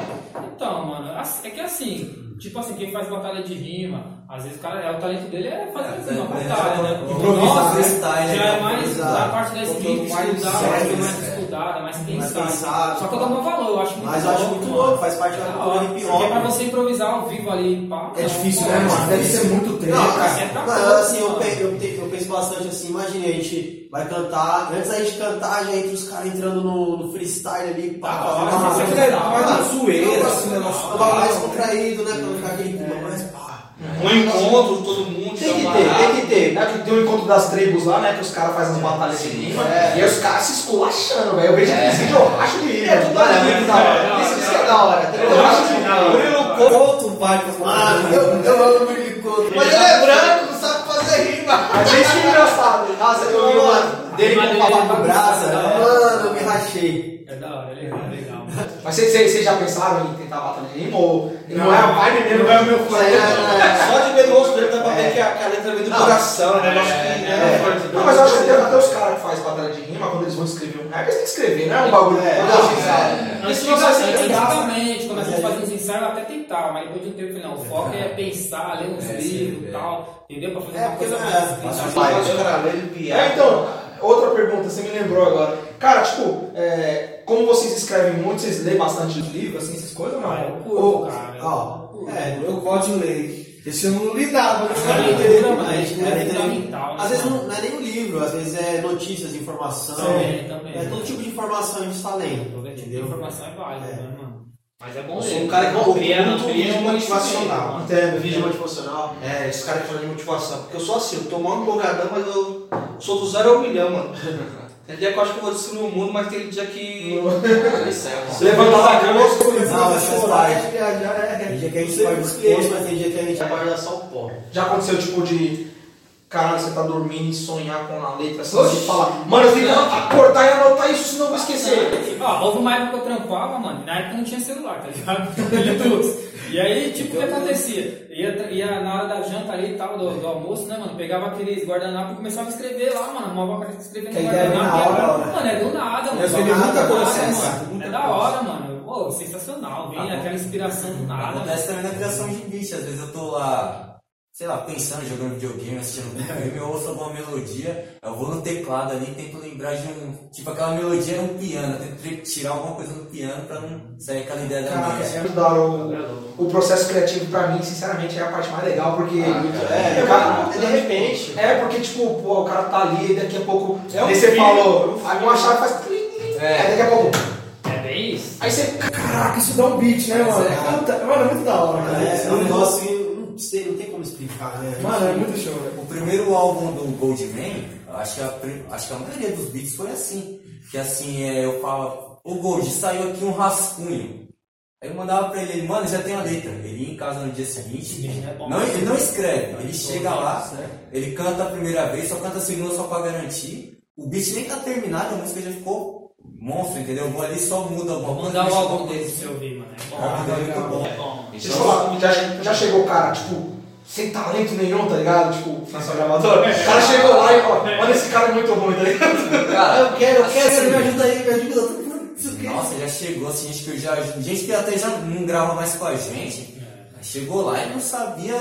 E: Então, mano, é que assim, tipo assim, quem faz batalha de rima, às vezes o cara, é, o talento dele é fazer
D: É,
E: rima,
D: é,
E: batalha,
D: é,
E: né?
D: improviso,
E: Nossa,
D: freestyle,
E: já
D: né?
E: é mais
C: Exato.
E: da parte da escrita,
B: mais
E: estudar, mais
D: né?
E: Estudada, mais pensada.
C: pensada.
E: Só que eu dou um valor, eu acho muito
C: Mas eu acho muito louco, faz parte da
E: Da
C: cultura hip
E: Porque é pra
C: hop.
E: você improvisar ao vivo ali, pá.
F: É difícil, né, mano? Deve ser muito tempo.
C: Não,
E: cara, é pra
C: assim, eu, eu, eu penso bastante assim, imagine, a gente vai cantar, antes da gente cantar, já entra os caras entrando no, no freestyle ali, pá, fazendo
E: hora,
C: uma-
E: você
F: Mas é mais uma zoeira,
C: Não,
F: assim, né?
C: um bagulho mais contraído, né, pra não ficar aquele clima mais pá.
B: Um encontro, todo mundo.
A: Tem que ter, tem que ter. É que tem o encontro das tribos lá, né? Que os caras fazem as batalhas de rima.
C: É.
A: E aí os caras se esculachando, velho. Eu vejo aqueles vídeos, eu racho de rir.
C: É tudo ali,
A: muito da hora. Isso, isso é da hora.
C: Eu acho que
A: não.
B: Murilo
F: Conto vai pra
C: Mano, eu, eu amo o Milicoto. Mas ele é branco, não sabe fazer rima.
A: Mas é isso é engraçado.
C: Nossa, eu vi uma dele
E: Mas
C: com o papo
E: é
C: com brasa.
E: bagunçado,
C: Mano, eu me rachei.
E: É da hora, é legal, é legal.
A: Mas vocês, já pensaram em tentar batalha de rima? Ou não é a vibe mesmo, não é o meu
C: é-
B: Só de ver no rosto dele dá pra ver
C: É.
B: que a, que a letra vem do
C: Não.
B: coração, né? Que
C: É.
B: né,
A: Não, mas eu acho que até, até os caras que fazem batalha de rima, quando eles vão escrever um rap, eles têm que escrever, não é um bagulho.
C: É,
A: Não,
C: não, é.
A: Isso não graça.
E: Antigamente, quando a gente fazia os ensaios, eu até tentava, mas depois de um tempo, não, o foco é pensar, ler uns
D: É,
E: livros e
D: é.
E: tal, entendeu? Pra fazer
C: É,
E: uma coisa
C: não é-
E: mais
C: faz.
B: Faz o.
A: É, então, outra pergunta, você me lembrou agora. Cara, tipo, é, como vocês escrevem muito, vocês lêem bastante livro, assim, essas coisas,
E: Ah, eu
A: não?
E: curto,
A: Ou-
E: cara.
C: Ó,
F: É, eu gosto de ler. Esse eu não li nada, mas
E: A
F: eu
E: leitura,
F: li.
E: mano, a leitura é fundamental. né,
C: Às vezes não, não é nem um livro, às vezes é notícias, informação.
E: Também, também.
C: É todo tipo de informação a gente está lendo.
E: Todo tipo de informação é válida, né, mano? Mas é bom
B: Eu
E: ler.
B: sou um cara que
E: amplia,
B: curto
E: amplia
B: vídeo motivacional.
A: Entendo,
C: Vídeo motivacional.
B: É, esses caras que falam de motivação. Porque eu sou assim, eu tô mal empolgadão, mas eu sou do zero ao milhão, mano. Tem dia que eu acho que eu vou destruir o mundo, mas tem dia que.
A: Levantar da cama,
C: Não, mas
F: chorar,
C: parte. Tem dia que a gente pode disposto, mas tem dia que a gente pode dar só o pó.
A: Já aconteceu, tipo, de. Caralho, você tá dormindo e sonhar com a letra assim, você fala, mano, eu tenho que acordar e anotar isso, senão eu vou esquecer.
E: Ó, houve uma época que eu trampava, mano, na época não tinha celular, tá ligado? E aí, tipo, o que acontecia? Ia, ia na hora da janta ali e tal, do, do almoço, né, mano? Pegava aqueles guardanapos e começava a escrever lá, mano. Arrumava pra escrever no guardanapo.
F: na hora,
E: e
F: né?
E: Mano, é do nada, mano.
F: Eu escrevi muita coisa
E: mano.
F: muita
E: É da hora, mano. Pô, sensacional. Vem aquela inspiração do nada. mano.
D: Acontece também na criação de beat, às vezes eu tô lá, sei lá, pensando, jogando videogame, assistindo um filme, eu ouço alguma melodia, eu vou no teclado ali e tento lembrar de um. Tipo, aquela melodia é um piano, eu tento tirar alguma coisa do piano pra não sair aquela ideia da
A: Caraca, é muito da hora o, o processo criativo pra mim, sinceramente, é a parte mais legal, porque.
C: É,
A: o cara,
C: de repente.
A: É, porque, tipo, pô, o cara tá ali e daqui a pouco.
B: É um
A: aí você falou, aí uma chave faz.
C: É.
A: Aí daqui a pouco.
E: É bem isso.
A: Aí você.
F: Caraca, isso dá um beat, né, mano? É, puta- mano, é muito da hora, cara.
C: É, é um negócio não, sei, não tem como explicar, né?
F: Mano, é muito show, velho.
D: O primeiro álbum do Goldman, acho que, a, acho que a maioria dos beats foi assim. Que assim, é, eu falo, o Gold, saiu aqui um rascunho. Aí eu mandava pra ele, ele, mano, já tem a letra. Ele ia em casa no dia seguinte,
E: É bom.
D: não, ele não escreve, ele chega lá, ele canta a primeira vez, só canta a segunda só pra garantir. O beat nem tá terminado, a música já ficou monstro, entendeu? Eu vou ali só muda alguma
E: Vou mandar o álbum dele pra você ouvir, mano. É bom.
D: Ah, é muito bom.
E: É bom.
A: Deixa eu falar, já, já chegou o cara, tipo, sem talento nenhum, tá ligado? Tipo, na sua gravadora. O cara chegou lá e ó, olha esse cara é muito ruim, tá ligado?
C: Cara, eu quero, eu quero, me ajuda aí, me ajuda. eu
D: Nossa, já chegou assim, gente que já. Gente que até já não grava mais com a gente. Chegou lá e não sabia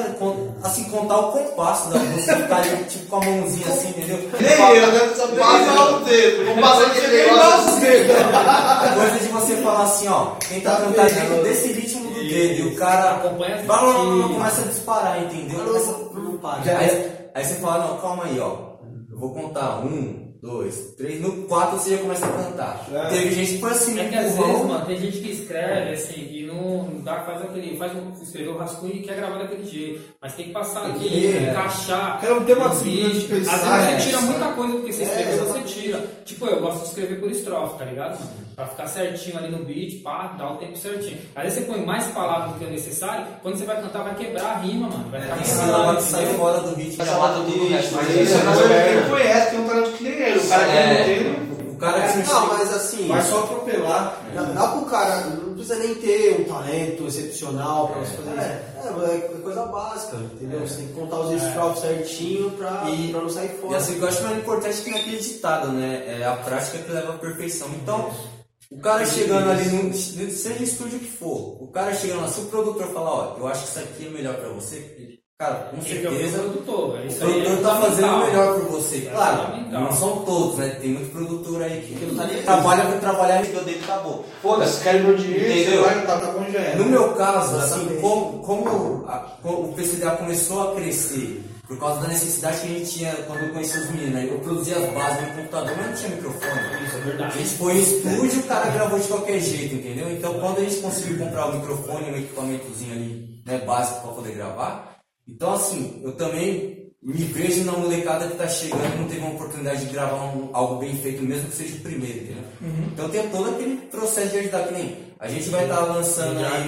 D: assim, contar o compasso da música, ficar ali, tipo com a mãozinha assim, entendeu?
B: Nem eu, né? Só passa o dedo.
C: Vamos passar aquele negócio assim.
D: Coisa de você falar assim, ó, tentar cantar dentro desse ritmo dedo, e o cara
E: Acompanha
D: lá, lá,
E: batidas.
D: começa a disparar, entendeu? Começa, não para. Aí, aí você fala, não, calma aí, ó. Eu vou contar um, dois, três, no quatro você já começa a cantar. Teve gente que foi assim,
E: É que às vezes, mano, tem gente que escreve assim e não dá, faz aquele, faz um, escreveu o rascunho e quer gravar daquele jeito. Mas tem que passar aqui,
D: que-
E: encaixar.
F: Quero ter uma
E: os
F: disciplina de
E: vídeos.
F: pensar,
E: Às vezes
F: é,
E: você tira muita coisa porque você
C: É,
E: escreveu, você tira. Tipo, eu gosto de escrever por estrofe, tá ligado? Pra ficar certinho ali no beat, pá, dá o tempo certinho. Às vezes você põe mais palavras do que é necessário, quando você vai cantar, vai quebrar a rima, mano. Vai ficar
D: Tem
E: muito
D: sílaba
E: rápido,
D: que sai
E: entendeu?
D: fora do ritmo.
C: Vai chamar
D: mata
C: tudo
D: todo o
C: de
D: resto.
C: mas
B: isso é
C: é-
B: que ele conhece, tem um talento que nem ele. O cara que
C: É.
B: não tem.
D: O cara que não
C: Não, mas assim.
F: Vai só atropelar.
C: Dá, dá pro cara, não precisa nem ter um talento excepcional pra você fazer isso. É, é coisa básica, entendeu? Você tem que contar os estrofes certinho pra,
D: E-
C: pra não sair
D: E
C: fora.
D: assim, eu acho mais importante que naquele ditado, né? É a prática que leva à perfeição. Então, o cara chegando ali, no, seja estúdio que for, o cara chegando lá, se o produtor falar, ó, eu acho que isso aqui é melhor pra você, Cara, com
E: que ouvir o
D: certeza
E: produtor.
D: o
E: Isso aí é
D: produtor tá fazendo o melhor por você.
E: É
D: Claro, não são todos, né? Tem muito produtor aí que
C: Que não tá nem
D: trabalha pra trabalhar e dele acabou.
B: Foda-se, querem meu dinheiro,
D: Entendeu?
B: você vai, tá, tá bom já era.
D: No meu caso, assim, como, como a- como o PCDA começou a crescer, por causa da necessidade que a gente tinha quando eu conheci os meninos, né? eu produzia as bases no computador, mas não tinha microfone.
E: Isso é
D: A
E: verdade.
D: gente foi em estúdio, o cara gravou de qualquer jeito, entendeu? Então quando a gente conseguiu comprar o microfone, um equipamentozinho ali, né, básico para poder gravar, então assim, eu também me vejo na molecada que tá chegando e não teve uma oportunidade de gravar um- algo bem feito, mesmo que seja o primeiro, entendeu? Então tem todo aquele processo de ajudar que nem. A gente vai estar lançando
E: Já é
D: aí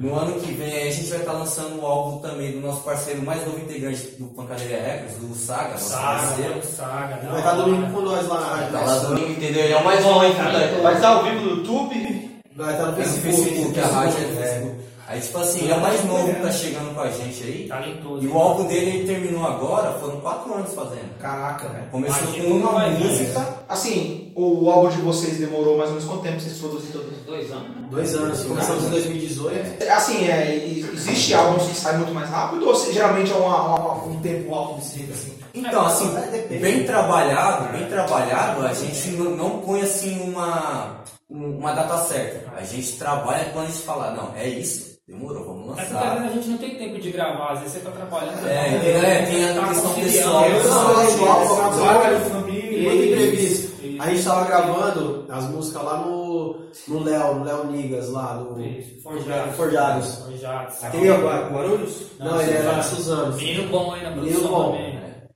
D: no, no ano que vem a gente vai estar lançando o álbum também do nosso parceiro mais novo integrante do Pancadeira Records, do Saga, nosso parceiro.
E: Saga, saga. da
C: Vai estar
E: hora.
C: domingo com nós lá.
D: Tá lá domingo, entendeu? Ele é o mais novo, tá?
B: Vai estar ao vivo no YouTube.
C: Vai estar no
D: no
C: Facebook.
D: Facebook, a rádio é no Facebook. Aí, tipo assim, ele é o mais novo que tá chegando com a gente aí.
E: Talentoso.
D: E o álbum dele ele terminou agora, foram quatro anos fazendo.
A: Caraca, velho.
D: Começou
E: Imagina
D: com uma música.
A: Assim, o álbum de vocês demorou mais ou menos quanto tempo vocês
E: Uns Dois anos.
C: Dois anos, começamos em 2018.
A: Assim, é, existe álbuns que saem muito mais rápido ou se- geralmente é uma, uma- um tempo alto desse jeito assim?
D: Então, assim,
C: Depende.
D: bem trabalhado, bem trabalhado, a gente não, não põe assim uma, um- uma data certa. A gente trabalha quando a gente fala, não, é isso, demorou, vamos
E: É às
D: lançar.
E: vezes a gente não tem tempo de gravar, às vezes você tá trabalhando.
D: É, entendeu? É, tem a
E: Tá
D: questão pessoal.
C: Não, é igual,
A: Trabalho, família.
C: Muito imprevisto. A gente tava gravando as músicas lá no, no Léo, no Léo Nigas, lá no.
E: Forjados.
C: Forjados.
E: Forjados.
C: Aquele é o
B: Guarulhos?
C: Não, ele era Suzano.
E: Menino bom aí na
C: Menino
E: produção
C: bom.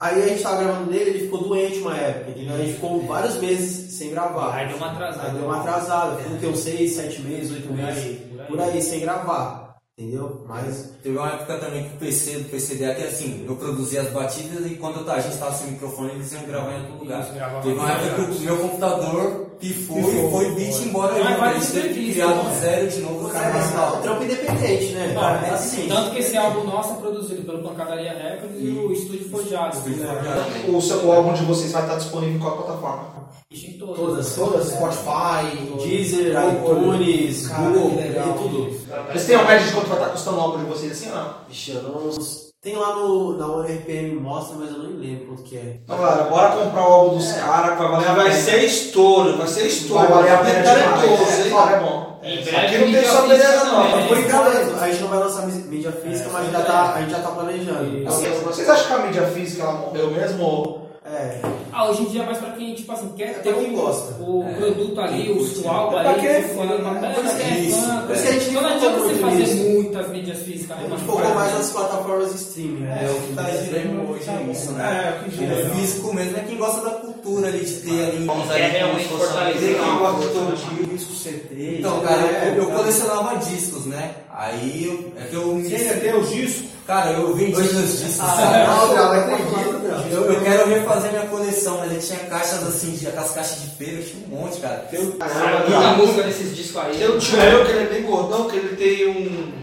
C: Aí a gente tava gravando nele, ele ficou doente uma época, entendeu? A gente ficou vários meses sem gravar.
E: Aí deu uma atrasada.
C: Aí deu uma atrasada, ficou o quê? uns 6, 7 meses, 8
E: Por
C: meses.
E: aí, por aí.
C: Por aí, sem gravar. Entendeu? Mas.
D: Teve uma época também que o PC do PCDA que assim, eu produzia as batidas e quando a gente tava sem microfone, eles iam gravar em outro lugar. Teve uma época que o meu computador e
A: Pifou,
D: foi beat embora
E: Mas
D: junto.
E: vai
D: A gente teve que
E: ter
D: criar do
E: né?
D: zero de novo.
C: Cara, mas
D: Cara,
C: não, trampo independente, né?
E: Não,
C: cara? É assim.
E: Tanto que esse álbum nosso é produzido pelo Pancadaria Records e o Estúdio.
D: Estúdio
E: né?
A: O, seu, o álbum de vocês vai estar disponível em qual plataforma?
E: Em todas.
C: Todas,
A: Todas? Spotify?
C: Deezer, iTunes, Google, e tudo.
A: Vocês têm uma média de quanto vai estar custando o álbum de vocês assim ou não?
C: Ixi, eu não. Tem lá no, na URPM mostra, mas eu não lembro quanto que é.
A: Então, galera, bora comprar o álbum dos caras que vai valer a
B: Vai ser estouro, vai ser estouro.
A: Vai valer a pena
B: Talentoso,
A: demais.
B: hein?
A: Olha, é bom.
E: Em
B: Aqui não tem só beleza, não.
C: Por enquanto, a gente não vai lançar mí- mídia física, mas a gente já tá, a gente já tá planejando.
A: Assim, vocês acham que a mídia física ela morreu mesmo?
C: É.
E: Ah, hoje em dia é mais pra quem, tipo assim, quer
C: pra
E: ter
C: quem
E: o,
C: gosta.
E: o
D: É.
E: produto ali,
D: Quem
E: o
D: curte,
E: seu álbum
B: É pra
E: ali.
B: quem é fã,
E: é
B: né?
E: pra quem é
D: Isso.
E: fã.
C: Isso gente
E: Então não adianta você fazer
C: nisso.
E: muitas mídias físicas. né,
C: A gente focou
E: Faz-
C: mais nas plataformas de streaming.
D: É,
C: né?
D: o que tá girando hoje é isso, né?
B: É, o que gira.
D: O físico mesmo é quem gosta da cultura ali, de ter ali uns ali
E: realmente fortalecer
B: Dizer que
D: legal.
B: gosta de todo tipo, disco CD.
D: Então, cara,
B: é,
D: eu,
B: tá.
D: colecionava discos, né? Aí eu, é que eu me.
B: Você ainda tem os discos?
D: Cara, eu vendi meus discos.
C: Ah, não, não,
D: eu,
C: acredito.
D: eu, eu quero refazer minha coleção, mas eu tinha caixas assim, de, aquelas caixas de feira, eu tinha um monte, cara.
B: Tem
E: Saiu muita música nesses discos aí.
B: Tem um tio meu que ele é bem gordão, que ele tem um.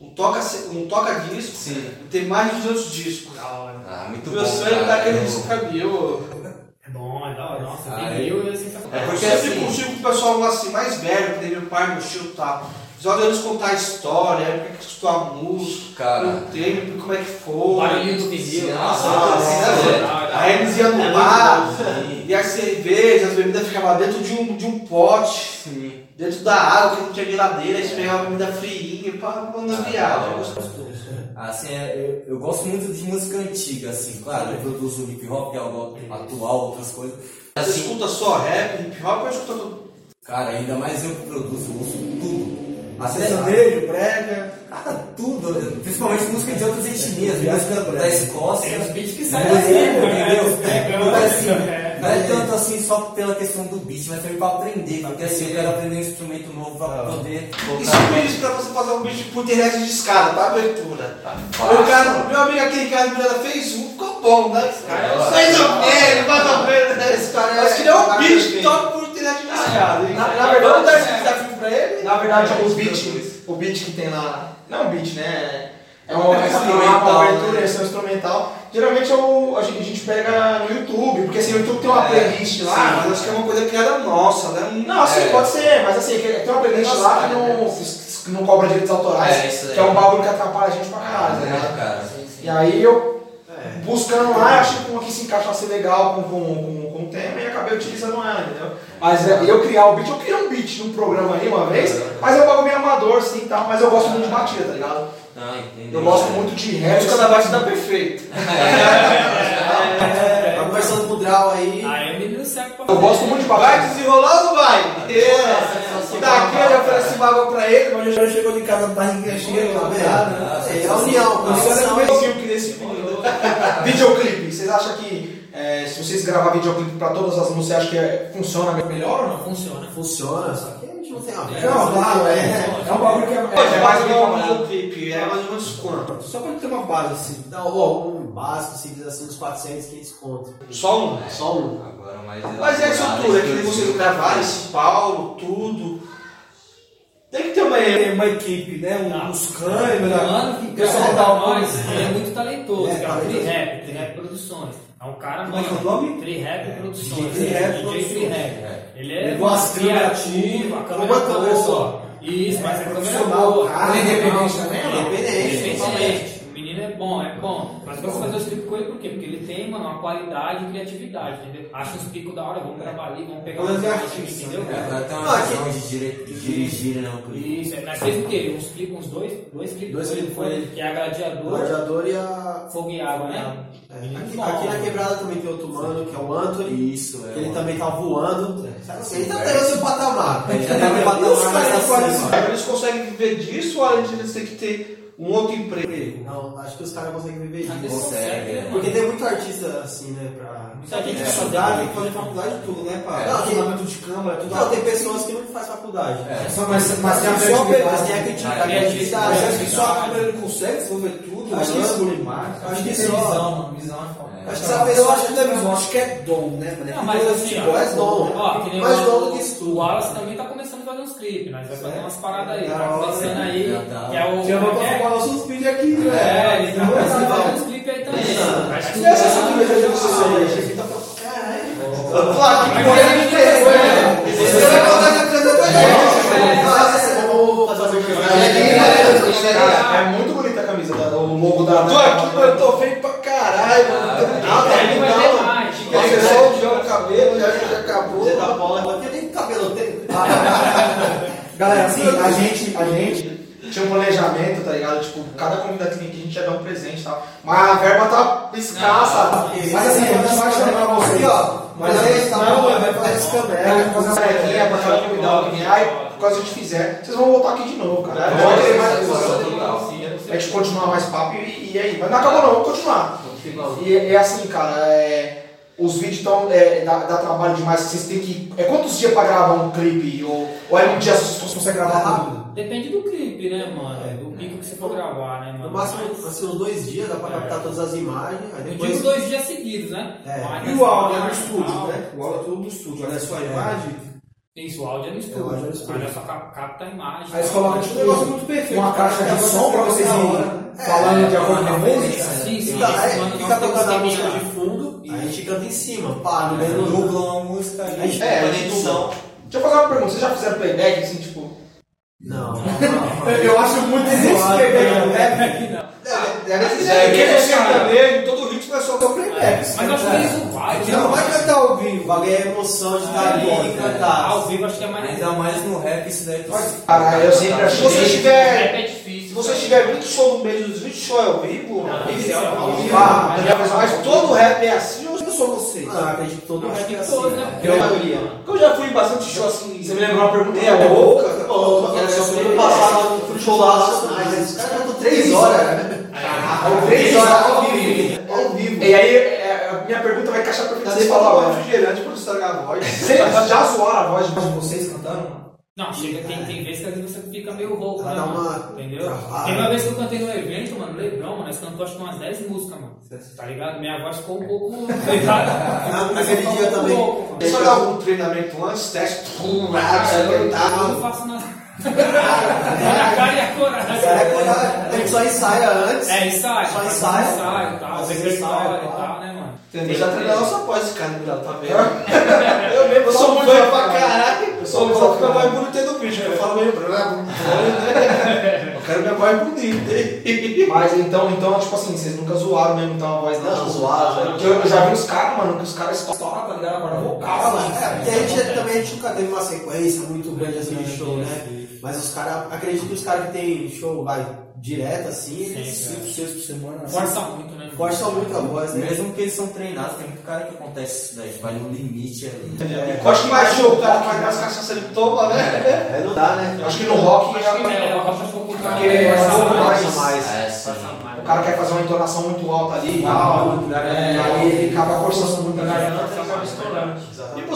B: Um toca, um toca disco.
D: Sim.
B: Ele tem mais de 200 discos.
D: Ah, muito
B: Meu
D: bom.
B: sonho é dar aquele
D: Eu-
B: disco pra mim. Eu,
E: É bom, é da hora. Nossa,
D: Ah,
E: tem
D: eu-
E: mil e sensacional.
D: É
B: eu
D: porque
B: sempre
D: assim-
B: consigo com o pessoal assim, mais velho, que tem meu pai, meu tio e tal. Eles olham eles contar a história, por que que escutou a música,
D: Cara.
B: o tempo, como é que
E: O
B: foi.
E: barulhinho do vinil.
B: Nossa,
E: Nossa,
B: assim,
E: nossa,
B: né?
E: hora.
B: Aí eles iam
D: É
B: no bar, e as cervejas, as bebidas ficavam dentro de um, de um pote,
D: Sim.
B: dentro da água, que não tinha geladeira, eles pegavam a bebida friinha, pá, mandando viagem. É gostoso.
D: Assim, é, eu, eu gosto muito de música antiga, assim, claro, eu produzo hip hop, que é algo atual, outras coisas.
B: Você
D: Assim,
B: escuta só rap, hip hop ou escuta tudo?
D: cara, ainda mais eu que produzo, eu ouço tudo. Assim,
B: Sertanejo, brega.
D: Cara, tudo, principalmente música de outras etnias, música da Escócia.
E: Tem uns beats que
D: do
E: saem assim,
D: entendeu?
E: né?
D: Não é assim,
E: É.
D: não é tanto assim só pela questão do beat, mas também pra aprender, porque assim, eu quero aprender um instrumento novo pra poder
B: Isso
D: tocar.
B: diz pra você fazer um vídeo por internet de escada, pra abertura.
D: fácil.
B: O cara, meu amigo aqui em casa Miranda fez um, ficou bom, né?
E: cara é-
B: Fez o menos, mais ou menos, né?
C: Esse cara é-
B: Mas que um bicho
C: é-
B: que toca por
A: Na- na
B: Vamos
A: verdade,
B: dar esse
A: é-
B: desafio pra ele?
A: Na verdade, o beat, o beat que tem lá, não é um beat, né? É uma,
D: É um
A: é uma, abertura,
D: né?
A: é um instrumental. Geralmente é o, a, gente, a gente pega no YouTube, porque assim, o YouTube tem uma
D: É,
A: playlist lá.
B: Mas acho que é uma coisa que era nossa, né?
A: Não, assim,
D: É.
A: pode ser, mas assim, tem uma playlist
B: Nossa,
A: lá que não.
B: né?
A: Que não cobra direitos autorais,
B: É,
A: que é um bagulho que atrapalha a gente pra caralho, tá ligado?
B: cara.
A: E aí eu,
C: É.
A: buscando lá, eu achei que uma que se encaixasse legal com, com, com, acabei utilizando ela, entendeu? Mas é, eu criar o beat, eu criei um beat num programa aí uma vez, mas é um bagulho meio amador, sim, e tal, mas eu gosto muito de batida, tá ligado?
D: Não, entendi.
A: Eu gosto muito de
B: A
A: rap.
B: música da batida perfeita.
C: Tá conversando com o Draw aí.
E: Aí o menino serve pra
A: Eu gosto muito de
B: Vai
A: batida.
B: desenrolar ou não vai? É. Daqui eu já ofereci bagulho pra ele, mas já chegou de casa barriguinha cheia,
C: Tá
B: tá
C: vendo?
B: vendo?
C: É a união.
B: Isso é
C: conexão.
B: comecinho que nesse vídeo.
A: Videoclipe, vocês acham que é, se vocês gravar videoclipe pra todas as músicas, você acha que é- funciona melhor ou não?
E: Funciona.
C: Funciona, só que a gente não tem a ver.
A: Não, claro, é, é um bagulho que é, é mais
B: um clipe, é mais ou menos quanto? Só pra ter uma base assim.
C: Ó, um básico, simples assim, uns 400, 500 conto.
B: Só um.
C: Só um.
D: Agora
B: Mas é a
D: elaborado,
B: estrutura, que nem
D: exclusivo.
B: vocês gravaram em São Paulo, tudo. Tem que ter uma, uma equipe, né? Um-
E: Não.
B: Uns
E: O
B: câmeras.
E: mano que
B: pessoal da
E: nós, ele é muito talentoso,
B: É,
E: que é o Free. Rap, Rap Produções. É um cara,
B: Como é que é o nome?
E: Free Rap Produções.
B: Rap
E: DJ
B: Produções.
E: Ele é
B: de
E: criativo,
B: câmera
E: a câmera
B: Uma câmera
E: boa.
B: só.
E: Isso, mas câmera
B: profissional,
E: boa.
B: cara. Ele é independente também, não?
C: Independente.
E: Independente. O menino é bom, é bom. Mas de fazer os clipes com ele por quê? Porque ele tem, mano, uma qualidade e criatividade, entendeu? Acha uns picos da hora, vamos gravar ali, vamos pegar
B: Mas
E: umas
B: é
E: imagens,
B: artista,
E: entendeu?
B: né?
D: Agora tem
C: Não,
D: uma visão de dirigir, né?
E: Isso, é, nós fez o quê? Uns clipes, uns dois, dois clipes
C: Dois clipes com
E: foi,
C: ele.
E: que é a Gladiador,
C: Gladiador e a.
E: Fogo e Água, né?
C: É, aqui, aqui na quebrada também tem outro mano, que é o Anthony.
D: Isso, é.
C: Ele
D: o-
C: também tá voando.
D: Sim,
C: Ele tá
D: é.
C: tendo seu patamar. Ele tá
B: E os
C: patamar
B: que isso, eles conseguem viver disso ou disso eles têm que ter um outro emprego?
C: Não, acho que os caras conseguem viver disso.
D: consegue,
E: consegue,
D: é.
E: né?
C: Porque tem muito artista assim, né, pra.
E: Muita gente
B: Tem que
E: que
B: estudar, tem que fazer faculdade de tudo, né, pá?
C: É.
B: Arquivamento de câmera, tudo.
C: Não, tem pessoas que não fazem faculdade.
D: É.
A: Só- Mas, mas tem a criatividade.
C: mas tem a a
E: A
C: criatividade.
B: Mas que só a câmera ele consegue desenvolver tudo,
C: Acho que
B: ângulo, imagem.
C: Acho que
F: Tem
C: só.
F: visão, mano. Visão é foda.
C: Acho que essa pessoa
B: acho que não é visão, acho que é dom, né, mano?
E: Não, mas assim,
C: Tipo,
E: ó,
C: é dom.
E: ó, que nem
C: Mais
E: o-
C: dom do que estudo.
E: O Wallace também tá começando a fazer uns clipes, nós vai fazer umas paradas aí, tá começando
C: né?
E: aí,
D: Já tá.
E: que é o...
B: Já vou
E: que é-
B: falar nossos vídeos aqui, né?
E: É, ele tá começando a fazer uns clipes aí também. Acho que
B: E essa sua
E: tá-
B: vida de vocês Caralho. Claro, que coisa
E: Mas-
B: diferente, né? Você vai contar essa coisa pra gente.
C: Nossa, vamos fazer uma
A: Cara, é muito bonita a camisa, da- o logo da.
B: Tô aqui, mano, eu tô feio pra caralho, mano.
C: Ah, tá
E: Ele vai ter
C: legal.
E: mais,
B: Você só joga o cabelo, já, já acabou.
C: Você dá bola, porque nem cabelo tem.
A: Galera, assim, a gente, a gente tinha um planejamento, tá ligado? Tipo, cada convidado que vem aqui a gente ia dar um presente e tal. Mas a verba tá escassa. mas assim, a gente vai chamar vocês.
C: Aqui, ó. Mas aí, tá
A: Não,
C: bom,
A: vai
C: vai
A: fazer esse câmera, vai fazer uma pra cada convidado que vier. Aí, quando a gente fizer, vocês vão voltar aqui de novo, cara. Não vai ter mais. A gente continuar mais papo e, e aí. Mas não acabou não, vamos continuar. E é assim, cara, é, os vídeos estão. É, dá, dá trabalho demais, vocês têm que. É quantos dias pra gravar um clipe? Ou, ou é um dia vocês conseguem gravar rápido?
E: Depende do clipe, né, mano? Do pico que você for gravar, né, mano?
C: No máximo, assim, uns dois dias, dá pra captar todas as imagens. Aí
E: Eu
C: depois.
E: digo dois dias seguidos, né?
C: É.
E: Mas
B: E o áudio é no estúdio, né? O áudio é tudo no estúdio. Olha a imagem.
E: Isso, o áudio é no
C: É, é
E: estúdio. é só cap- capta a imagem.
A: Aí colocam
B: Um
A: tipo,
B: negócio muito perfeito.
A: uma caixa de som pra vocês irem
C: É,
A: falando de acordo com a
E: Sim,
A: música.
E: sim, sim.
C: Fica, é, tocando a música de fundo, aí a gente canta em cima. Pá, no meio do
D: Dublam a música.
C: A gente
A: É, a
C: edição.
A: Deixa eu fazer uma pergunta, vocês já fizeram playback assim, tipo.
C: Não, não, não.
A: Eu acho muito no rap.
C: Deve
B: É, é sertanejo, todo ritmo é com playback.
E: Mas eu acho que eles vai,
B: Você não vai cantar ao vivo.
C: Bagulho é emoção de estar ali e cantar.
E: Ao vivo acho que é mais
D: Ainda mais no rap, isso daí é.
A: Cara, eu sempre
B: Se
A: achei.
B: você
E: O
B: tiver,
E: é
B: se você tiver 20 shows no mês dos 20 shows ao vivo,
E: Não, é.
A: Ah,
E: Mas
A: mas
B: mas todo rap é assim ou só vocês?
C: Ah, acredito que todo
E: Acho
C: rap
E: que
C: é assim.
E: todos, né?
C: né?
B: A maioria. Porque eu já fui em bastante show assim.
A: Você me lembrou uma pergunta
B: Era só
C: ano passado fui show lá nacionais. Os caras cantam três horas, né?
A: Três horas ao
B: vivo. Ao vivo.
A: E aí, é, a minha pergunta vai encaixar perfeito. Vocês falaram agora.
B: refrigerante pra não estragar a voz.
A: Vocês já zoaram a voz de vocês cantando?
E: Não, chega, tem, tem vezes que às vezes você fica meio rouco, né?
C: Uma
E: Entendeu?
C: travada.
E: Tem uma vez que eu cantei num evento, mano, Lebrão, mano, nós cantamos acho que umas 10 músicas, mano. Tá ligado? Minha voz ficou um pouco.
C: Na- naquele
E: um
C: dia
E: pouco
C: também.
E: mano.
B: Você dá algum treinamento antes, teste, pum, rap, você
E: Eu não faço nada. Na cara e a coragem.
C: Cara, é quando a gente só ensaia antes.
E: É, ensaio.
C: Só
E: faz
C: ensaio.
E: ensaio e tal.
C: Faz
E: Repertório
C: ensaio,
E: e
C: tá.
E: tal, né, mano?
B: Eu já treinei a nossa voz, esse cara, tá vendo? Eu mesmo, sou
A: Só
B: muito pra
A: cara.
B: caralho. Eu
A: Eu
B: sou
A: sou
B: só
A: fã,
B: fica
A: cara.
B: mais bonito no vídeo, eu falo meio bravo. né? acreditei.
A: Mas então, então, tipo assim, vocês nunca zoaram mesmo então a voz não?
C: Não, zoaram,
A: Porque eu, eu já vi os caras, mano, que os caras estouram, tá ligado? Agora vocal, mano.
C: É, porque a gente também a gente nunca teve uma sequência muito grande assim de show, né? Mas os caras, acredito que os caras que tem show, vai, direto assim, eles
F: Cinco, seis por semana. assim.
E: Força muito, né?
C: forçam muito a voz, né?
D: Mesmo que eles são treinados, tem muito cara que acontece isso daí, vai no limite ali.
A: É,
B: Eu acho que mais show, o cara faz mais cachaça ele toma, né?
C: Aí não dá, né?
A: Acho que no rock já.
E: Que é, eu um
A: Porque
E: mais.
A: é um pouco
C: mais.
D: É.
A: O cara quer fazer uma entonação muito alta ali e tal.
E: É.
A: Aí ele acaba forçando muito a
E: Garganta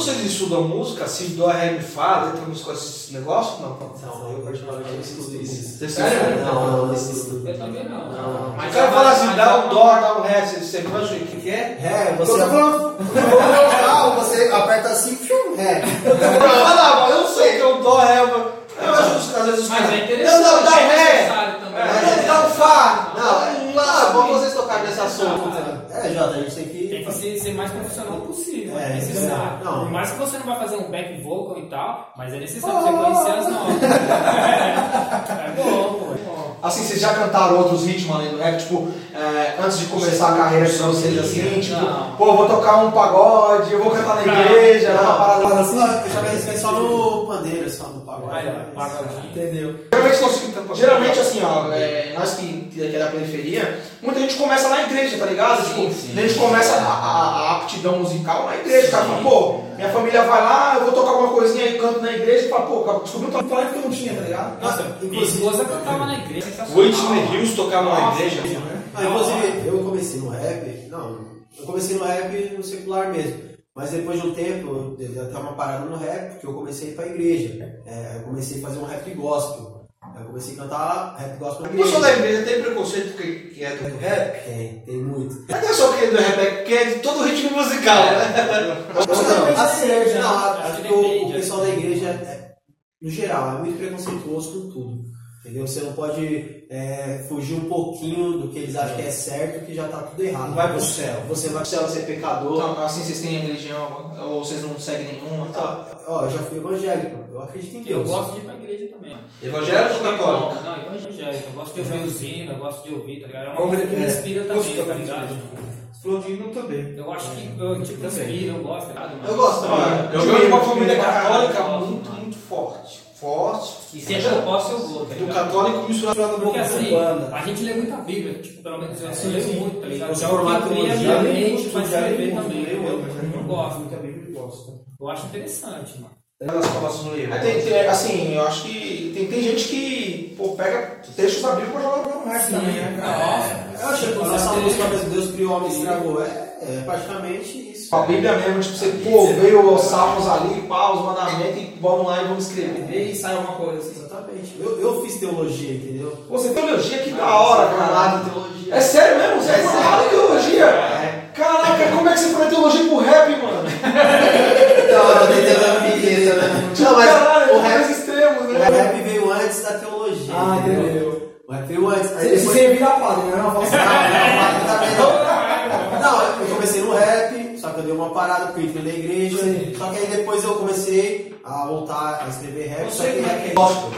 B: vocês estudam música, assim, dó, ré, mi, fá, letra, música, esses negócios? Não.
C: Não, eu particularmente não estudo isso.
B: Você
C: Sério? Não, não, não estudo.
E: Eu também não.
C: Não.
E: Mas
B: O cara fala assim,
E: mas-
B: dá um dó, dá um ré, você, você manja o que é?
C: É, você... Não, você aperta assim, fium, é.
B: Eu falava, eu não sei que é um dó, ré, mas... Eu acho que às vezes os
E: Mas é interessante.
B: Não, não, dá um
E: é
B: ré. Não, dá um fá.
C: Não, é bom vocês tocarem nesse assunto. É, Jota, a gente tem que...
E: Tem que ser, ser mais profissional possível.
C: É,
E: É, necessário.
C: não.
E: Por mais que você não vai fazer um back vocal e tal, mas é necessário você conhecer as notas. é, é bom, pô. É bom.
A: Assim, vocês já cantaram outros ritmos além do rap? Tipo, é, antes de começar a carreira de vocês, assim, tipo,
E: Não.
A: pô, vou tocar um pagode, eu vou cantar na igreja, uma parada assim.
C: Não, eu já pensei só no pandeiro, só no pagode.
E: Olha, pagodinho.
A: Entendeu? Geralmente, nós- geralmente assim, ó, é, nós que, que é da periferia, muita gente começa na igreja, tá ligado?
E: Sim,
A: tipo,
E: sim.
A: a gente começa a, a- a aptidão musical na igreja, o cara fala, pô, minha família vai lá, eu vou tocar alguma coisinha e canto na igreja, e fala, pô, descobri um talento que eu não tinha, tá ligado?
E: Nossa, minha esposa cantava na igreja. sensacional.
B: Whitney Hills tocava na igreja.
E: né?
C: Ah, inclusive, eu comecei no rap, não, eu comecei no rap no secular mesmo. Mas depois de um tempo, eu uma parada no rap, porque eu comecei a ir pra igreja. É, eu comecei a fazer um rap gospel. Eu comecei a cantar rap gospel na
B: O pessoal da
C: igreja.
B: tem preconceito que, que é do rap?
C: Tem, tem muito.
B: Mas não é só que é do rap, é que é de todo ritmo musical, né?
C: Não, assim, não,
E: né?
C: acho que o, o pessoal da igreja, é, no geral, é muito preconceituoso com tudo. Entendeu? Você não pode é, fugir um pouquinho do que eles acham que é certo, que já tá tudo errado.
B: Não vai pro céu.
C: Você vai pro céu, você é pecador.
A: Então, assim, vocês têm religião, ou vocês não seguem nenhuma.
C: Então, ó, eu já fui evangélico, eu acredito em
E: Eu
C: Deus.
E: gosto de ir pra igreja também.
B: Evangélico ou católico?
E: Não, não, evangélico. Eu gosto de ouvir hinos, eu gosto de ouvir, tá ligado? É uma
B: Vamos
E: coisa que me inspira
B: Gosto
E: também, tá ligado?
B: Você hino também.
E: Eu acho que eu, tipo, inspira, eu gosto, tá ligado? mano?
C: Eu gosto
B: eu
A: de
B: uma
A: pra
B: católica muito, muito forte. Forte.
E: E sempre eu posso, eu vou, tá
B: Do católico misturado boca
E: assim,
B: banda.
E: a gente lê muita Bíblia, tipo, pelo menos eu,
F: Sim,
E: eu leio
F: sim.
E: muito, tá ligado?
F: Eu
E: Já
F: formado teologia, leio
E: mente escrever
F: leio muito,
E: também.
F: leio
E: Eu,
F: muito,
E: eu gosto,
F: Muita Bíblia e gosto.
E: eu acho interessante, mano.
B: Elas falam no livro.
A: Tem, tem- assim, eu acho que tem, tem gente que, pô, pega textos da Bíblia pra jogar no rap também, né, cara?
C: Eu acho que a nossa música mesmo, Deus criou o homem e estragou. É, é praticamente.
A: A Bíblia mesmo, tipo, você, pô, veio os salmos ali, pá, os mandamentos, e vamos lá e vamos escrever e sai alguma coisa assim.
C: Exatamente. Eu, eu fiz teologia, entendeu?
A: Pô, você tem teologia, que da hora, cara.
C: Formado em teologia.
A: É sério mesmo? Você é formado em teologia? Caraca, como é que você foi teologia pro rap, mano?
C: Não, eu tô tentando me né? Não, mas
A: Caralho,
C: o rap,
A: extremos,
C: o
A: né?
C: rap veio antes da teologia.
A: Ah,
C: entendeu?
A: entendeu.
C: O rap veio antes. Aí
F: Você
C: depois...
F: você vira padre, não é uma
C: não, não, eu comecei no rap, só que eu dei uma parada porque eu entrei na igreja. Só que aí depois eu comecei a voltar a escrever rap, só que rap é gospel.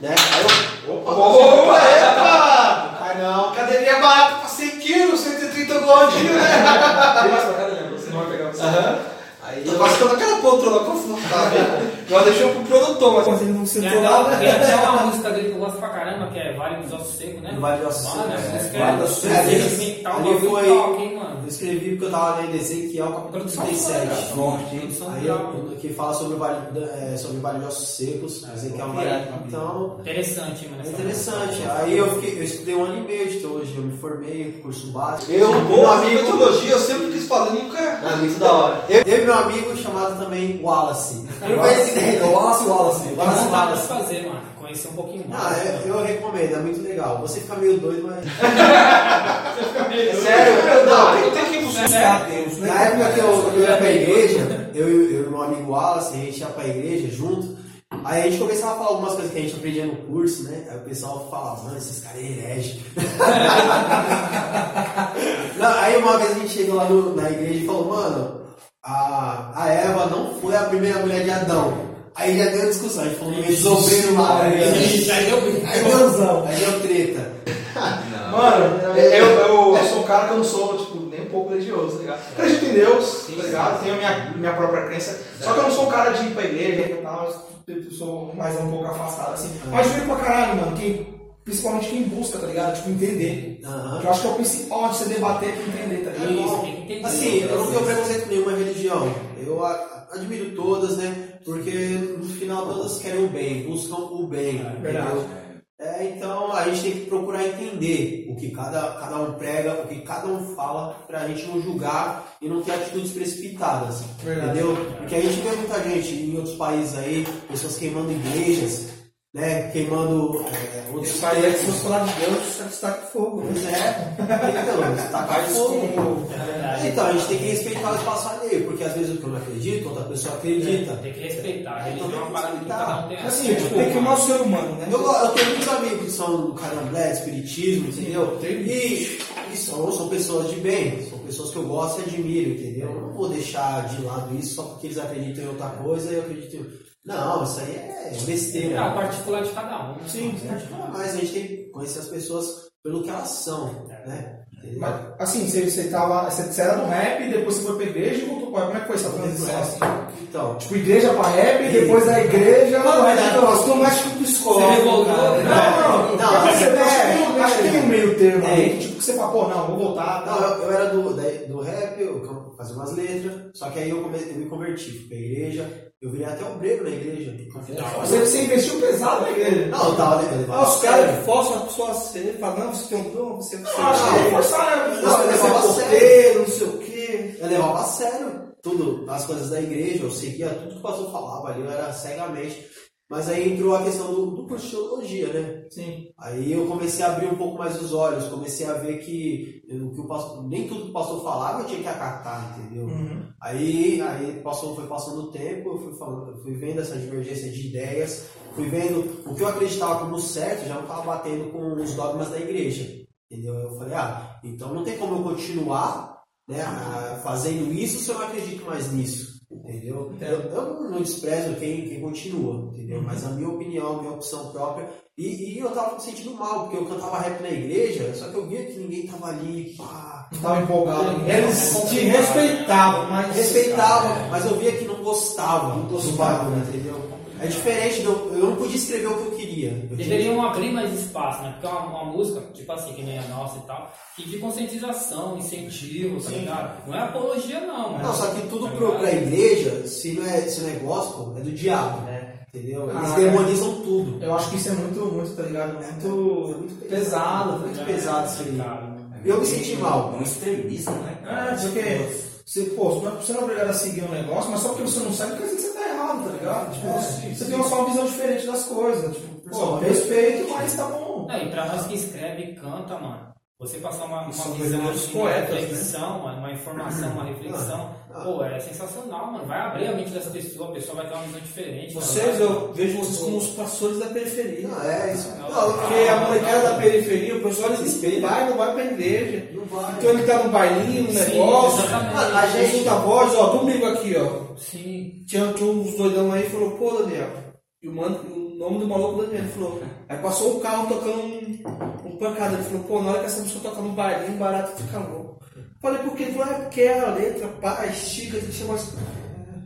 C: Né? Aí eu.
B: Opa! Opa! Epa! Ai não, cadeirinha barata pra 100 quilos, 130 gordinho, né?
A: Você não vai pegar você.
B: Aham.
C: Aí eu.
B: passando aquela poltrona confortável. Já deixou pro produtor, mas
F: ele não sentou
E: até,
F: né?
E: tem até uma música dele que eu gosto pra caramba, que é Vale dos Ossos Secos, né?
C: Vale dos Ossos Secos, é. Vale
E: é
C: dos Ossos
E: é
C: Secos. Ali foi-
E: hein, mano?
C: Eu escrevi porque eu tava lendo Ezequiel capítulo
E: Produção
C: 37.
E: foda,
F: Forte, hein?
C: Aí eu, que fala sobre o vale, é, sobre o vale de ossos secos, Ezequiel vale.
F: virar aqui.
C: Então,
E: Interessante, mano.
C: é
E: essa
C: interessante. Aí eu, fiquei, eu estudei um ano e meio de teologia, eu me formei, curso básico.
B: eu, boa
C: amigo,
B: teologia, eu sempre quis fazer, nunca.
C: Ah, muito da hora. Eu, eu e meu amigo chamado também Wallace. Eu não conheci
F: É o Wallace Wallace.
C: Wallace Wallace.
E: fazer, mano. Conhecer um pouquinho mais.
C: Ah, eu, eu recomendo, é muito legal. Você fica meio doido, mas.
B: Sério? Não, tem, tem que buscar.
F: Deus, né?
C: Na época que eu, eu ia pra igreja, eu, e meu amigo Wallace, a gente ia pra igreja junto. Aí a gente começava a falar algumas coisas que a gente aprendia no curso, né? Aí o pessoal falava, mano, esses caras é herege. Aí uma vez a gente chegou lá no- na igreja e falou, mano, a, a Eva não foi a primeira mulher de Adão. Aí já deu discussão, a gente falou meio desobreiro lá. né? Aí deu, aí deu treta.
A: Mano, eu, eu, eu sou um cara que eu não sou, tipo, nem um pouco religioso, tá ligado? Acredito em Deus, tá ligado? Tenho a minha, minha própria crença. Só que eu não sou um cara de ir pra igreja e tal, eu sou mais um pouco afastado, assim. Mas veio pra caralho, mano, quem, principalmente quem busca, tá ligado? Tipo, entender.
C: Aham.
A: Que eu acho que é o principal de você debater é entender, tá ligado?
C: Assim, eu não tenho preconceito com nenhuma religião. Eu a- admiro todas, né? Porque no final todas querem o bem, buscam o bem.
A: verdade.
C: entendeu? É, então a gente tem que procurar entender o que cada, cada um prega, o que cada um fala, pra gente não julgar e não ter atitudes precipitadas.
A: Verdade.
C: Entendeu? Porque a gente vê muita gente em outros países aí, pessoas queimando igrejas, né? Queimando é, outros
B: é se fosse falar de Deus, você destaca fogo. né?
C: É, então, tacar fogo. Então, a gente tem que respeitar o espaço alheio, porque às vezes o que eu não acredito, outra pessoa acredita.
E: Tem que respeitar. É uma parada que um tem
B: Assim, tipo, tem que amar o ser humano, né?
C: Eu, eu tenho muitos amigos que são do candomblé, espiritismo, entendeu? E, e são, são pessoas de bem, são pessoas que eu gosto e admiro, entendeu? Eu não vou deixar de lado isso só porque eles acreditam em outra coisa e eu acredito em... Não, isso aí é besteira.
E: É a particular de cada um. né?
C: Sim, mas a gente tem que conhecer as pessoas pelo que elas são, né? Entendeu?
A: Mas, assim, você, você, tava, você, você era do rap, depois você foi pra igreja e voltou pra Como é que foi essa transição? Assim?
C: Então,
A: Tipo, igreja pra rap, depois da igreja...
B: Não,
A: vai
B: mas eu estou mais um psicólogo.
E: Você revoltou, né?
A: Não, não,
C: Não,
A: mas você
B: é,
A: acho que tem- um meio termo
C: É.
A: aí, tipo, que você fala, pô, não, vou voltar.
C: Não,
A: tá?
C: eu, eu era do, da- do rap, eu fazia umas letras, só que aí eu, come- eu me converti, fui pra igreja, eu virei até obreiro na igreja.
A: Você, você investiu pesado na igreja.
C: Não, eu tava
B: Ah, os
C: a
B: caras que forçam a pessoa a ser, falam, não, você tem um dom, você, você,
A: Eu acho que é né?
C: Não,
B: é
C: levava a sério.
B: porteiro, não sei o quê.
C: Eu levava a sério tudo, as coisas da igreja, eu seguia tudo que o pastor falava ali, eu era cegamente. Mas aí entrou a questão do, do curso de teologia, né?
A: Sim.
C: Aí eu comecei a abrir um pouco mais os olhos, comecei a ver que, que o pastor, nem tudo que o pastor falava eu tinha que acatar, entendeu?
A: Uhum.
C: Aí, aí passou, foi passando o tempo, eu fui, falando, fui vendo essa divergência de ideias, fui vendo o que eu acreditava como certo, já não estava batendo com os dogmas da igreja. Entendeu? Eu falei, ah, então não tem como eu continuar né, fazendo isso se eu não acredito mais nisso. Entendeu? Eu, eu não desprezo quem, quem continua, entendeu? Mas a minha opinião, a minha opção própria. E, e eu tava me sentindo mal, porque eu cantava rap na igreja, só que eu via que ninguém tava ali, pá,
A: Não tava empolgado.
B: Eles te respeitavam, mas.
C: respeitava, mas eu via que não gostava do bagulho, entendeu? É diferente, do, eu não podia escrever o que eu queria. Eu tinha-
E: Deveriam abrir mais espaço, né? Porque é uma, uma música, tipo assim, que nem a nossa e tal, que de conscientização, incentivo, tá ligado? Não é apologia, não, mano.
C: Não, só que tudo
E: Tá
C: pro, pra igreja, se não, é, se não é gospel, é do diabo, né? Entendeu? Eles
A: Ah,
C: demonizam tudo.
A: Eu acho que isso é muito, muito, tá ligado?
C: É
A: Muito,
C: muito
A: pesado.
C: muito
A: tá ligado?
C: pesado isso aí. E eu me senti mal.
D: É um extremismo, né?
A: É, porque você, pô, você não é obrigado a seguir um negócio, mas só porque você não sabe, quer dizer que você tá errado, tá ligado? Tipo, você tem uma só uma visão diferente das coisas. Tipo, pô, respeito, mas tá bom.
E: Não, e pra nós que escreve e canta, mano, você passar uma, uma
B: São
E: visão,
B: verdadeiros
E: assim, uma
B: poetas, né?
E: reflexão, mano, uma informação, uma reflexão, pô, é sensacional, mano. Vai abrir a mente dessa pessoa, a pessoa vai ter uma visão diferente.
B: Vocês, eu vejo vocês como os pastores da periferia.
C: Não, é isso.
E: Não,
C: Não,
B: Porque a molecada da periferia, o pessoal eles vai, não vai pra igreja.
C: não vai.
B: Então ele tá no bailinho, no
E: Sim,
B: negócio.
E: exatamente.
B: A gente junta a voz, ó, domingo aqui, ó.
E: Sim.
B: Tinha, tinha uns doidão aí e falou, pô Daniel. E o, mano, o nome do maluco Daniel, ele falou. Aí passou o carro tocando um, um pancada. Ele falou, pô, na hora que essa música toca no bailinho, barato fica louco. Falei, por quê? Ele falou, é porque é a letra, pá, estica, deixa mais.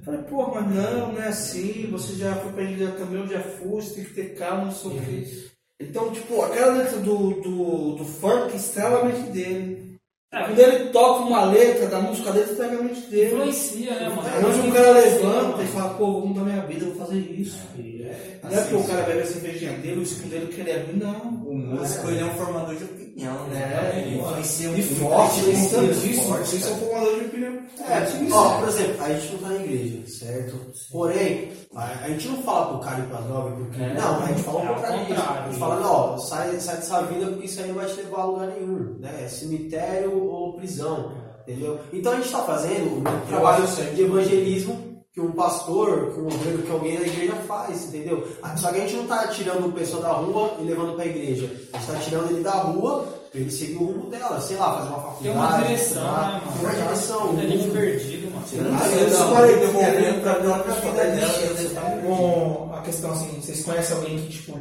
B: Falei, pô, mas não, não é assim, você já foi pra igreja também, eu já fui, você tem que ter calma, não sei o quê. Então, tipo, aquela letra do, do, do funk estrela a mente dele.
E: É,
B: Quando ele toca uma letra da música dele, estraga a mente dele.
E: influencia, né, mano?
B: Aí hoje o cara levanta e fala, pô, vou mudar minha vida, vou fazer isso. Não é porque o cara bebe a cervejinha dele, o skin dele que ele é ruim, não.
D: O músico ele é um formador de opinião, né?
B: É,
D: ele influencia
B: E
D: muito,
B: forte,
D: ele influencia
B: importantíssimo.
D: forte,
B: Vocês são formadores de opinião.
C: É, ó, por exemplo, a gente não tá na igreja, certo? Porém, a, a gente não fala pro cara ir pra droga, porque.
E: É.
C: não, a gente fala
E: É
C: o contrário disso. A gente fala, não, sai, sai dessa vida porque isso aí não vai te levar a lugar nenhum, né? É cemitério ou prisão, entendeu? Então a gente tá fazendo um trabalho de evangelismo que um pastor, que um obreiro, que alguém da igreja faz, entendeu? Só que a gente não tá tirando pessoa da rua e levando pra igreja. A gente tá tirando ele da rua pra ele seguir o rumo dela, sei lá, fazer uma faculdade.
E: Tem uma direção, né, mano?
C: Tem uma direção. Um
E: gente
C: rumo.
E: perdido, mano.
B: Eu
C: não, não,
B: devolvendo
C: não,
B: pra
C: não,
B: dar
C: não,
B: vida
C: não,
B: dela.
A: com a questão assim, vocês conhecem alguém que, tipo,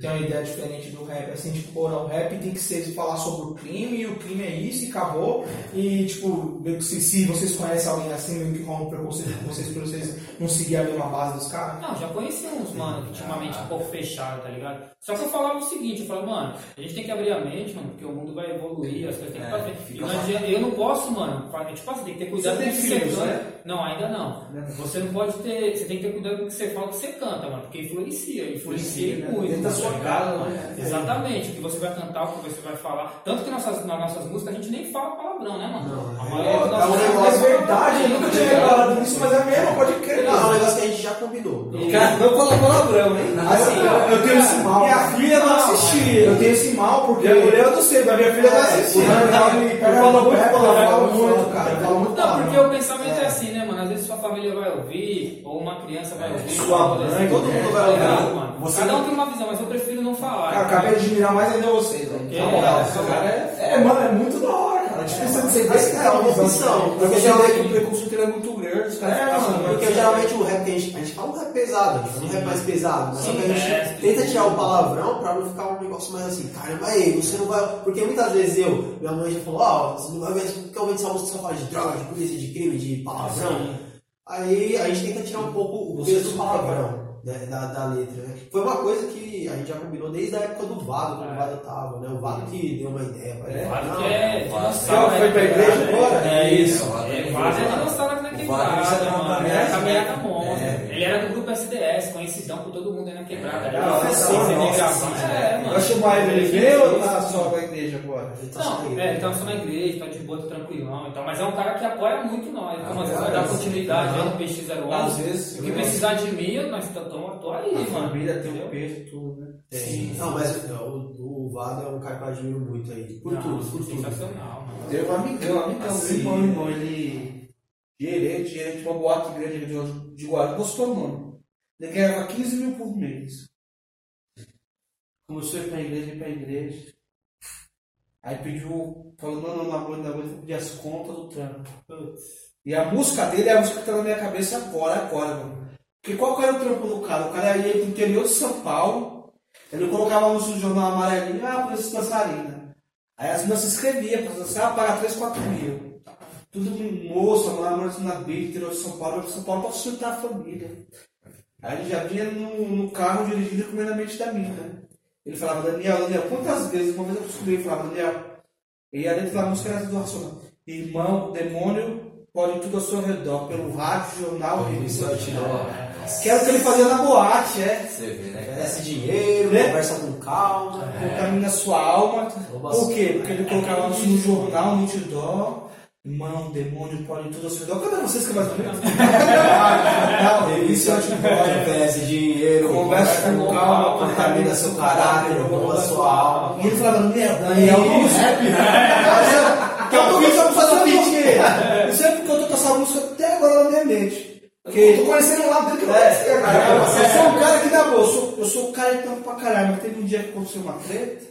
A: tem uma ideia diferente do rap, assim, tipo, não, o rap tem que ser falar sobre o crime, e o crime é isso, e acabou. E, tipo, se, se vocês conhecem alguém assim, meio que rola um preconceito com vocês, por vocês não seguir a mesma base dos caras.
E: Não, já conheci uns, mano, que tinha uma mente um pouco fechada, tá ligado? Só que eu falava o seguinte, eu falava, mano, a gente tem que abrir a mente, mano, porque o mundo vai evoluir, as coisas tem que
D: É,
E: fazer. E não adianta- eu não posso, mano, tipo assim, tem que ter cuidado
B: Você
E: com o
B: tem
E: que você
B: filhos,
E: canta.
B: né?
E: Não, ainda não. Você não pode ter, você tem que ter cuidado com o que você fala, o que você canta, mano, porque influencia, influencia e muito.
B: Dentro
E: tá
B: sua casa, né?
E: Exatamente, o que você vai cantar, o que você vai falar. Tanto que nossas, nas nossas músicas a gente nem fala palavrão, né, mano?
C: Não,
E: a
C: é-
E: das
C: é um negócio-
A: É verdade, eu nunca tinha reparado nisso, mas é mesmo, pode crer.
C: Não, é um negócio que a gente já combinou.
B: Cara, não fala palavrão, hein?
A: Assim, eu, eu tenho esse mal.
B: Minha filha não assistia.
A: Eu tenho esse mal porque.
B: Minha mulher eu não sei, mas minha filha não assistia.
A: Daniel me pega
B: falo
A: no
B: muito palavrão,
A: muito, cara.
E: Não, porque o pensamento é assim, né, mano? Às vezes sua família vai ouvir, ou uma criança vai ouvir.
B: Sua mãe,
E: assim,
C: todo
E: né?
C: mundo vai
E: Tá
C: ouvir.
E: mano?
A: Você
E: Cada um tem uma visão, mas eu prefiro não falar.
A: Cara, eu acabei de admirar mais ainda vocês, velho.
E: Que
A: Na moral,
E: é,
A: esse
E: cara,
A: é. É, mano, é muito da hora, cara. É difícil de você ver esse
C: é
A: cara
C: uma
A: visão.
C: opção,
B: Porque geralmente o preconceito é muito grande, os caras
A: É, mano,
C: porque geralmente o rap que a gente, a gente fala um rap pesado, a gente fala um rap mais pesado, mas só que a gente
E: é.
C: tenta tirar o palavrão pra não ficar um negócio mais assim, caramba, aí, você não vai. Porque muitas vezes eu, minha mãe já falou, ó, você não vai ver, porque eu vejo essa música só fala de droga, de polícia, de crime, de palavrão. Aí a gente tenta tirar um pouco o peso do palavrão né, da, da letra, né? Foi uma coisa que a gente já combinou desde a época do Vado, quando o
E: É.
C: Vado tava, né? O Vado que deu uma ideia ele.
B: É,
C: não,
E: que é
D: Vado.
E: dinossauro,
B: Foi
E: né?
B: pra igreja agora?
E: É isso.
D: É, o Vado
E: É,
D: é
E: o Vado é
D: O Vado.
E: É
D: caminhada. É.
E: Ele era do grupo SDS, conhecidão por todo mundo aí na quebrada. Era
B: Ah,
E: professor,
B: nossa,
E: CD
B: nossa,
E: É,
D: é.
E: mano.
B: Vai chamar ele, ele veio ou tá só na igreja agora?
C: Ele tá só na
E: Não,
C: igreja.
E: é, ele tá só na igreja, tá de boa, tá tranquilão e tal. Mas é um cara que apoia muito nós. Como às vezes vai dar continuidade aí no PX01.
B: Às vezes,
E: O que precisar de mim, nós estamos tô aí,
B: a
E: mano.
B: família tem um peso e tudo, né?
C: Sim. Não, mas não, o, o Vado é um cara que eu admiro muito aí. Por
E: Não,
C: tudo, por tudo.
E: Sensacional, mano.
B: Tem um amigão, amigão,
C: Assim.
B: meu irmão, irmão, ele gerente, gerente de uma boate grande de, de Guarulhos, postou o nome. Ele ganhava 15 mil por mês. Começou a ir pra igreja, ir pra igreja. Aí pediu, falou, não, não, noite, na noite, vou pedir as contas do trampo. E a música dele é a música que tá na minha cabeça agora, agora, mano. Porque qual era o trampo do cara? O cara ia pro interior de São Paulo, ele colocava a música no jornal amarelinho, ah, polícia dançarina. Aí as meninas se inscreviam pra dançar, paga 3, 4 mil. Tudo com moça, morando na beira, interior de São Paulo, São Paulo pra sustentar a família. Aí ele já vinha no, no carro dirigindo comendo a mente da mina. Ele falava, Daniel, Daniel, quantas vezes, uma vez eu descobri, ele falava, Daniel, e a letra da música era do Racional. Irmão, demônio pode tudo ao seu redor, pelo rádio, jornal, revista. Que era o que ele fazia na boate, é.
D: Você vê, né?
C: Merece dinheiro,
B: Né?
C: conversa com calma.
B: Colocar na sua alma. Por quê? Porque ele
E: É
B: colocava isso no jornal, no outdoor. Irmão, demônio pode tudo ao seu redor. Cadê vocês que é mais ou menos? Não, isso é.
C: Merece dinheiro,
B: Conversa com calma,
C: contamina seu caráter, rouba sua alma.
B: E ele falava, meu, Daniel, vamos rap, né? Que eu tô fazer um pitch. Não sei porque eu tô com essa música até agora na minha mente. Porque
A: Eu tô conhecendo um lado dele que eu não conhecia,
B: É,
A: cara.
B: eu sou um cara que dá boa, eu sou, eu sou um cara que tampa pra caralho, mas teve um dia que aconteceu uma treta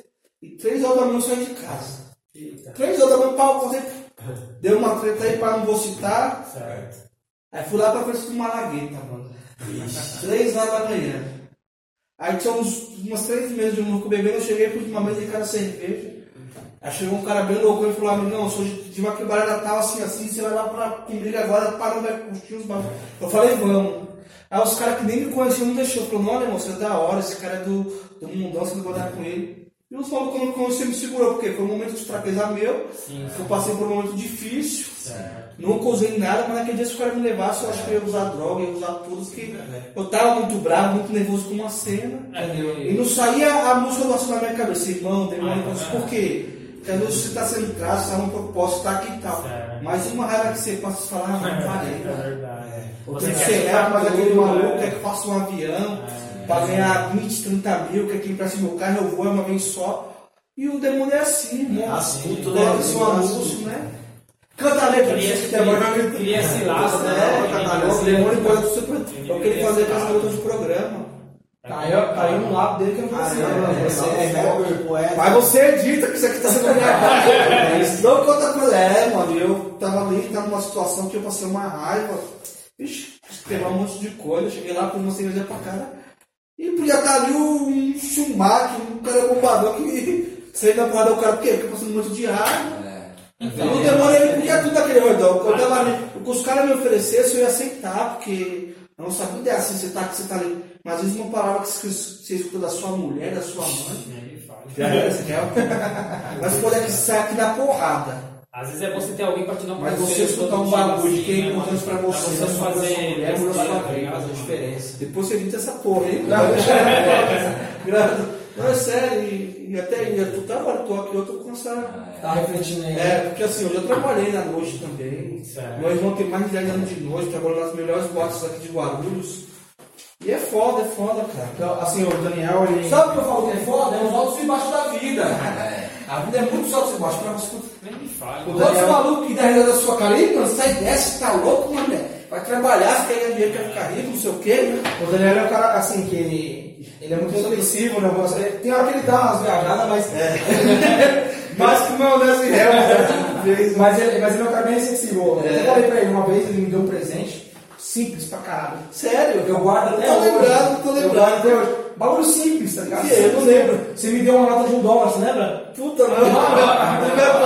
B: e três horas da manhã eu saí de casa. Três horas da manhã, pau, fazer. Deu uma treta aí pra não vou citar.
E: Certo.
B: Aí fui lá pra frente de uma lagueta, mano. Três horas da manhã. Aí tinha uns, umas três meses de um louco bebendo, eu cheguei por uma mesa de cara cerveja. Aí chegou um cara bem louco e falou, não, eu sou de, de uma quebrada tal, assim, assim, você vai lá pra Cumbriga agora, para não vai curtir os bagulhos. Eu falei, vamos. Aí os caras que nem me conheciam não deixou. Falou, não, irmão, você é da hora, esse cara é do, do mundão, você não vai dar com ele. E os malucos quando conheceu me segurou, porque foi um momento de fraqueza meu,
E: Sim,
B: eu passei por um momento difícil.
E: certo.
B: Nunca usei nada, mas naquele dia se o cara me levasse, eu acho que eu ia usar droga, ia usar tudo, que eu tava muito bravo, muito nervoso com uma cena.
E: É,
B: E não saía a música do assunto na minha cabeça, irmão, demônio,
E: Ah, é.
B: por quê? Porque às vezes você está sendo traço, está um propósito, tá aqui e tal.
E: Certo.
B: Mas uma raiva que você passa a falar, não parei,
E: É.
B: Você
E: Você
B: ser rap, mas aquele
E: tudo,
B: maluco
E: né?
B: quer que faça um avião para ganhar 20, 30 mil, que empreste meu carro, eu vou é uma vez só. E o demônio é assim, né?
C: Astuto, né?
B: Coloca seu
C: Demônio é
B: anúncio, né? Canta a letra,
E: Cria-
B: que agora
E: cria esse laço,
B: É,
E: né?
B: o demônio pode ser É o que ele fazia com as garotas de programa.
A: Tá aí, ó, tá aí um lado dele que eu não.
C: Caramba,
A: né?
C: você é rapper, poeta.
B: Mas você edita que isso aqui tá sendo gravado. É isso. Não conta coisa. É, mano, eu tava ali, tava numa situação que eu passei uma raiva. Vixe, pegar um monte de coisa, cheguei lá, pus uma cerveja pra cara. E podia estar ali um Schumacher, um cara bombador que saiu da porrada do cara, por quê? Porque passando muito de ar.
D: É.
B: O demônio ele podia tudo daquele redor. Eu tava ali, o que os caras me oferecessem, eu ia aceitar, porque a nossa vida é assim, você tá, você tá ali. Mas às vezes uma palavra que você, você escuta da sua mulher, da sua mãe,
E: Ele
B: já. Mas pode é que sai aqui da porrada.
E: Às vezes é bom você ter alguém pra te dar um
B: Mas você escutar um
E: todo dia,
B: bagulho
E: assim,
B: que é
E: né,
B: importante pra você,
E: Pra você
B: sua
E: fazer tá
B: vida,
E: ligado?
C: Faz a diferença.
B: Depois você edita essa porra, hein? Graças. Não, é sério, e, e até e eu trabalho, tô aqui, eu tô com essa.
F: Tá refletindo aí.
B: É, porque assim, eu já trabalhei na noite também.
E: Certo.
B: Meu irmão tem mais de 10 anos de noite, trabalhou nas melhores boxes aqui de Guarulhos. E é foda, é foda, cara.
A: Então, assim, o Daniel, ele.
B: Sabe o que eu falo que é foda? É os altos e baixos da vida. A vida é muito altos e baixos pra você.
E: Nem me fale.
A: O
B: Todos
A: Daniel-
B: os malucos que dá risada da sua cara, Ih, mano, sai dessa, tá louco, mano? Vai trabalhar, você quer ganhar dinheiro, quer ficar rico, não sei o quê, né?
A: O Daniel é um cara assim que ele, ele é muito reflexivo, né? Você- Tem hora que ele dá umas viajadas, mas. mas que não desce réu, né? mas, ele, mas ele é um cara bem sensível. Eu falei pra ele uma vez, ele me deu um presente simples pra caralho.
B: Sério?
A: Eu guardo até
B: Tô
A: hoje.
B: lembrado, tô
A: Eu
B: lembrado.
A: guardo até hoje. Bagulho simples, tá ligado?
B: Que? Eu não lembro.
A: Você me deu uma nota de um dólar, você lembra?
B: Puta, não.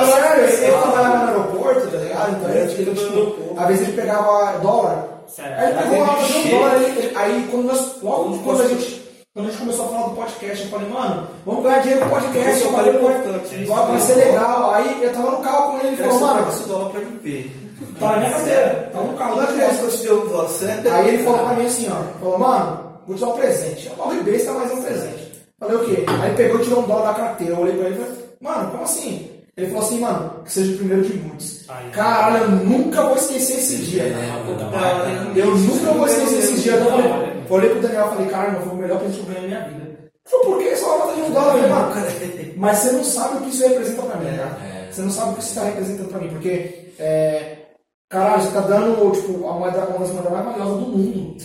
A: Sério, eu trabalhava no aeroporto, tá ligado? Então,
B: É,
A: ele,
B: tipo,
A: tipo, às vezes ele pegava dólar.
E: Certo.
A: Aí ele pegou uma nota de um dólar. ele- ele- Aí quando nós, logo quando a gente. Quando a gente começou a falar do podcast, eu falei, mano, vamos ganhar dinheiro com podcast,
B: Isso
A: eu
B: é
A: falei,
B: importante.
A: vai, vai ser legal. Aí eu tava no carro com ele, ele falou, mano,
B: esse dólar pra MP.
A: tá na minha carteira, tá no carro.
B: Não acredito que eu te dei um dólar, sério?
A: Aí ele falou pra mim assim, ó, falou, mano, vou te dar um presente. Eu morri besta, mas é um presente. Falei, o quê? Aí pegou e tirou um dólar da carteira. Eu olhei pra ele e falei, mano, como assim? Ele falou assim, mano, que seja o primeiro de muitos.
E: Aí.
A: Caralho, eu nunca vou esquecer esse dia. Eu nunca vou esquecer esse dia. Eu falei, falei pro Daniel, falei, cara, foi o melhor presente que eu ganhei na minha vida. Ele falou, por que? Só uma nota de um dólar. Falei, mano, mas você não sabe o que isso representa pra mim, cara. Você não sabe o que isso tá representando pra mim, porque, é, caralho, você tá dando, tipo, a moeda, uma das moedas mais valiosas do mundo.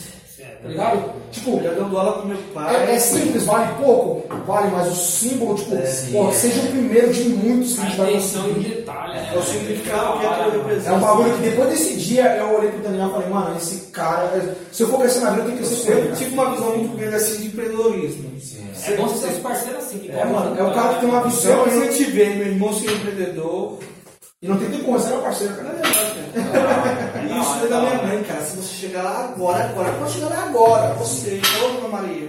A: Tá ligado? Tipo,
B: Eu já dei um dólar pro meu pai.
A: é, é simples, vale pouco, vale, mas o símbolo, tipo, pô, seja o primeiro de muitos que a
E: A
A: gente vai
E: intenção e o
A: conseguir.
E: detalhe. né?
B: É o significado que aquilo representa.
A: É um bagulho que depois desse dia eu olhei pro Daniel e falei, mano, esse cara, se eu for crescer na vida, eu tenho que com ele.
B: Eu tive uma visão muito grande assim de empreendedorismo.
E: É bom você ter parceiros assim. que
A: É, mano, é o cara que tem uma
B: Eu
A: visão e,
B: incentivei meu irmão ser empreendedor.
A: E não tem nem como, você era parceiro, cara.
B: Isso é da minha mãe, cara. Se você chegar lá agora, agora, pode chegar lá agora. Você, ô Dona Maria.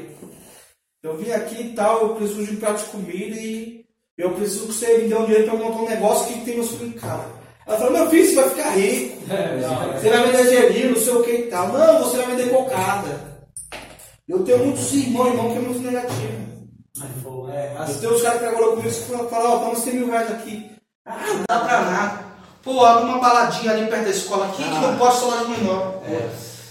B: Eu vim aqui e tal, eu preciso de um prato de comida e eu preciso que você me dê um dinheiro pra eu montar um negócio que tem meu filho em casa. Ela falou, meu filho, você vai ficar rico. Você vai vender gelinho, não sei o que e tal. Não, você vai vender cocada. Eu tenho muitos irmãos, irmão que é muito negativo.
E: É,
B: Eu tenho os caras que trabalham comigo que falam, ó, toma 100 mil reais aqui. Ah, não dá pra nada. Pô, abre uma baladinha ali perto da escola aqui que não pode falar de menor.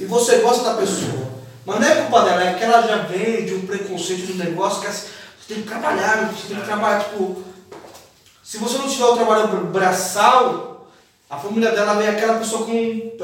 B: E você gosta da pessoa. Mas não é culpa dela, é que ela já vem de um preconceito de um negócio que é assim, você tem que trabalhar, você tem que trabalhar, tipo. Se você não tiver o trabalho bra- braçal, a família dela vem aquela pessoa com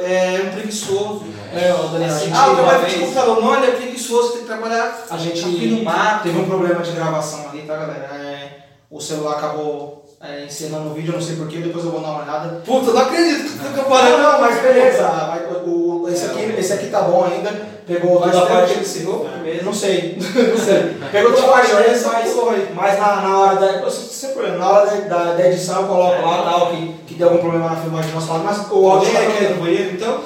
B: é, um preguiçoso.
A: É, o Daniel, a gente,
B: Ah, o trabalho de computador, não, ele é preguiçoso, tem que trabalhar
A: a gente
B: aqui no mato.
A: teve um problema de gravação ali, tá, galera? É, o celular acabou é, encenando o vídeo, eu não sei porquê, depois eu vou dar uma olhada.
B: Puta, eu não acredito que você fica
A: Não,
B: parando.
A: não, mas beleza. vai- o- o- esse, aqui, esse aqui tá bom ainda. Pegou toda a parte.
B: que ele encerrou?
A: Eu Não sei. Não sei. Pegou toda a parte dele, mas, mas na, na hora da. eu sei- Sem problema, na hora da, da, da edição eu coloco lá tal, que, que deu algum problema na filmagem nosso lado, mas o áudio
B: Alguém
A: tá
B: quer
A: tranquilo.
B: no banheiro, então?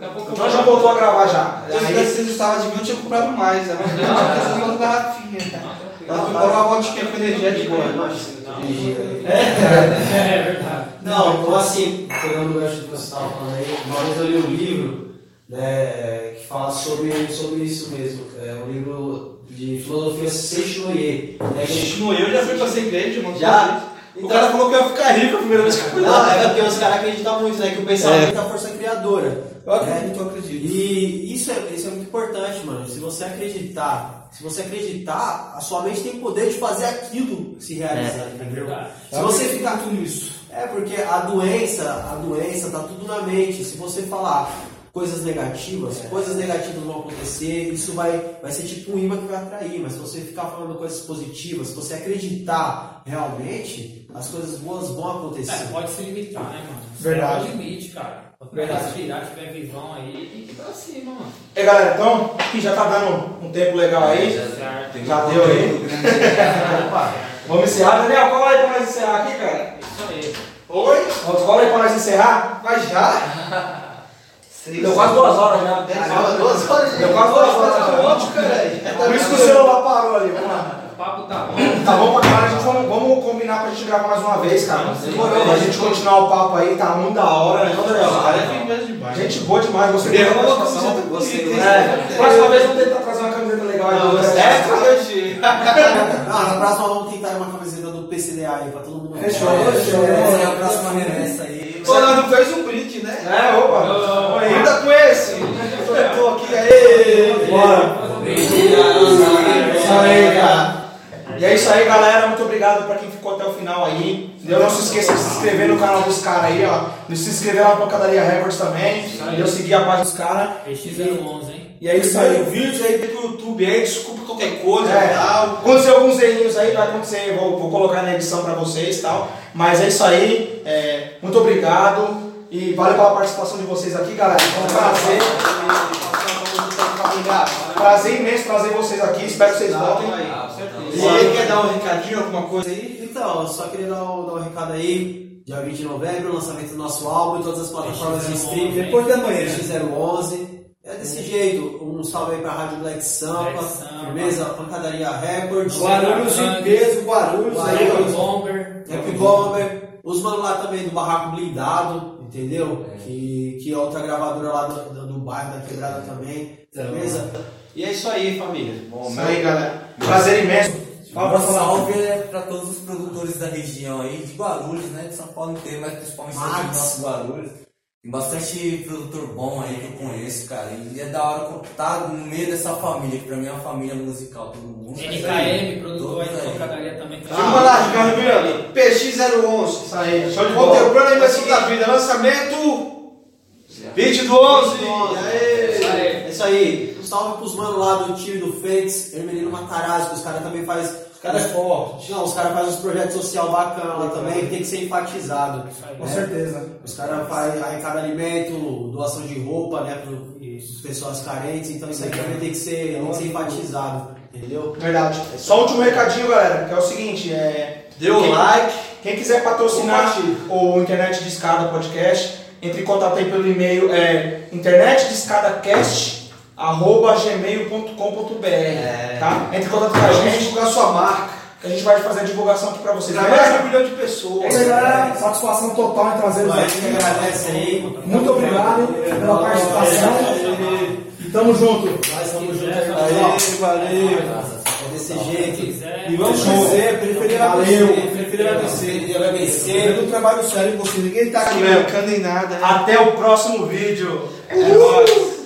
E: Eu
A: Nós já voltou a gravar já.
B: Se eu
A: Aí-
B: tivesse sido estava de mim, eu tinha comprado mais. né? Mas não, tinha essas outras garrafinhas. Ela foi comprar uma vodka com energético.
E: É verdade.
C: Não, então assim, pegando o gancho que você estava falando aí, uma vez eu li um livro né, que fala sobre, sobre isso mesmo. É um livro de filosofia Seixoye. Né,
B: No eu já fui pra essa igreja, mano.
C: Já?
B: O cara falou que eu ia ficar rico a primeira vez que eu fui
C: Não,
B: lá.
C: é porque os caras acreditam muito, né? Que o pensamento é a força criadora.
B: Eu acredito, eu acredito.
C: E isso é, isso é muito importante, mano. Se você acreditar, se você acreditar, a sua mente tem o poder de fazer aquilo se realizar,
E: É
C: entendeu?
E: verdade.
C: Se você ficar tudo isso. É porque a doença, a doença tá tudo na mente. Se você falar coisas negativas, coisas negativas vão acontecer, isso vai, vai ser tipo um imã que vai atrair. Mas se você ficar falando coisas positivas, se você acreditar realmente, as coisas boas vão acontecer.
E: É, pode se limitar, né, mano?
A: Verdade.
E: É o limite, cara. Verdade, tirar, tiver vivão aí, tem que ir pra cima, mano.
A: E galera, então, aqui já tá dando um tempo legal aí.
E: Certo.
A: Já deu aí. Vamos encerrar, Daniel, cola aí pra nós encerrar aqui, cara.
E: Isso aí.
B: Oi?
A: Cola aí pra nós encerrar.
B: Mas já?
A: Deu quase duas horas já.
B: Caramba, duas horas de
A: Deu quase duas horas,
B: Tá.
A: Por isso que o celular parou ali, vamos lá.
E: O papo tá bom.
A: Tá bom pra caralho, a gente vamos, vamos combinar pra gente gravar mais uma vez, cara.
B: Demorou.
A: Pra gente continuar o papo aí, tá muito da hora, né, Daniel?
B: Cara, é.
A: Gente boa demais, muito da
B: uma
A: participação. próxima vez vamos tentar trazer uma camiseta legal aí.
B: Não, é, hoje.
C: Ah, na próxima vamos tentar uma camiseta do PCDA aí pra todo mundo.
A: Fechou, fechou.
D: É a próxima remessa aí.
B: Pô, nós não fez um brinde, né?
A: É, opa.
B: Ainda com esse. Eu tô aqui, aí.
A: Bora. Isso aí, cara. E é isso aí, galera. Muito obrigado pra quem ficou até o final aí. Entendeu? Não se esqueça de se inscrever no canal dos caras aí, ó. De se inscrever lá no Pancadaria Records também. Entendeu? Seguir a página dos caras.
E: PX011, hein?
A: E é isso aí.
B: vídeos aí pro YouTube aí, desculpa qualquer coisa
A: É,
B: e tal.
A: aconteceu alguns errinhos aí, vai acontecer, vou, vou colocar na edição pra vocês e tal. Mas é isso aí, é, muito obrigado e valeu pela participação de vocês aqui, galera. Foi um prazer, prazer imenso trazer vocês aqui, espero que vocês voltem.
B: Aí, quer dar um recadinho, alguma coisa aí?
C: Então, eu só queria dar um, dar um recado aí. Dia 20 de novembro, lançamento do nosso álbum em todas as plataformas de streaming.
D: Depois da manhã.
C: X011. É desse jeito. Um salve aí pra Rádio Black Sampa.
E: Black Sampa.
C: Firmeza, Pancadaria Records.
D: Guarulhos em peso, Guarulhos aí.
C: Guarulhos.
E: Bomber.
C: Happy Bomber. Os mano lá também do Barraco Blindado, entendeu? Que, que é outra gravadora lá do, do, do bairro da Quebrada também. Firmeza?
B: E é isso aí, família.
A: Isso aí, galera. Prazer imenso. Fala pra
D: Um
A: falar.
D: salve é pra todos os produtores da região aí, de Guarulhos, né? De São Paulo inteiro, mas principalmente aqui do nosso Guarulhos. Tem bastante produtor bom aí que eu conheço, cara. E é da hora estar no meio dessa família, que pra mim é uma família musical, todo mundo.
E: NKM, produtor aí. Pancadaria também. tá
B: Vamos lá, Ricardo Viana. PX011.
A: Isso aí, show de bola.
B: Inversão da vida. Lançamento 20 do 11. Aê.
E: Isso aí.
C: É salve pros manos lá do time do Fênix, Hermelino Matarazzo, que os caras também fazem. Os caras
A: forte.
C: Não, os caras fazem uns projetos social bacana lá também, que tem que ser enfatizado.
A: Com
C: né?
A: certeza.
C: Os caras fazem arrecada alimento, doação de roupa, né, para pessoas carentes, então isso aí também tem que ser, tem que ser enfatizado, entendeu?
A: Verdade. Só um último recadinho, galera, que é o seguinte, é...
B: Dê o
A: quem-
B: like.
A: Quem quiser patrocinar o Internet de Escada Podcast, entre em contato aí pelo e-mail é internetdescadacast.gmail.com.br tá? Entre em contato com a gente,
B: divulgar sua marca.
A: que a gente vai fazer a divulgação aqui pra vocês.
B: Para mais de um milhão de pessoas.
F: É isso aí, galera. Satisfação total em trazê-los
C: A gente agradece aí.
F: Muito obrigado pela participação. E tamo junto.
C: Nós estamos juntos aí,
B: Valeu, valeu.
C: É desse jeito.
B: E vamos
F: Show.
B: dizer, preferir
F: Valeu.
B: agradecer. Preferir agradecer.
C: Agradecer.
B: Pelo trabalho sério de vocês. Ninguém tá aqui brincando em nada. né?
A: Até o próximo vídeo.
B: É nóis.